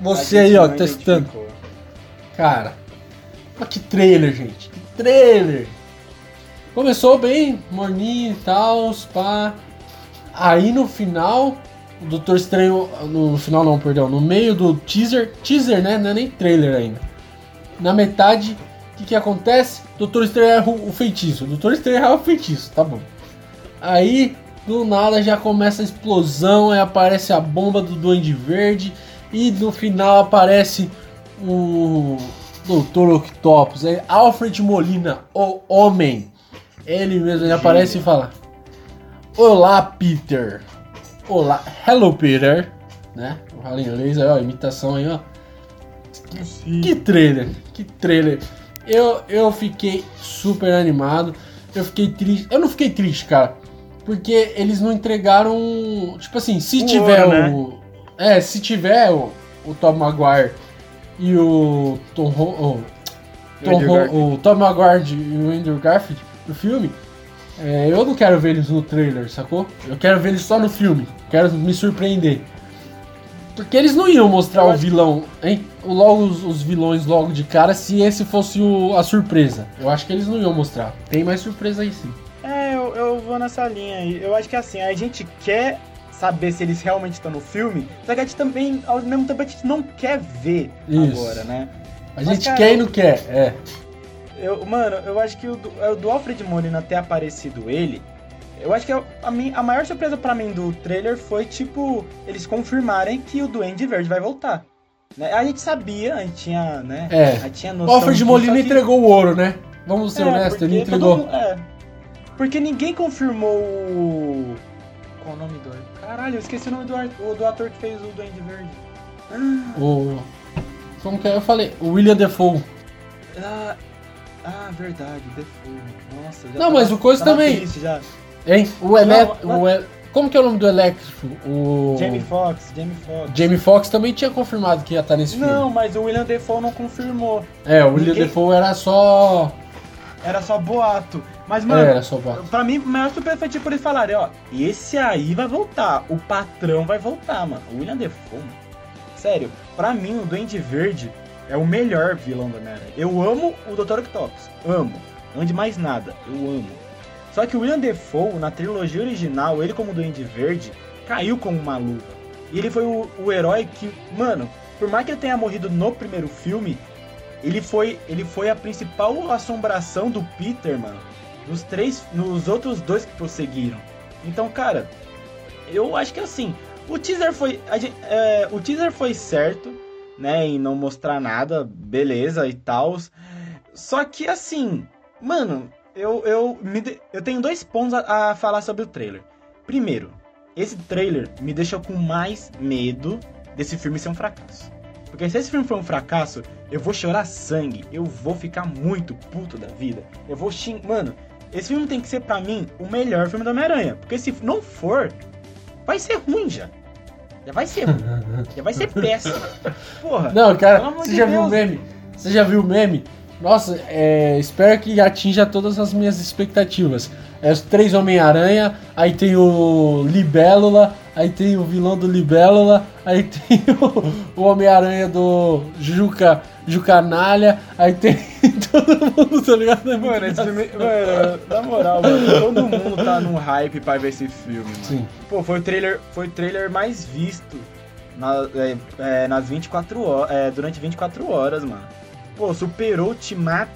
Speaker 1: Você aí, ó, testando.
Speaker 2: identificou.
Speaker 1: Cara, mas que trailer, gente. Que trailer. Começou bem, morninho e tal, pá. Aí no final, o Doutor Estranho. No final não, perdão. No meio do teaser. Teaser, né? Não é nem trailer ainda. Na metade, o que, que acontece? Doutor Estranho erra o feitiço. O Doutor Estranho erra o feitiço, tá bom. Aí, do nada, já começa a explosão. Aí aparece a bomba do Duende Verde. E no final aparece o Doutor Octopus. Aí, Alfred Molina, o homem. Ele mesmo, ele aparece e fala: Olá, Peter. Olá, hello, Peter. Né? Eu falo em inglês aí, ó, imitação aí, ó. Que trailer, que trailer. Eu, eu fiquei super animado. Eu fiquei triste. Eu não fiquei triste, cara. Porque eles não entregaram. Tipo assim, se
Speaker 2: O
Speaker 1: tiver
Speaker 2: ouro, né?
Speaker 1: O. É, se tiver o, o Tom Maguire e o Tom, o, Tom,
Speaker 2: Garfield.
Speaker 1: o Tom Maguire e o Andrew Garfield no filme, é, eu não quero ver eles no trailer, sacou? Eu quero ver eles só no filme. Quero me surpreender. Porque eles não iam mostrar
Speaker 2: Eu
Speaker 1: o vilão, hein? Logo os, os vilões logo de cara se esse fosse o- a surpresa. Eu acho que eles não iam mostrar. Tem mais surpresa aí sim.
Speaker 2: É, eu, eu vou nessa linha aí. Eu acho que assim, a gente quer saber se eles realmente estão no filme, só que a gente também, ao mesmo tempo, a gente não quer ver
Speaker 1: Isso.
Speaker 2: agora, né?
Speaker 1: A
Speaker 2: Mas,
Speaker 1: gente
Speaker 2: cara,
Speaker 1: quer e não quer, é.
Speaker 2: Eu, mano, eu acho que o do, é o do Alfred Molina ter aparecido ele, eu acho que a, a, mim- a maior surpresa pra mim do trailer foi, tipo, eles confirmarem que o Duende Verde vai voltar. Né? A gente sabia, a gente tinha, né?
Speaker 1: É.
Speaker 2: A gente tinha
Speaker 1: O
Speaker 2: noção
Speaker 1: Alfred
Speaker 2: disso,
Speaker 1: Molina
Speaker 2: que-
Speaker 1: entregou o ouro, né? Vamos ser
Speaker 2: É,
Speaker 1: honestos, ele entregou.
Speaker 2: mundo- é. Porque ninguém confirmou o. Qual o nome do. Caralho, eu esqueci o nome do, o- do ator que fez o Duende Verde.
Speaker 1: O. Como que? Eu falei? O William Defoe.
Speaker 2: Ah, ah verdade, Defoe. Nossa, já
Speaker 1: Não, mas o coisa também.
Speaker 2: triste já.
Speaker 1: Hein? O Electro.
Speaker 2: Não,
Speaker 1: o Como que é o nome do Electro? O.
Speaker 2: Jamie Foxx, Jamie Foxx.
Speaker 1: Jamie Foxx também tinha confirmado que ia estar nesse filme.
Speaker 2: Não, mas o William Defoe não confirmou.
Speaker 1: É, o William
Speaker 2: Ninguém-
Speaker 1: Defoe era só.
Speaker 2: Era só boato. Mas, mano,
Speaker 1: É.
Speaker 2: Pra mim, o maior surpresa foi tipo eles falarem, ó, esse aí vai voltar, o patrão vai voltar, mano. O William Defoe, mano. Sério, pra mim o Duende Verde é o melhor vilão da Homem-Aranha. Eu amo o Dr. Octopus, amo. Não de mais nada, eu amo. Só que o William Defoe, na trilogia original, ele como Duende Verde, caiu como uma luva. E ele foi o, o herói que, mano, por mais que ele tenha morrido no primeiro filme, ele foi, ele foi a principal assombração do Peter, mano nos três, nos outros dois que prosseguiram. Então, cara, eu acho que assim, o teaser foi, a gen- é, o teaser foi certo, né, em não mostrar nada, beleza e tal. Só que assim, mano, eu eu me de- eu tenho dois pontos a, a falar sobre o trailer. Primeiro, esse trailer me deixa com mais medo desse filme ser um fracasso. Porque se esse filme for um fracasso, eu vou chorar sangue, eu vou ficar muito puto da vida. Eu vou xing... Mano, esse filme tem que ser pra mim o melhor filme da Homem-Aranha. Porque se não for, vai ser ruim já. Já vai ser ruim. já vai ser péssimo. Porra.
Speaker 1: Não, cara, você
Speaker 2: de
Speaker 1: já viu o
Speaker 2: Deus.
Speaker 1: meme? Você já viu o meme? Nossa, é, espero que atinja todas as minhas expectativas. É os três Homem-Aranha, aí tem o Libélula, aí tem o vilão do Libélula, aí tem o, o Homem-Aranha do Juca, Jucanalha, aí tem todo mundo, tá ligado? É
Speaker 2: Mano, esse filme. Mano, na moral, mano, todo mundo tá num hype pra ver esse filme, mano.
Speaker 1: Sim.
Speaker 2: Pô, foi o trailer, foi o trailer mais visto na- é, é, nas 24 horas, durante 24 horas, mano. Pô, superou o Ultimato,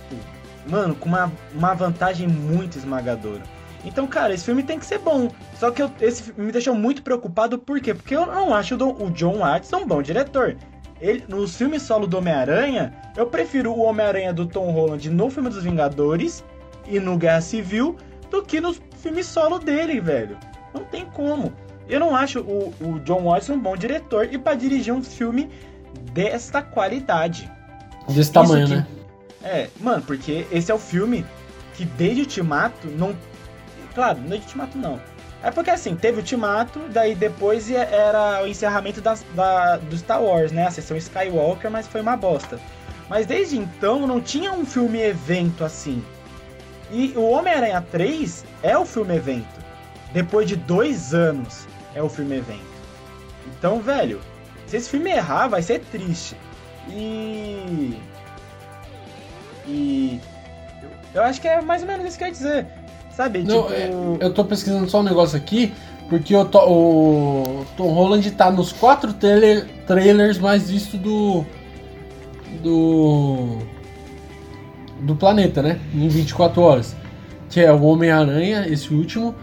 Speaker 2: mano, com uma, uma vantagem muito esmagadora. Então, cara, esse filme tem que ser bom. Só que eu, esse filme me deixou muito preocupado, por quê? Porque eu não acho o, Don- o John Watts um bom diretor. Ele, nos filmes solo do Homem-Aranha, eu prefiro o Homem-Aranha do Tom Holland no filme dos Vingadores e no Guerra Civil do que nos filmes solo dele, velho. Não tem como. Eu não acho o, o John Watts um bom diretor e pra dirigir um filme desta qualidade.
Speaker 1: Desse tamanho,
Speaker 2: que-
Speaker 1: né?
Speaker 2: É, mano, porque esse é o filme que desde Ultimato não. Claro, não desde Ultimato não. É porque assim, teve Ultimato, daí depois era o encerramento das- da, do Star Wars, né? A sessão Skywalker, mas foi uma bosta. Mas desde então não tinha um filme evento assim. E o Homem-Aranha 3 é o filme evento. Depois de dois anos é o filme evento. Então, velho, se esse filme errar, vai ser triste. E. E. Eu acho que é mais ou menos isso que eu ia dizer. Sabe?
Speaker 1: Não,
Speaker 2: tipo.
Speaker 1: é- Eu tô pesquisando só um negócio aqui, porque o, o Tom Holland tá nos quatro trailer- trailers mais vistos do. do. do planeta, né? Em 24 horas. Que é o Homem-Aranha, esse último,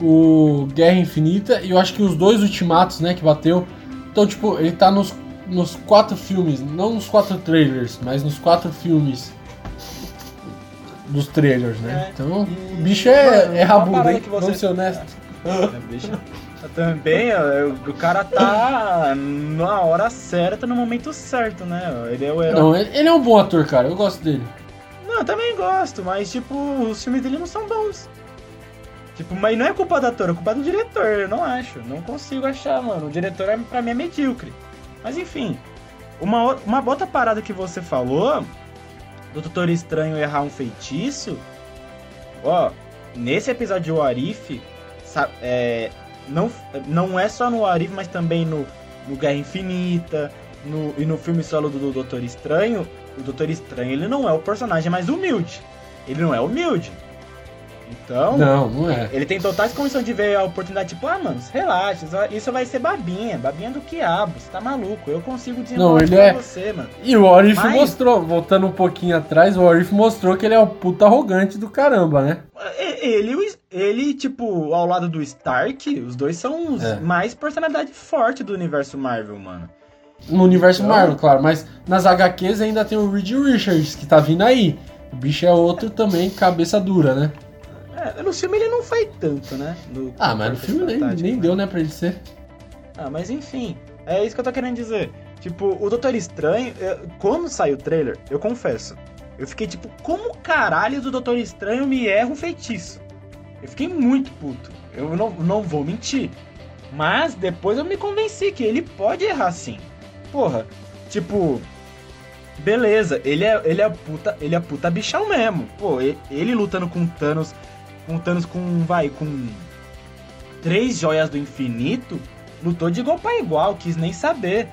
Speaker 1: o Guerra Infinita e eu acho que os dois ultimatos, né, que bateu. Então, tipo, ele tá nos, nos quatro filmes, não nos quatro trailers, mas nos quatro filmes dos trailers, né?
Speaker 2: É,
Speaker 1: Então,
Speaker 2: e-
Speaker 1: o bicho é,
Speaker 2: mano,
Speaker 1: é rabudo, hein?
Speaker 2: que você-
Speaker 1: Vamos ser honestos.
Speaker 2: É, bicho. Também, ó, o cara tá na hora certa, no momento certo, né? Ele é o herói.
Speaker 1: Não, ele, ele é um bom ator, cara. Eu gosto dele.
Speaker 2: Não, eu também gosto, mas tipo, os filmes dele não são bons. Tipo, mas não é culpa do ator, é culpa do diretor, eu não acho. Não consigo achar, mano. O diretor é, pra mim é medíocre. Mas enfim, uma, uma outra parada que você falou do Doutor Estranho errar um feitiço. Ó, nesse episódio de Warif, é, não, não é só no Warif, mas também no, no Guerra Infinita no, e no filme solo do Doutor Estranho. O Doutor Estranho ele não é o personagem mais humilde. Ele não é humilde. Então,
Speaker 1: Não, não é.
Speaker 2: ele tem totais condições de ver a oportunidade, tipo, ah, mano, relaxa, isso vai- ser babinha, babinha do quiabo, você tá maluco, eu consigo desenrolar
Speaker 1: Não, é-
Speaker 2: você, mano.
Speaker 1: E o Orif
Speaker 2: Mas-
Speaker 1: mostrou, voltando um pouquinho atrás, o Orif mostrou que ele é o puta arrogante do caramba, né?
Speaker 2: Ele, ele, tipo, ao lado do Stark, os dois são os
Speaker 1: É.
Speaker 2: mais personalidade forte do universo Marvel, mano.
Speaker 1: No universo
Speaker 2: Então-
Speaker 1: Marvel, claro, mas nas HQs ainda tem o Reed Richards, que tá vindo aí. O bicho é outro também, cabeça dura, né?
Speaker 2: É, no filme ele não foi tanto, né? No-
Speaker 1: Ah, mas no filme nem, nem
Speaker 2: né?
Speaker 1: deu, né, pra ele ser.
Speaker 2: Ah, mas enfim, é isso que eu tô querendo dizer. Tipo, o Doutor Estranho, eu- quando saiu o trailer, eu confesso, eu fiquei tipo, como caralho o Doutor Estranho me erra um feitiço? Eu fiquei muito puto. Eu não, não vou mentir. Mas depois eu me convenci que ele pode errar sim. Porra, tipo, beleza, ele é, ele é puta, ele é puta bichão mesmo. Pô, ele, ele lutando com Thanos, com Thanos com, vai, com três joias do infinito, lutou de igual pra igual, quis nem saber.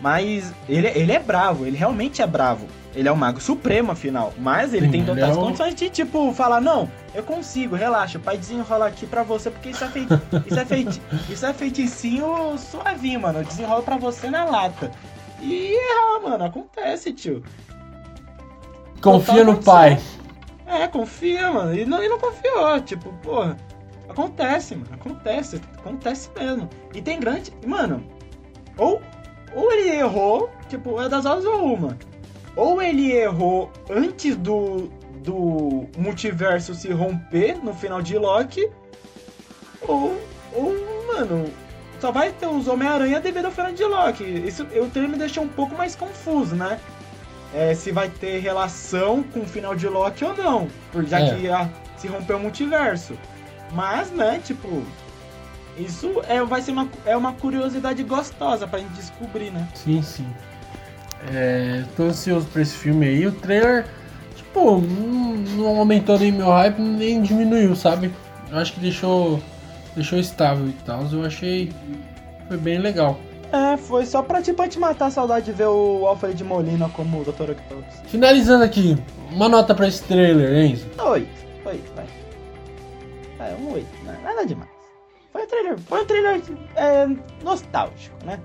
Speaker 2: Mas ele, ele é bravo, ele realmente é bravo. Ele é o mago supremo, afinal. Mas ele
Speaker 1: Sim,
Speaker 2: tem
Speaker 1: ele
Speaker 2: totais
Speaker 1: é o-
Speaker 2: condições de, tipo, falar, não, eu consigo, relaxa, o pai desenrola aqui pra você, porque isso é, fei isso é, feiti isso é feiticinho suavinho, mano. Eu desenrolo pra você na lata. E errar, mano, acontece, tio.
Speaker 1: Confia no
Speaker 2: condição.
Speaker 1: pai.
Speaker 2: É, confia, mano. E não, e não confiou, tipo, porra. Acontece, mano. Acontece. Acontece mesmo. E tem grande. Mano, ou, ou ele errou, tipo, é das horas ou uma. Ou ele errou antes do, do multiverso se romper no final de Loki. Ou, ou mano, só vai ter os Homem-Aranha devido ao final de Loki. Isso o trailer me deixou um pouco mais confuso, né? É, se vai ter relação com o final de Loki ou não. Já
Speaker 1: É.
Speaker 2: que ah, se rompeu o multiverso. Mas, né, tipo. Isso é, vai ser uma, é uma curiosidade gostosa pra gente descobrir, né?
Speaker 1: Sim, sim. É, tô ansioso pra esse filme aí. O trailer, tipo, não, não aumentou nem meu hype, nem diminuiu, sabe? Eu acho que deixou, deixou estável e tal. Eu achei. Foi bem legal.
Speaker 2: É, foi só pra, tipo, te matar a saudade de ver o Alfred Molina como o Dr. Octopus.
Speaker 1: Finalizando aqui, uma nota pra esse trailer, Enzo.
Speaker 2: Oito, oito, vai. É, um oito, né? nada demais. Foi um trailer, foi um trailer é, nostálgico, né?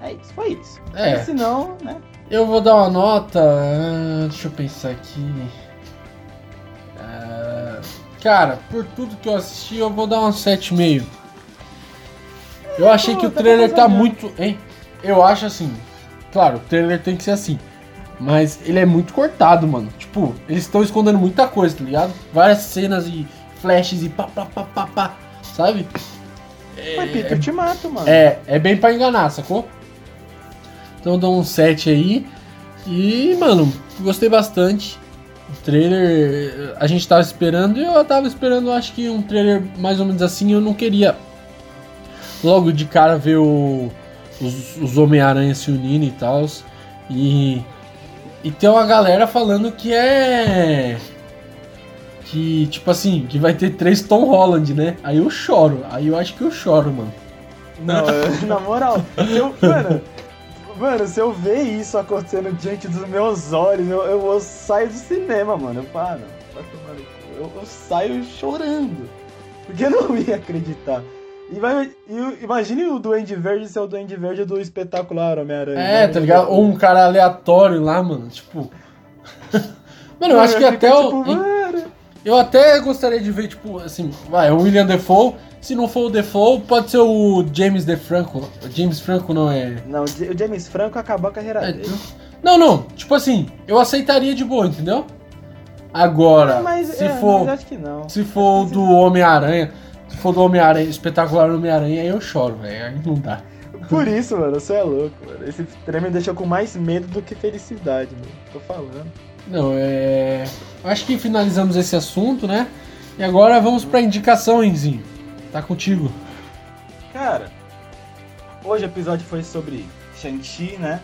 Speaker 2: É isso, foi isso.
Speaker 1: É.
Speaker 2: Se não, né?
Speaker 1: Eu vou dar uma nota. ah, Deixa eu pensar aqui. Ah, Cara, por tudo que eu assisti, eu vou dar um 7,5. Eu achei que o
Speaker 2: tá
Speaker 1: trailer tá
Speaker 2: bom,
Speaker 1: muito. Hein? Eu acho assim. Claro, o trailer tem que ser assim. Mas ele é muito cortado, mano. Tipo, eles estão escondendo muita coisa, tá ligado? Várias cenas e flashes e pá, pá, pá, pá, pá. Sabe?
Speaker 2: Mas Pipe, eu te mato, mano.
Speaker 1: É, é bem pra enganar, sacou? Então eu dou um 7 aí. E, mano, gostei bastante. O trailer a gente tava esperando e eu tava esperando, acho que um trailer mais ou menos assim. Eu não queria logo de cara ver o, os, os Homem-Aranha se unindo e tal. E, e tem uma galera falando que é. Que, tipo assim, que vai ter três Tom Holland, né? Aí eu choro. Aí eu acho que eu choro, mano.
Speaker 2: Não, eu- na moral, se eu, mano, mano, se eu ver isso acontecendo diante dos meus olhos, eu, eu, eu saio do cinema, mano. Eu paro, eu, eu saio chorando. Porque eu não ia acreditar. Imagine o Duende Verde ser o Duende Verde do espetacular Homem-Aranha.
Speaker 1: É,
Speaker 2: né?
Speaker 1: tá ligado? Ou um cara aleatório lá, mano. Tipo. Mano, eu acho que até o.
Speaker 2: tipo, mano,
Speaker 1: Eu até gostaria de ver, tipo, assim, vai, o William Defoe. Se não for o Defoe, pode ser o James DeFranco. O James Franco não é.
Speaker 2: Não, o James Franco acabou a carreira
Speaker 1: é
Speaker 2: dele.
Speaker 1: não, não. Tipo assim, eu aceitaria de boa, entendeu? Agora,
Speaker 2: Mas,
Speaker 1: se
Speaker 2: é,
Speaker 1: for.
Speaker 2: mas acho que não.
Speaker 1: Se for o do Homem-Aranha. Se for do Homem-Aranha, espetacular Homem-Aranha, aí eu choro, velho. Aí não dá.
Speaker 2: Por isso, mano, você é louco, mano. Esse trem me deixou com mais medo do que felicidade, mano. Tô falando.
Speaker 1: Não, é. Acho que finalizamos esse assunto, né? E agora vamos pra indicação, Enzinho. Tá contigo.
Speaker 2: Cara, hoje o episódio foi sobre Shang-Chi, né?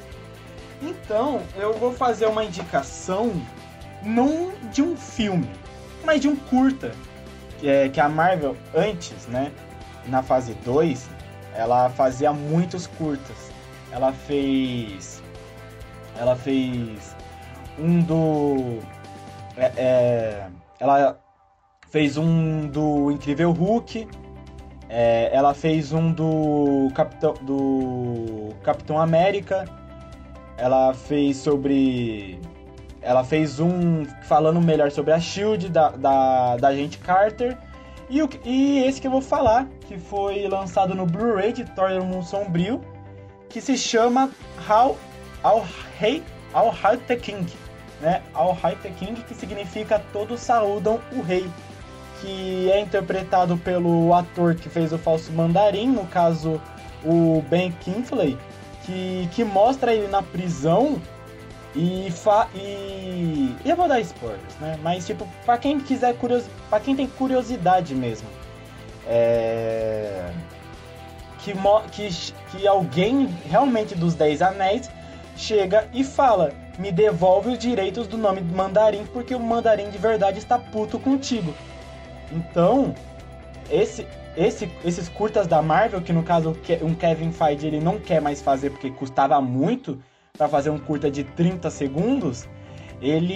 Speaker 2: Então, eu vou fazer uma indicação não de um filme, mas de um curta. Que, é, que a Marvel, antes, né? Na fase 2, ela fazia muitos curtas. Ela fez. Ela fez um do. é, é, ela fez um do Incrível Hulk. É, ela fez um do Capitão, do Capitão América. Ela fez sobre. Ela fez um falando melhor sobre a Shield, da, da, da Agente Carter. E, o, e esse que eu vou falar, que foi lançado no Blu-ray de Thor Mundo Sombrio, que se chama How Al Rei Al High the King, né? Al High the King, que significa todos saúdam o rei que é interpretado pelo ator que fez o falso mandarim, no caso o Ben Kingsley, que, que mostra ele na prisão e, fa e eu vou dar spoilers, né? Mas tipo, para quem quiser curios, para quem tem curiosidade mesmo, é que, que que alguém realmente dos Dez Anéis chega e fala: "Me devolve os direitos do nome do mandarim porque o mandarim de verdade está puto contigo". Então, esse, esse, esses curtas da Marvel, que no caso um Kevin Feige ele não quer mais fazer porque custava muito para fazer um curta de 30 segundos, ele,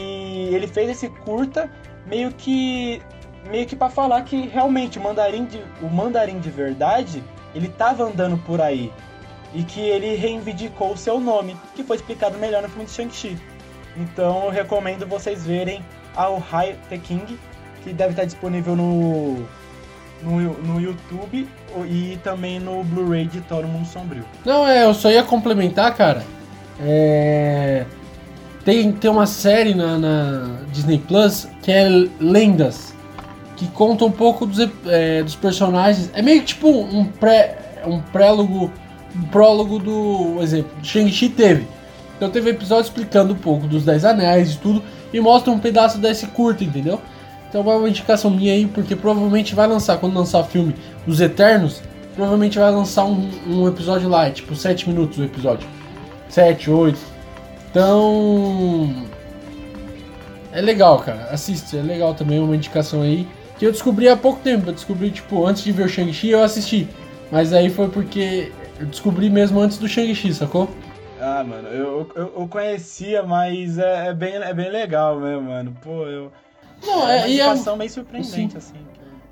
Speaker 2: ele fez esse curta meio que meio que para falar que realmente o mandarim de, o mandarim de verdade ele tava andando por aí e que ele reivindicou o seu nome, que foi explicado melhor no filme de Shang-Chi. Então eu recomendo vocês verem Ao High The King, que deve estar disponível no, no, no YouTube e também no Blu-ray de Thor Mundo Sombrio.
Speaker 1: Não, é, eu só ia complementar, cara. É. Tem, tem uma série na, na Disney Plus que é Lendas, que conta um pouco dos, é, dos personagens. É meio que tipo um pré. um prélogo. um prólogo do. exemplo, Shang-Chi teve. Então teve episódio explicando um pouco dos Dez Anéis e tudo. E mostra um pedaço desse curto, entendeu? Então vai uma indicação minha aí, porque provavelmente vai lançar, quando lançar o filme Os Eternos, provavelmente vai lançar um, um episódio lá, é tipo 7 minutos o episódio. 7, 8. Então. É legal, cara. Assiste, é legal também, uma indicação aí. Que eu descobri há pouco tempo. Eu descobri, tipo, antes de ver o Shang-Chi, eu assisti. Mas aí foi porque eu descobri mesmo antes do Shang-Chi, sacou?
Speaker 2: Ah, mano, eu, eu, eu conhecia, mas é, é bem, é bem legal mesmo, mano. Pô, eu.
Speaker 1: Não,
Speaker 2: é
Speaker 1: é,
Speaker 2: uma
Speaker 1: é, um-
Speaker 2: indicação bem surpreendente, assim.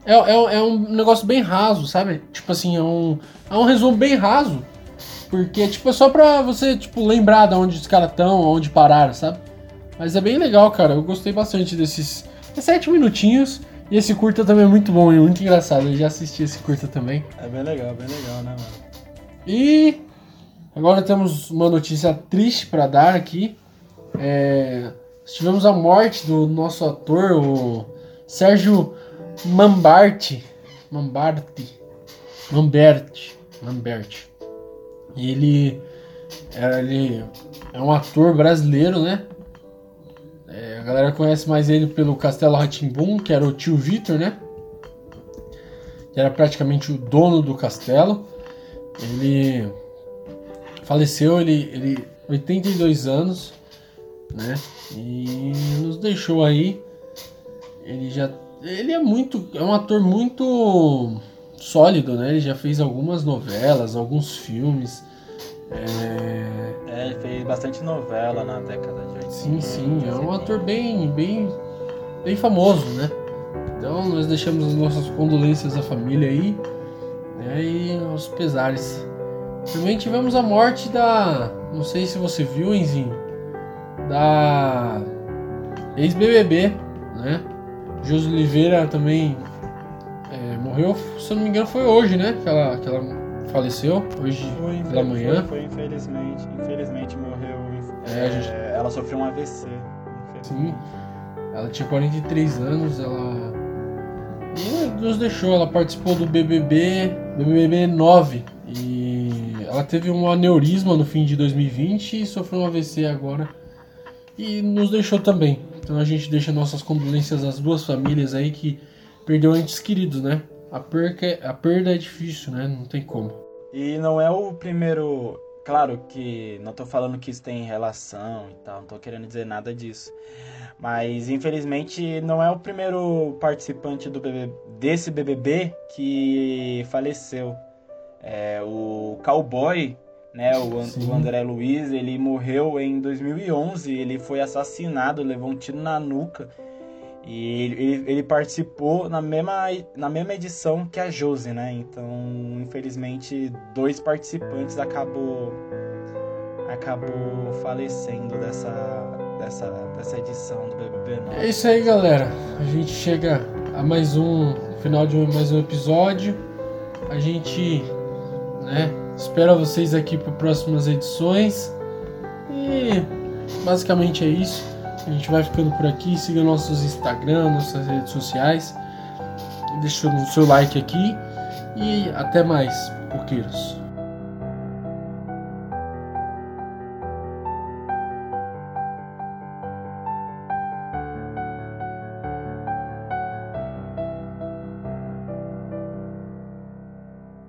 Speaker 1: é, é, é um negócio bem raso, sabe? Tipo assim, é um, é um resumo bem raso. Porque, tipo, é só pra você, tipo, lembrar de onde os caras estão, onde pararam, sabe? Mas é bem legal, cara. Eu gostei bastante desses é sete minutinhos E esse curta também é muito bom e muito engraçado. Eu já assisti esse curta também.
Speaker 2: É bem legal, bem legal, né, mano?
Speaker 1: E agora temos uma notícia triste para dar aqui. É, tivemos a morte do nosso ator, o Sérgio Mambarti. Mambarti. Mamberti. Mamberti. Ele, é, ele é um ator brasileiro, né? É, a galera conhece mais ele pelo Castelo Ratimbum, que era o tio Vitor, né? Que era praticamente o dono do castelo. Ele faleceu, ele, ele 82 anos, né? E nos deixou aí. Ele já ele é muito, é um ator muito sólido, né? Ele já fez algumas novelas, alguns filmes. É...
Speaker 2: é, ele fez bastante novela na década de 80.
Speaker 1: Sim, sim, é um ator bem, bem, bem famoso, né? Então nós deixamos as nossas condolências à família aí, né? E aos pesares. Também tivemos a morte da, não sei se você viu, Enzinho, da ex-BBB, né? Josi Oliveira também morreu, se eu não me engano, foi hoje, né? Que ela, que ela faleceu, hoje
Speaker 2: foi,
Speaker 1: pela manhã.
Speaker 2: Foi, foi, infelizmente. Infelizmente morreu.
Speaker 1: É, gente...
Speaker 2: Ela sofreu um AVC.
Speaker 1: Sim. Ela tinha 43 anos, ela. Nos deixou, ela participou do BBB, BBB 9. E ela teve um aneurisma no fim de 2020 e sofreu um AVC agora. E nos deixou também. Então a gente deixa nossas condolências às duas famílias aí que perdeu entes queridos, né? A perca, a perda é difícil, né? Não tem como.
Speaker 2: E não é o primeiro. Claro que não tô falando que isso tem relação e tal, não tô querendo dizer nada disso. Mas infelizmente não é o primeiro participante do BBB, desse BBB que faleceu. É, o Cowboy, né, o, o, André Luiz, ele morreu em 2011, ele foi assassinado, levou um tiro na nuca. E ele, ele, participou na mesma, na mesma edição que a Josi, né? Então, infelizmente, dois participantes acabou acabou falecendo dessa, dessa, dessa edição do BBB 9.
Speaker 1: É isso aí, galera. A gente chega a mais um final de mais um episódio. A gente, né, espera vocês aqui para próximas edições. E basicamente é isso. A gente vai ficando por aqui. Siga nossos Instagram, nossas redes sociais. Deixa o seu like aqui. E até mais, porqueiros.